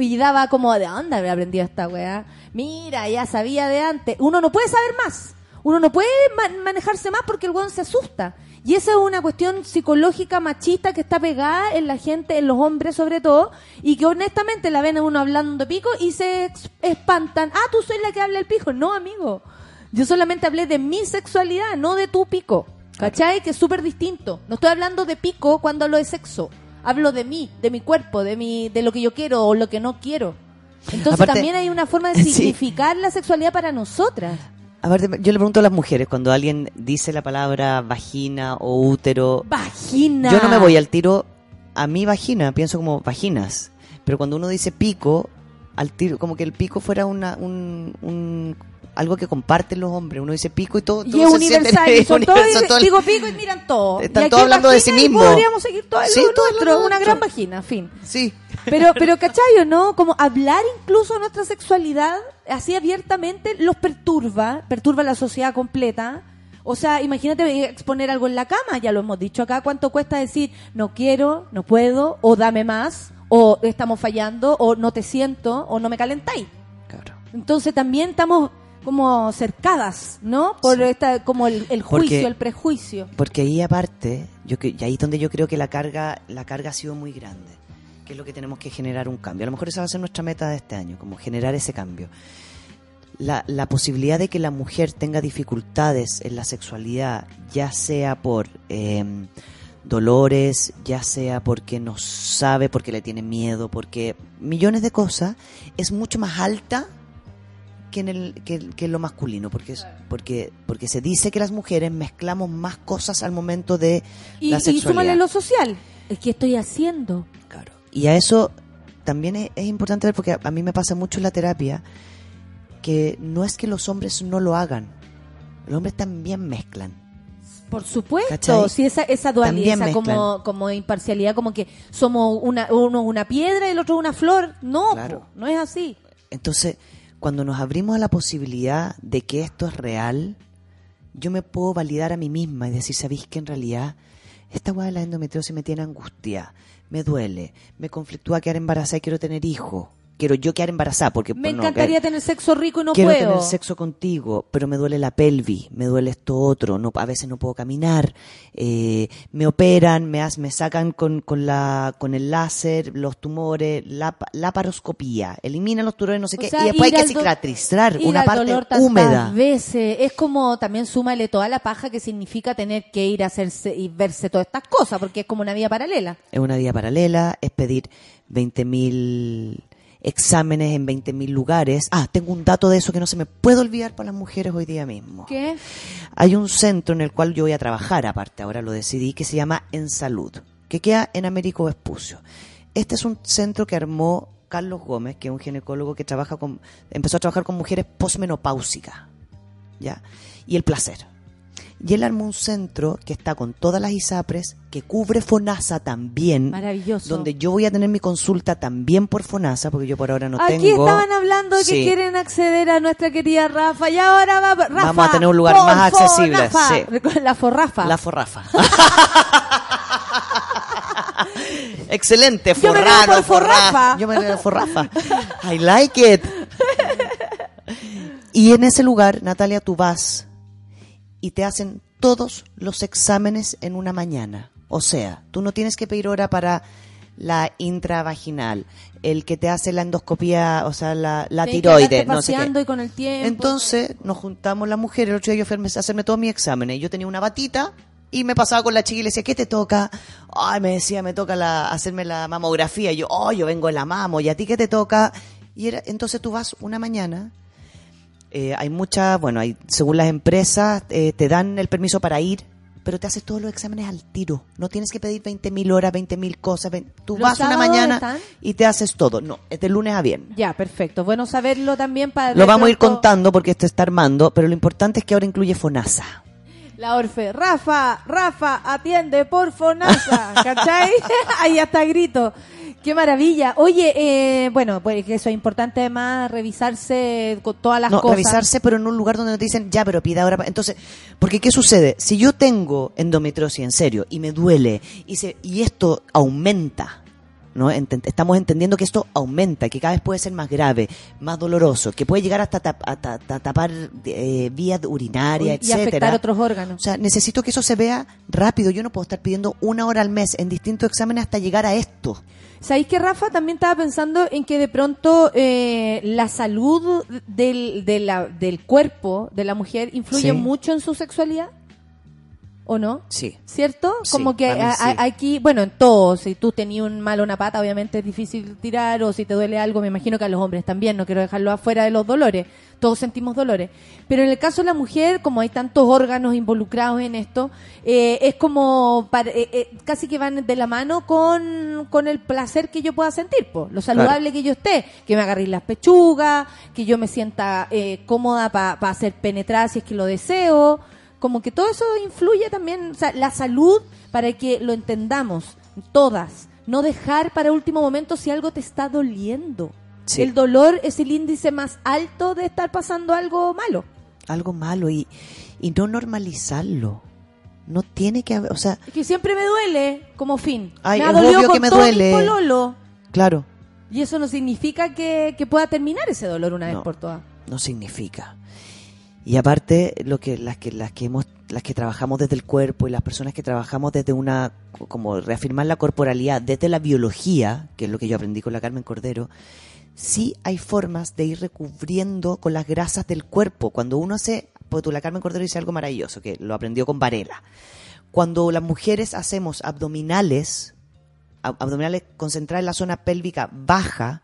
Y daba como, ¿de dónde había aprendido esta weá? Mira, ya sabía de antes. Uno no puede saber más. Uno no puede ma- manejarse más porque el weón se asusta. Y esa es una cuestión psicológica machista que está pegada en la gente, en los hombres sobre todo, y que honestamente la ven a uno hablando de pico y se espantan. Ah, tú soy la que habla el pico. No, amigo. Yo solamente hablé de mi sexualidad, no de tu pico. ¿Cachai? Que es súper distinto. No estoy hablando de pico cuando hablo de sexo. Hablo de mí, de mi cuerpo, de mi, de lo que yo quiero o lo que no quiero. Entonces Aparte- también hay una forma de Sí. significar la sexualidad para nosotras. A ver, yo le pregunto a las mujeres, cuando alguien dice la palabra vagina o útero, Vagina. yo no me voy al tiro a mi vagina, pienso como vaginas. Pero cuando uno dice pico, al tiro, como que el pico fuera una, un, un- algo que comparten los hombres. Uno dice pico y todo, Y todo es se universal, y son todos, todo el- digo pico y miran todo. Están Y todos hablando de sí y mismo. Podríamos seguir todo Sí, lo todo nuestro, una nuestro. gran vagina, fin. Sí. Pero, pero ¿cachayo, no? Como hablar incluso de nuestra sexualidad así abiertamente los perturba, perturba la sociedad completa. O sea, imagínate exponer algo en la cama, ya lo hemos dicho acá, ¿cuánto cuesta decir no quiero, no puedo, o dame más, o estamos fallando, o no te siento, o no me calentáis? Claro. Entonces también estamos como cercadas, ¿no? Por esta, como el, el juicio, Porque- el prejuicio. Porque ahí aparte, yo que- y ahí es donde yo creo que la carga, la carga ha sido muy grande, que es lo que tenemos que generar un cambio. A lo mejor esa va a ser nuestra meta de este año, como generar ese cambio. La, la posibilidad de que la mujer tenga dificultades en la sexualidad, ya sea por eh, dolores, ya sea porque no sabe, porque le tiene miedo, porque millones de cosas, es mucho más alta que en, el, que, que en lo masculino, porque, es- porque, porque se dice que las mujeres mezclamos más cosas al momento de Y, la y sexualidad. súmale lo social. Es que estoy haciendo. Y a eso también es, es importante ver, porque a, a mí me pasa mucho en la terapia, que no es que los hombres no lo hagan, los hombres también mezclan. Por supuesto, ¿Cachai? si esa, esa dualidad, esa como, imparcialidad, como que somos una, uno una piedra y el otro una flor. No, Claro. po, no es así. Entonces, cuando nos abrimos a la posibilidad de que esto es real, yo me puedo validar a mí misma y decir, ¿sabéis que en realidad esta hueá de la endometriosis me tiene angustia, me duele, me conflictúa quedar embarazada y quiero tener hijos? Quiero yo quedar embarazada porque Me no, encantaría que- tener sexo rico y no quiero puedo. tener sexo contigo, pero me duele la pelvis, me duele esto otro, no, a veces no puedo caminar, eh, me operan, me, me sacan con, con, la, con el láser los tumores, la, pa- la paroscopía, eliminan los tumores, no sé O qué, sea, y después hay que cicatrizar ir una al parte dolor húmeda. veces. Es como también súmale toda la paja que significa tener que ir a hacerse y verse todas estas cosas, porque es como una vía paralela. Es una vía paralela, es pedir 20.000 exámenes en 20.000 lugares. Ah, tengo un dato de eso que no se me puede olvidar para las mujeres hoy día mismo. ¿Qué? Hay un centro en el cual yo voy a trabajar, aparte, ahora lo decidí, que se llama En Salud, que queda en Américo Vespucio. Este es un centro que armó Carlos Gómez, que es un ginecólogo que trabaja con, empezó a trabajar con mujeres posmenopáusicas, ¿ya? Y el placer. Y él armó un centro que está con todas las ISAPRES, que cubre FONASA también, Maravilloso. donde yo voy a tener mi consulta también por FONASA, porque yo por ahora no Aquí tengo... estaban hablando que quieren acceder a nuestra querida Rafa y ahora va Rafa. Vamos a tener un lugar más accesible, sí. La forrafa. La forrafa. Excelente, forrano, forrafa. Yo me veo forrafa. I like it. Y en ese lugar, Natalia, tú vas y te hacen todos los exámenes en una mañana. O sea, tú no tienes que pedir hora para la intravaginal, el que te hace la endoscopía, o sea, la, la tiroides, no sé qué. y con el tiempo. Entonces nos juntamos las mujeres, el otro día yo fui a hacerme todos mis exámenes. Yo tenía una batita y me pasaba con la chica y le decía, ¿qué te toca? Ay, me decía, me toca la, hacerme la mamografía. Y yo, oh, yo vengo de la mamo, ¿y a ti qué te toca? Y era, entonces tú vas una mañana, eh, hay muchas, bueno, hay, según las empresas, eh, te dan el permiso para ir, pero te haces todos los exámenes al tiro. No tienes que pedir 20.000 horas, 20.000 cosas. Tú ¿Los vas una mañana están? y te haces todo. No, es de lunes a viernes. Ya, perfecto. Bueno saberlo también para... Lo vamos a ir contando porque esto está armando, pero lo importante es que ahora incluye FONASA. La Orfe, Rafa, Rafa, atiende por Fonasa, ¿cachai? Ahí hasta grito. Qué maravilla. Oye, eh, bueno, pues eso es importante además, revisarse con todas las no, cosas. revisarse, pero en un lugar donde no te dicen, ya, pero pida ahora. pa-". Entonces, porque ¿qué sucede? Si yo tengo endometriosis en serio y me duele y, se, y esto aumenta, ¿no? Estamos entendiendo que esto aumenta, que cada vez puede ser más grave, más doloroso, que puede llegar hasta, tap- a ta- ta- tapar eh, vías urinarias, y afectar etcétera. otros órganos. O sea, necesito que eso se vea rápido. Yo no puedo estar pidiendo una hora al mes en distintos exámenes hasta llegar a esto. ¿Sabéis que Rafa también estaba pensando en que de pronto eh, la salud del, de la- del cuerpo de la mujer influye Sí. mucho en su sexualidad? ¿O no? Sí. ¿Cierto? Sí, Como que a- sí. aquí, bueno, en todo, si tú tenías un mal o una pata, obviamente es difícil tirar, o si te duele algo, me imagino que a los hombres también, no quiero dejarlo afuera de los dolores, todos sentimos dolores. Pero en el caso de la mujer, como hay tantos órganos involucrados en esto, eh, es como para- eh, eh, casi que van de la mano con, con el placer que yo pueda sentir, po. lo saludable que yo esté, que me agarréis las pechugas, que yo me sienta eh, cómoda para ser penetrada si es que lo deseo como que todo eso influye también, o sea, la salud para que lo entendamos todas, no dejar para último momento si algo te está doliendo. Sí. El dolor es el índice más alto de estar pasando algo malo. algo malo y, y no normalizarlo. No tiene que haber, o sea, Es que siempre me duele como fin. Ay, me ha dolido obvio con que me todo mi duele. pololo. claro, Y eso no significa que, que pueda terminar ese dolor una vez No. por todas. no significa. Y aparte, lo que las que las que hemos las que trabajamos desde el cuerpo y las personas que trabajamos desde una como reafirmar la corporalidad desde la biología, que es lo que yo aprendí con la Carmen Cordero, sí hay formas de ir recubriendo con las grasas del cuerpo. Cuando uno hace, pues la Carmen Cordero dice algo maravilloso, que lo aprendió con Varela. Cuando las mujeres hacemos abdominales, ab- abdominales concentradas en la zona pélvica baja,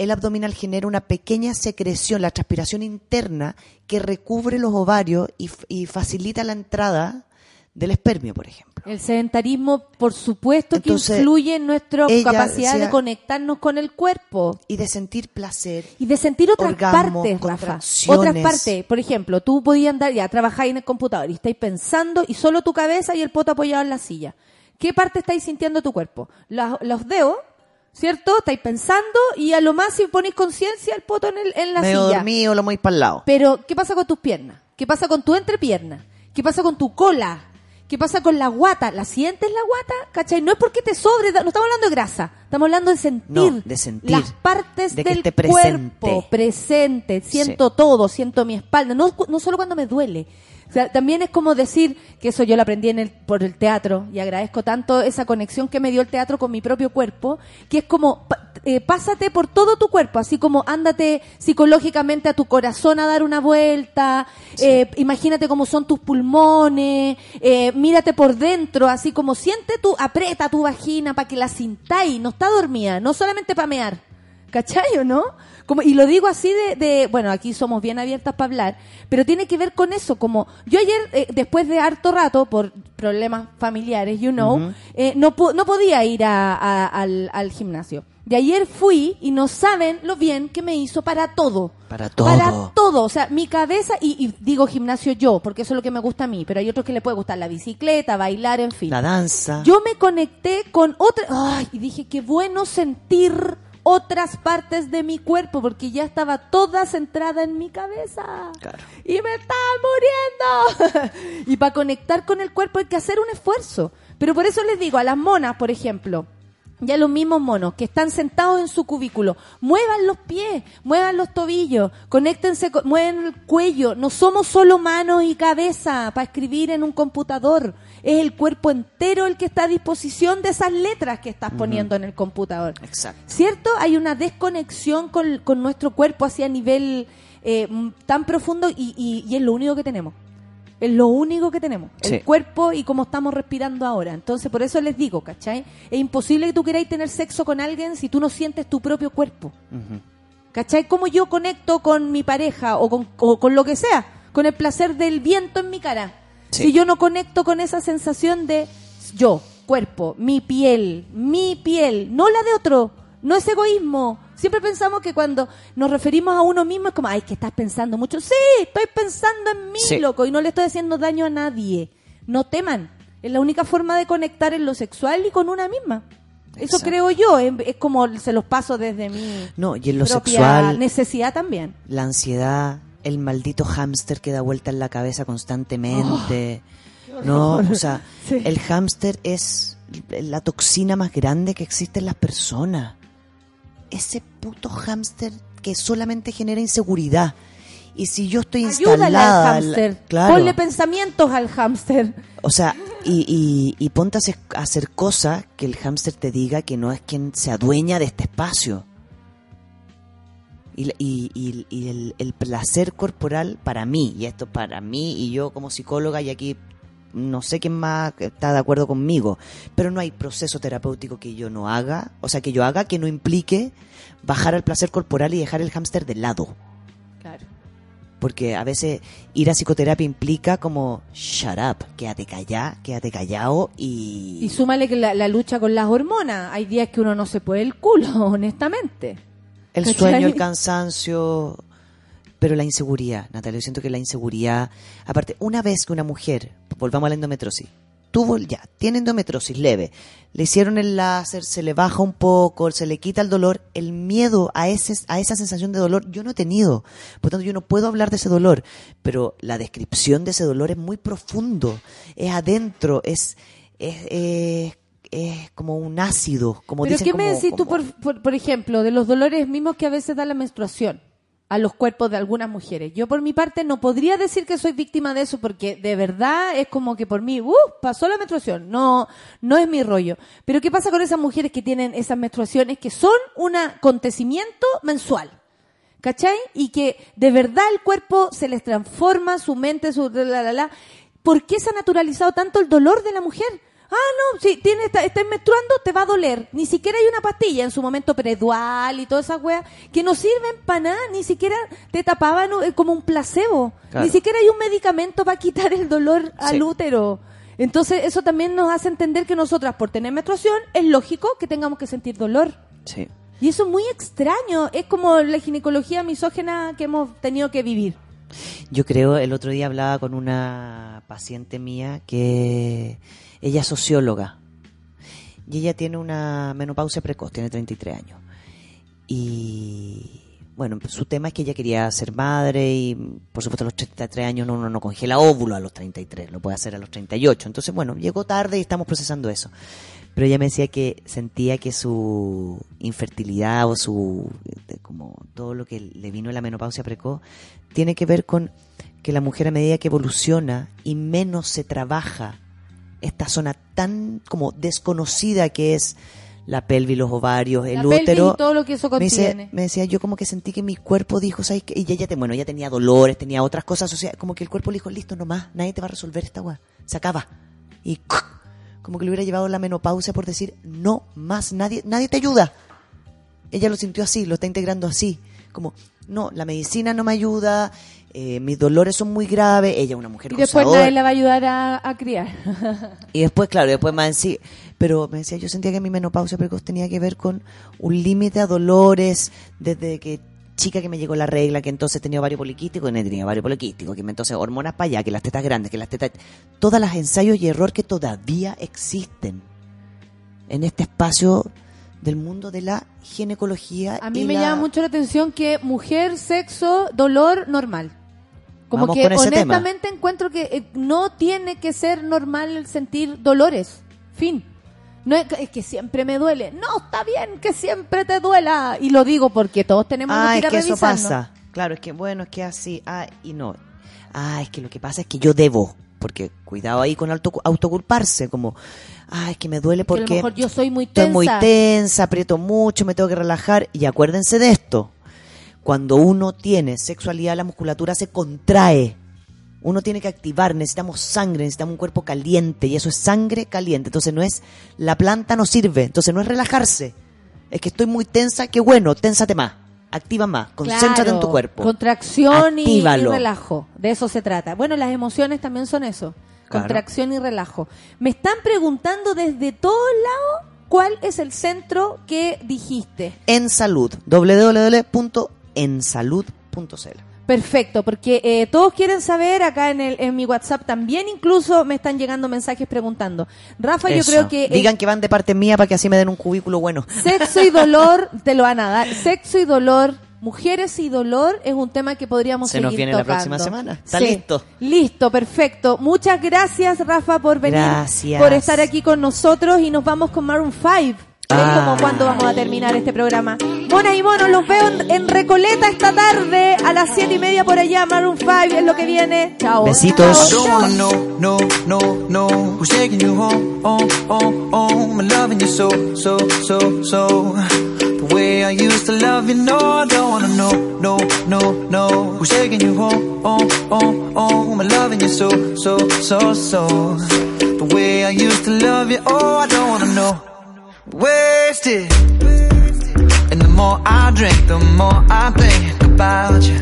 el abdominal genera una pequeña secreción, la transpiración interna, que recubre los ovarios y, facilita la entrada del espermio, por ejemplo. El sedentarismo, por supuesto, Entonces, que influye en nuestra capacidad de conectarnos con el cuerpo. Y de sentir placer. Y de sentir otras Orgasmo, partes, Rafa. Otras partes. Por ejemplo, tú podías andar, ya trabajáis en el computador y estáis pensando y solo tu cabeza y el poto apoyado en la silla. ¿Qué parte estáis sintiendo tu cuerpo? Los, los dedos, ¿cierto? Estáis pensando y a lo más si ponéis conciencia el poto en, el- en la Medio silla. dormido, lo muy para el lado. Pero, ¿qué pasa con tus piernas? ¿Qué pasa con tu entrepierna? ¿Qué pasa con tu cola? ¿Qué pasa con la guata? ¿La sientes la guata? ¿Cachai? No es porque te sobre, no estamos hablando de grasa, estamos hablando de sentir. No, de sentir. Las partes De del presente. cuerpo, presente, siento todo, siento mi espalda, no, no solo cuando me duele. O sea, también es como decir, que eso yo lo aprendí en el, por el teatro, y agradezco tanto esa conexión que me dio el teatro con mi propio cuerpo, que es como, eh, pásate por todo tu cuerpo, así como ándate psicológicamente a tu corazón a dar una vuelta, eh, imagínate cómo son tus pulmones, eh, mírate por dentro, así como siente tu, aprieta tu vagina para que la sintáis, no está dormida, no solamente para mear. ¿Cachai o no? Como, y lo digo así de, de- bueno, aquí somos bien abiertas para hablar, pero tiene que ver con eso, como yo ayer, eh, después de harto rato, por problemas familiares, you know, eh, no, po- no podía ir a- a- al, al gimnasio. De ayer fui y no saben lo bien que me hizo para todo. Para todo. Para todo, o sea, mi cabeza, y, y digo gimnasio yo, porque eso es lo que me gusta a mí, pero hay otros que le puede gustar la bicicleta, bailar, en fin. La danza. Yo me conecté con otra. Ay, y dije, qué bueno sentir otras partes de mi cuerpo, porque ya estaba toda centrada en mi cabeza. Claro. Y me estaba muriendo. y para conectar con el cuerpo hay que hacer un esfuerzo. Pero por eso les digo, a las monas, por ejemplo. Ya los mismos monos que están sentados en su cubículo, muevan los pies, muevan los tobillos, conéctense, con- mueven el cuello. No somos solo manos y cabeza para escribir en un computador. Es el cuerpo entero el que está a disposición de esas letras que estás poniendo en el computador. Exacto. ¿Cierto? Hay una desconexión con, con nuestro cuerpo hacia nivel eh, tan profundo y, y- y es lo único que tenemos. Es lo único que tenemos. Sí. El cuerpo y cómo estamos respirando ahora. Entonces, por eso les digo, ¿cachai? Es imposible que tú queráis tener sexo con alguien si tú no sientes tu propio cuerpo. ¿Cachai? ¿Cómo yo conecto con mi pareja o con, o con lo que sea? Con el placer del viento en mi cara. Sí. Si yo no conecto con esa sensación de yo, cuerpo, mi piel, mi piel, no la de otro. No es egoísmo. Siempre pensamos que cuando nos referimos a uno mismo es como, ay, que estás pensando mucho. Sí, estoy pensando en mí, Sí. loco, y no le estoy haciendo daño a nadie. No teman. Es la única forma de conectar en lo sexual y con una misma. Eso Exacto. creo yo. Es, como se los paso desde mi No, y en lo propia sexual, necesidad también. la ansiedad, el maldito hámster que da vuelta en la cabeza constantemente. no, o sea, Sí. el hámster es la toxina más grande que existe en las personas. Ese puto hámster que solamente genera inseguridad. Y si yo estoy Ayúdale instalada, al hámster. claro, Ponle pensamientos al hámster. o sea, y, y, y ponte a hacer, cosas que el hámster te diga que no es quien se adueña de este espacio. Y- y- y el, el placer corporal para mí, y esto para mí, y yo como psicóloga, y aquí no sé quién más está de acuerdo conmigo, pero no hay proceso terapéutico que yo no haga, o sea, que yo haga que no implique bajar al placer corporal y dejar el hámster de lado. Claro. Porque a veces ir a psicoterapia implica como, shut up, quédate callado, quédate callado y... Y súmale que la, la lucha con las hormonas. Hay días que uno no se puede el culo, honestamente. el sueño, el cansancio, pero la inseguridad, Natalia, yo siento que la inseguridad, aparte, una vez que una mujer, volvamos a la endometriosis, tuvo ya, tiene endometriosis leve, le hicieron el láser, se le baja un poco, se le quita el dolor, el miedo a ese, a esa sensación de dolor yo no he tenido, por tanto yo no puedo hablar de ese dolor, pero la descripción de ese dolor es muy profundo, es adentro, es, es, es, es como un ácido, como Pero dicen ¿qué me como- decís tú, como- por, por, por ejemplo, de los dolores mismos que a veces da la menstruación a los cuerpos de algunas mujeres? Yo por mi parte no podría decir que soy víctima de eso porque de verdad es como que por mí, ¡uh! pasó la menstruación. No, no es mi rollo. Pero ¿qué pasa con esas mujeres que tienen esas menstruaciones que son un acontecimiento mensual? ¿Cachai? Y que de verdad el cuerpo se les transforma, su mente, su la la la. ¿Por qué se ha naturalizado tanto el dolor de la mujer? Ah, no, si tiene, está, estás menstruando, te va a doler. Ni siquiera hay una pastilla en su momento predual y todas esas weas que no sirven para nada, ni siquiera te tapaban eh, como un placebo. Claro. Ni siquiera hay un medicamento para quitar el dolor al Sí. útero. Entonces, eso también nos hace entender que nosotras, por tener menstruación, es lógico que tengamos que sentir dolor. Sí. Y eso es muy extraño. Es como la ginecología misógena que hemos tenido que vivir. Yo creo, el otro día hablaba con una paciente mía que ella es socióloga y ella tiene una menopausia precoz, tiene 33 años. Y bueno, su tema es que ella quería ser madre y por supuesto a los 33 años uno no congela óvulo a los 33, lo puede hacer a los 38. Entonces, bueno, llegó tarde y estamos procesando eso. Pero ella me decía que sentía que su infertilidad o su de- como todo lo que le vino la menopausia precoz tiene que ver con que la mujer a medida que evoluciona y menos se trabaja esta zona tan como desconocida que es la pelvis, los ovarios, el La útero. y todo lo que eso me, contiene. me decía, yo como que sentí que mi cuerpo dijo, ¿sabes qué? Y ella, te- bueno, ella tenía dolores, tenía otras cosas, o sea, como que el cuerpo le dijo, listo, no más, nadie te va a resolver esta agua, se acaba. Y como que le hubiera llevado la menopausia por decir, no más, nadie, nadie te ayuda. Ella lo sintió así, lo está integrando así, como, no, la medicina no me ayuda, eh, mis dolores son muy graves, ella es una mujer Y después gozadora. nadie la va a ayudar a, a criar. Y después, claro, después más en sí. Pero me decía, yo sentía que mi menopausia precoz tenía que ver con un límite a dolores desde que chica que me llegó la regla, que entonces tenía ovario poliquístico, que no tenía ovario poliquístico, que me entonces hormonas para allá, que las tetas grandes, que las tetas... Todas las ensayos y error que todavía existen en este espacio del mundo de la ginecología. A mí y me la- llama mucho la atención que mujer, sexo, dolor normal. Como Vamos que con ese tema. honestamente encuentro que eh, no tiene que ser normal sentir dolores. Fin. No es, que- es que siempre me duele. No, está bien que siempre te duela. Y lo digo porque todos tenemos Ah, que es ir a que eso pasa. Claro, es que bueno, es que así, ah, y no. Ah, es que lo que pasa es que yo debo, porque cuidado ahí con auto, autoculparse, como, ah, es que me duele Que a lo porque mejor yo soy muy estoy tensa. muy tensa, aprieto mucho, me tengo que relajar. Y acuérdense de esto, cuando uno tiene sexualidad, la musculatura se contrae. Uno tiene que activar, necesitamos sangre, necesitamos un cuerpo caliente y eso es sangre caliente. Entonces no es, la planta no sirve, entonces no es relajarse. Es que estoy muy tensa, qué bueno, ténsate más, activa más, concéntrate en tu cuerpo. Contracción y, relajo. De eso se trata. Bueno, las emociones también son eso. Claro. Contracción y relajo. Me están preguntando desde todos lados cuál es el centro que dijiste. En salud, www.ensalud.cl. Perfecto, porque eh, todos quieren saber acá en, el, en mi WhatsApp también incluso me están llegando mensajes preguntando. Rafa, yo creo que eh, Digan que van de parte mía para que así me den un cubículo bueno. sexo y dolor te lo van a dar. Sexo y dolor, mujeres y dolor es un tema que podríamos Se seguir nos viene la próxima semana. Está Sí. listo. Listo, perfecto. Muchas gracias, Rafa, por venir, Gracias. por estar aquí con nosotros y nos vamos con Maroon 5. Ah. como cuando vamos a terminar este programa. Monas y monos, los veo en, en Recoleta esta tarde a las siete y media por allá. Maroon 5 es lo que viene. Chao. Besitos. Chao, don't chao. wanna know, no, no, no Who's taking you home, home, home, home And loving you so, so, so, so The way I used to love you, no I don't wanna know, no, no, no Who's taking you home, home, home, home And loving you so, so, so, so The way I used to love you, oh I don't wanna know Wasted And the more I drink, the more I think about you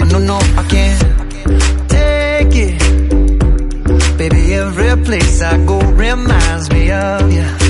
Oh no, no, I can't take it. Baby, every place I go reminds me of you.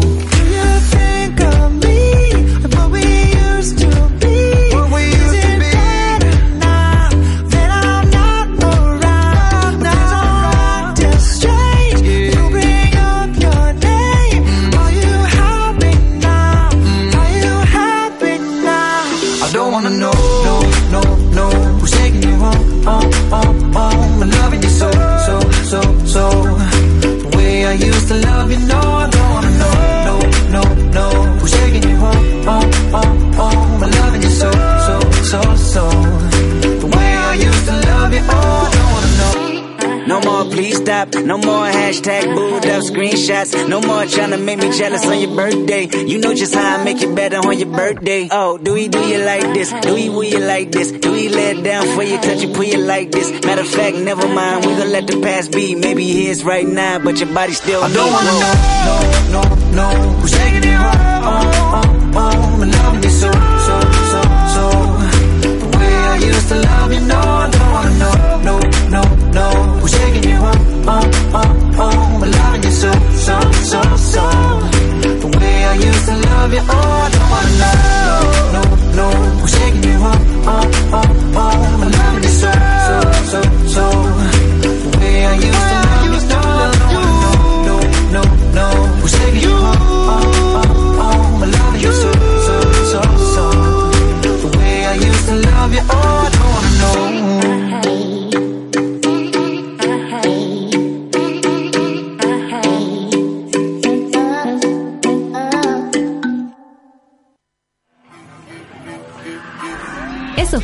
Stop. No more hashtag booed up screenshots. No more trying to make me jealous on your birthday. You know just how I make it better on your birthday. Oh, do we do you like this? Do we will you like this? Do we let it down for you, touch you, pull you like this? Matter of fact, never mind. We gonna let the past be. Maybe here's right now, but your body still. I don't wanna know, no, no, no. Who's taking you home, oh, oh, oh? I'm loving you so, so, so, so. The way I used to love you, no, I don't wanna know, no, no, no. Oh, oh, oh? I'm loving you so, so, so, so. The way I used to love you, oh, I don't wanna know,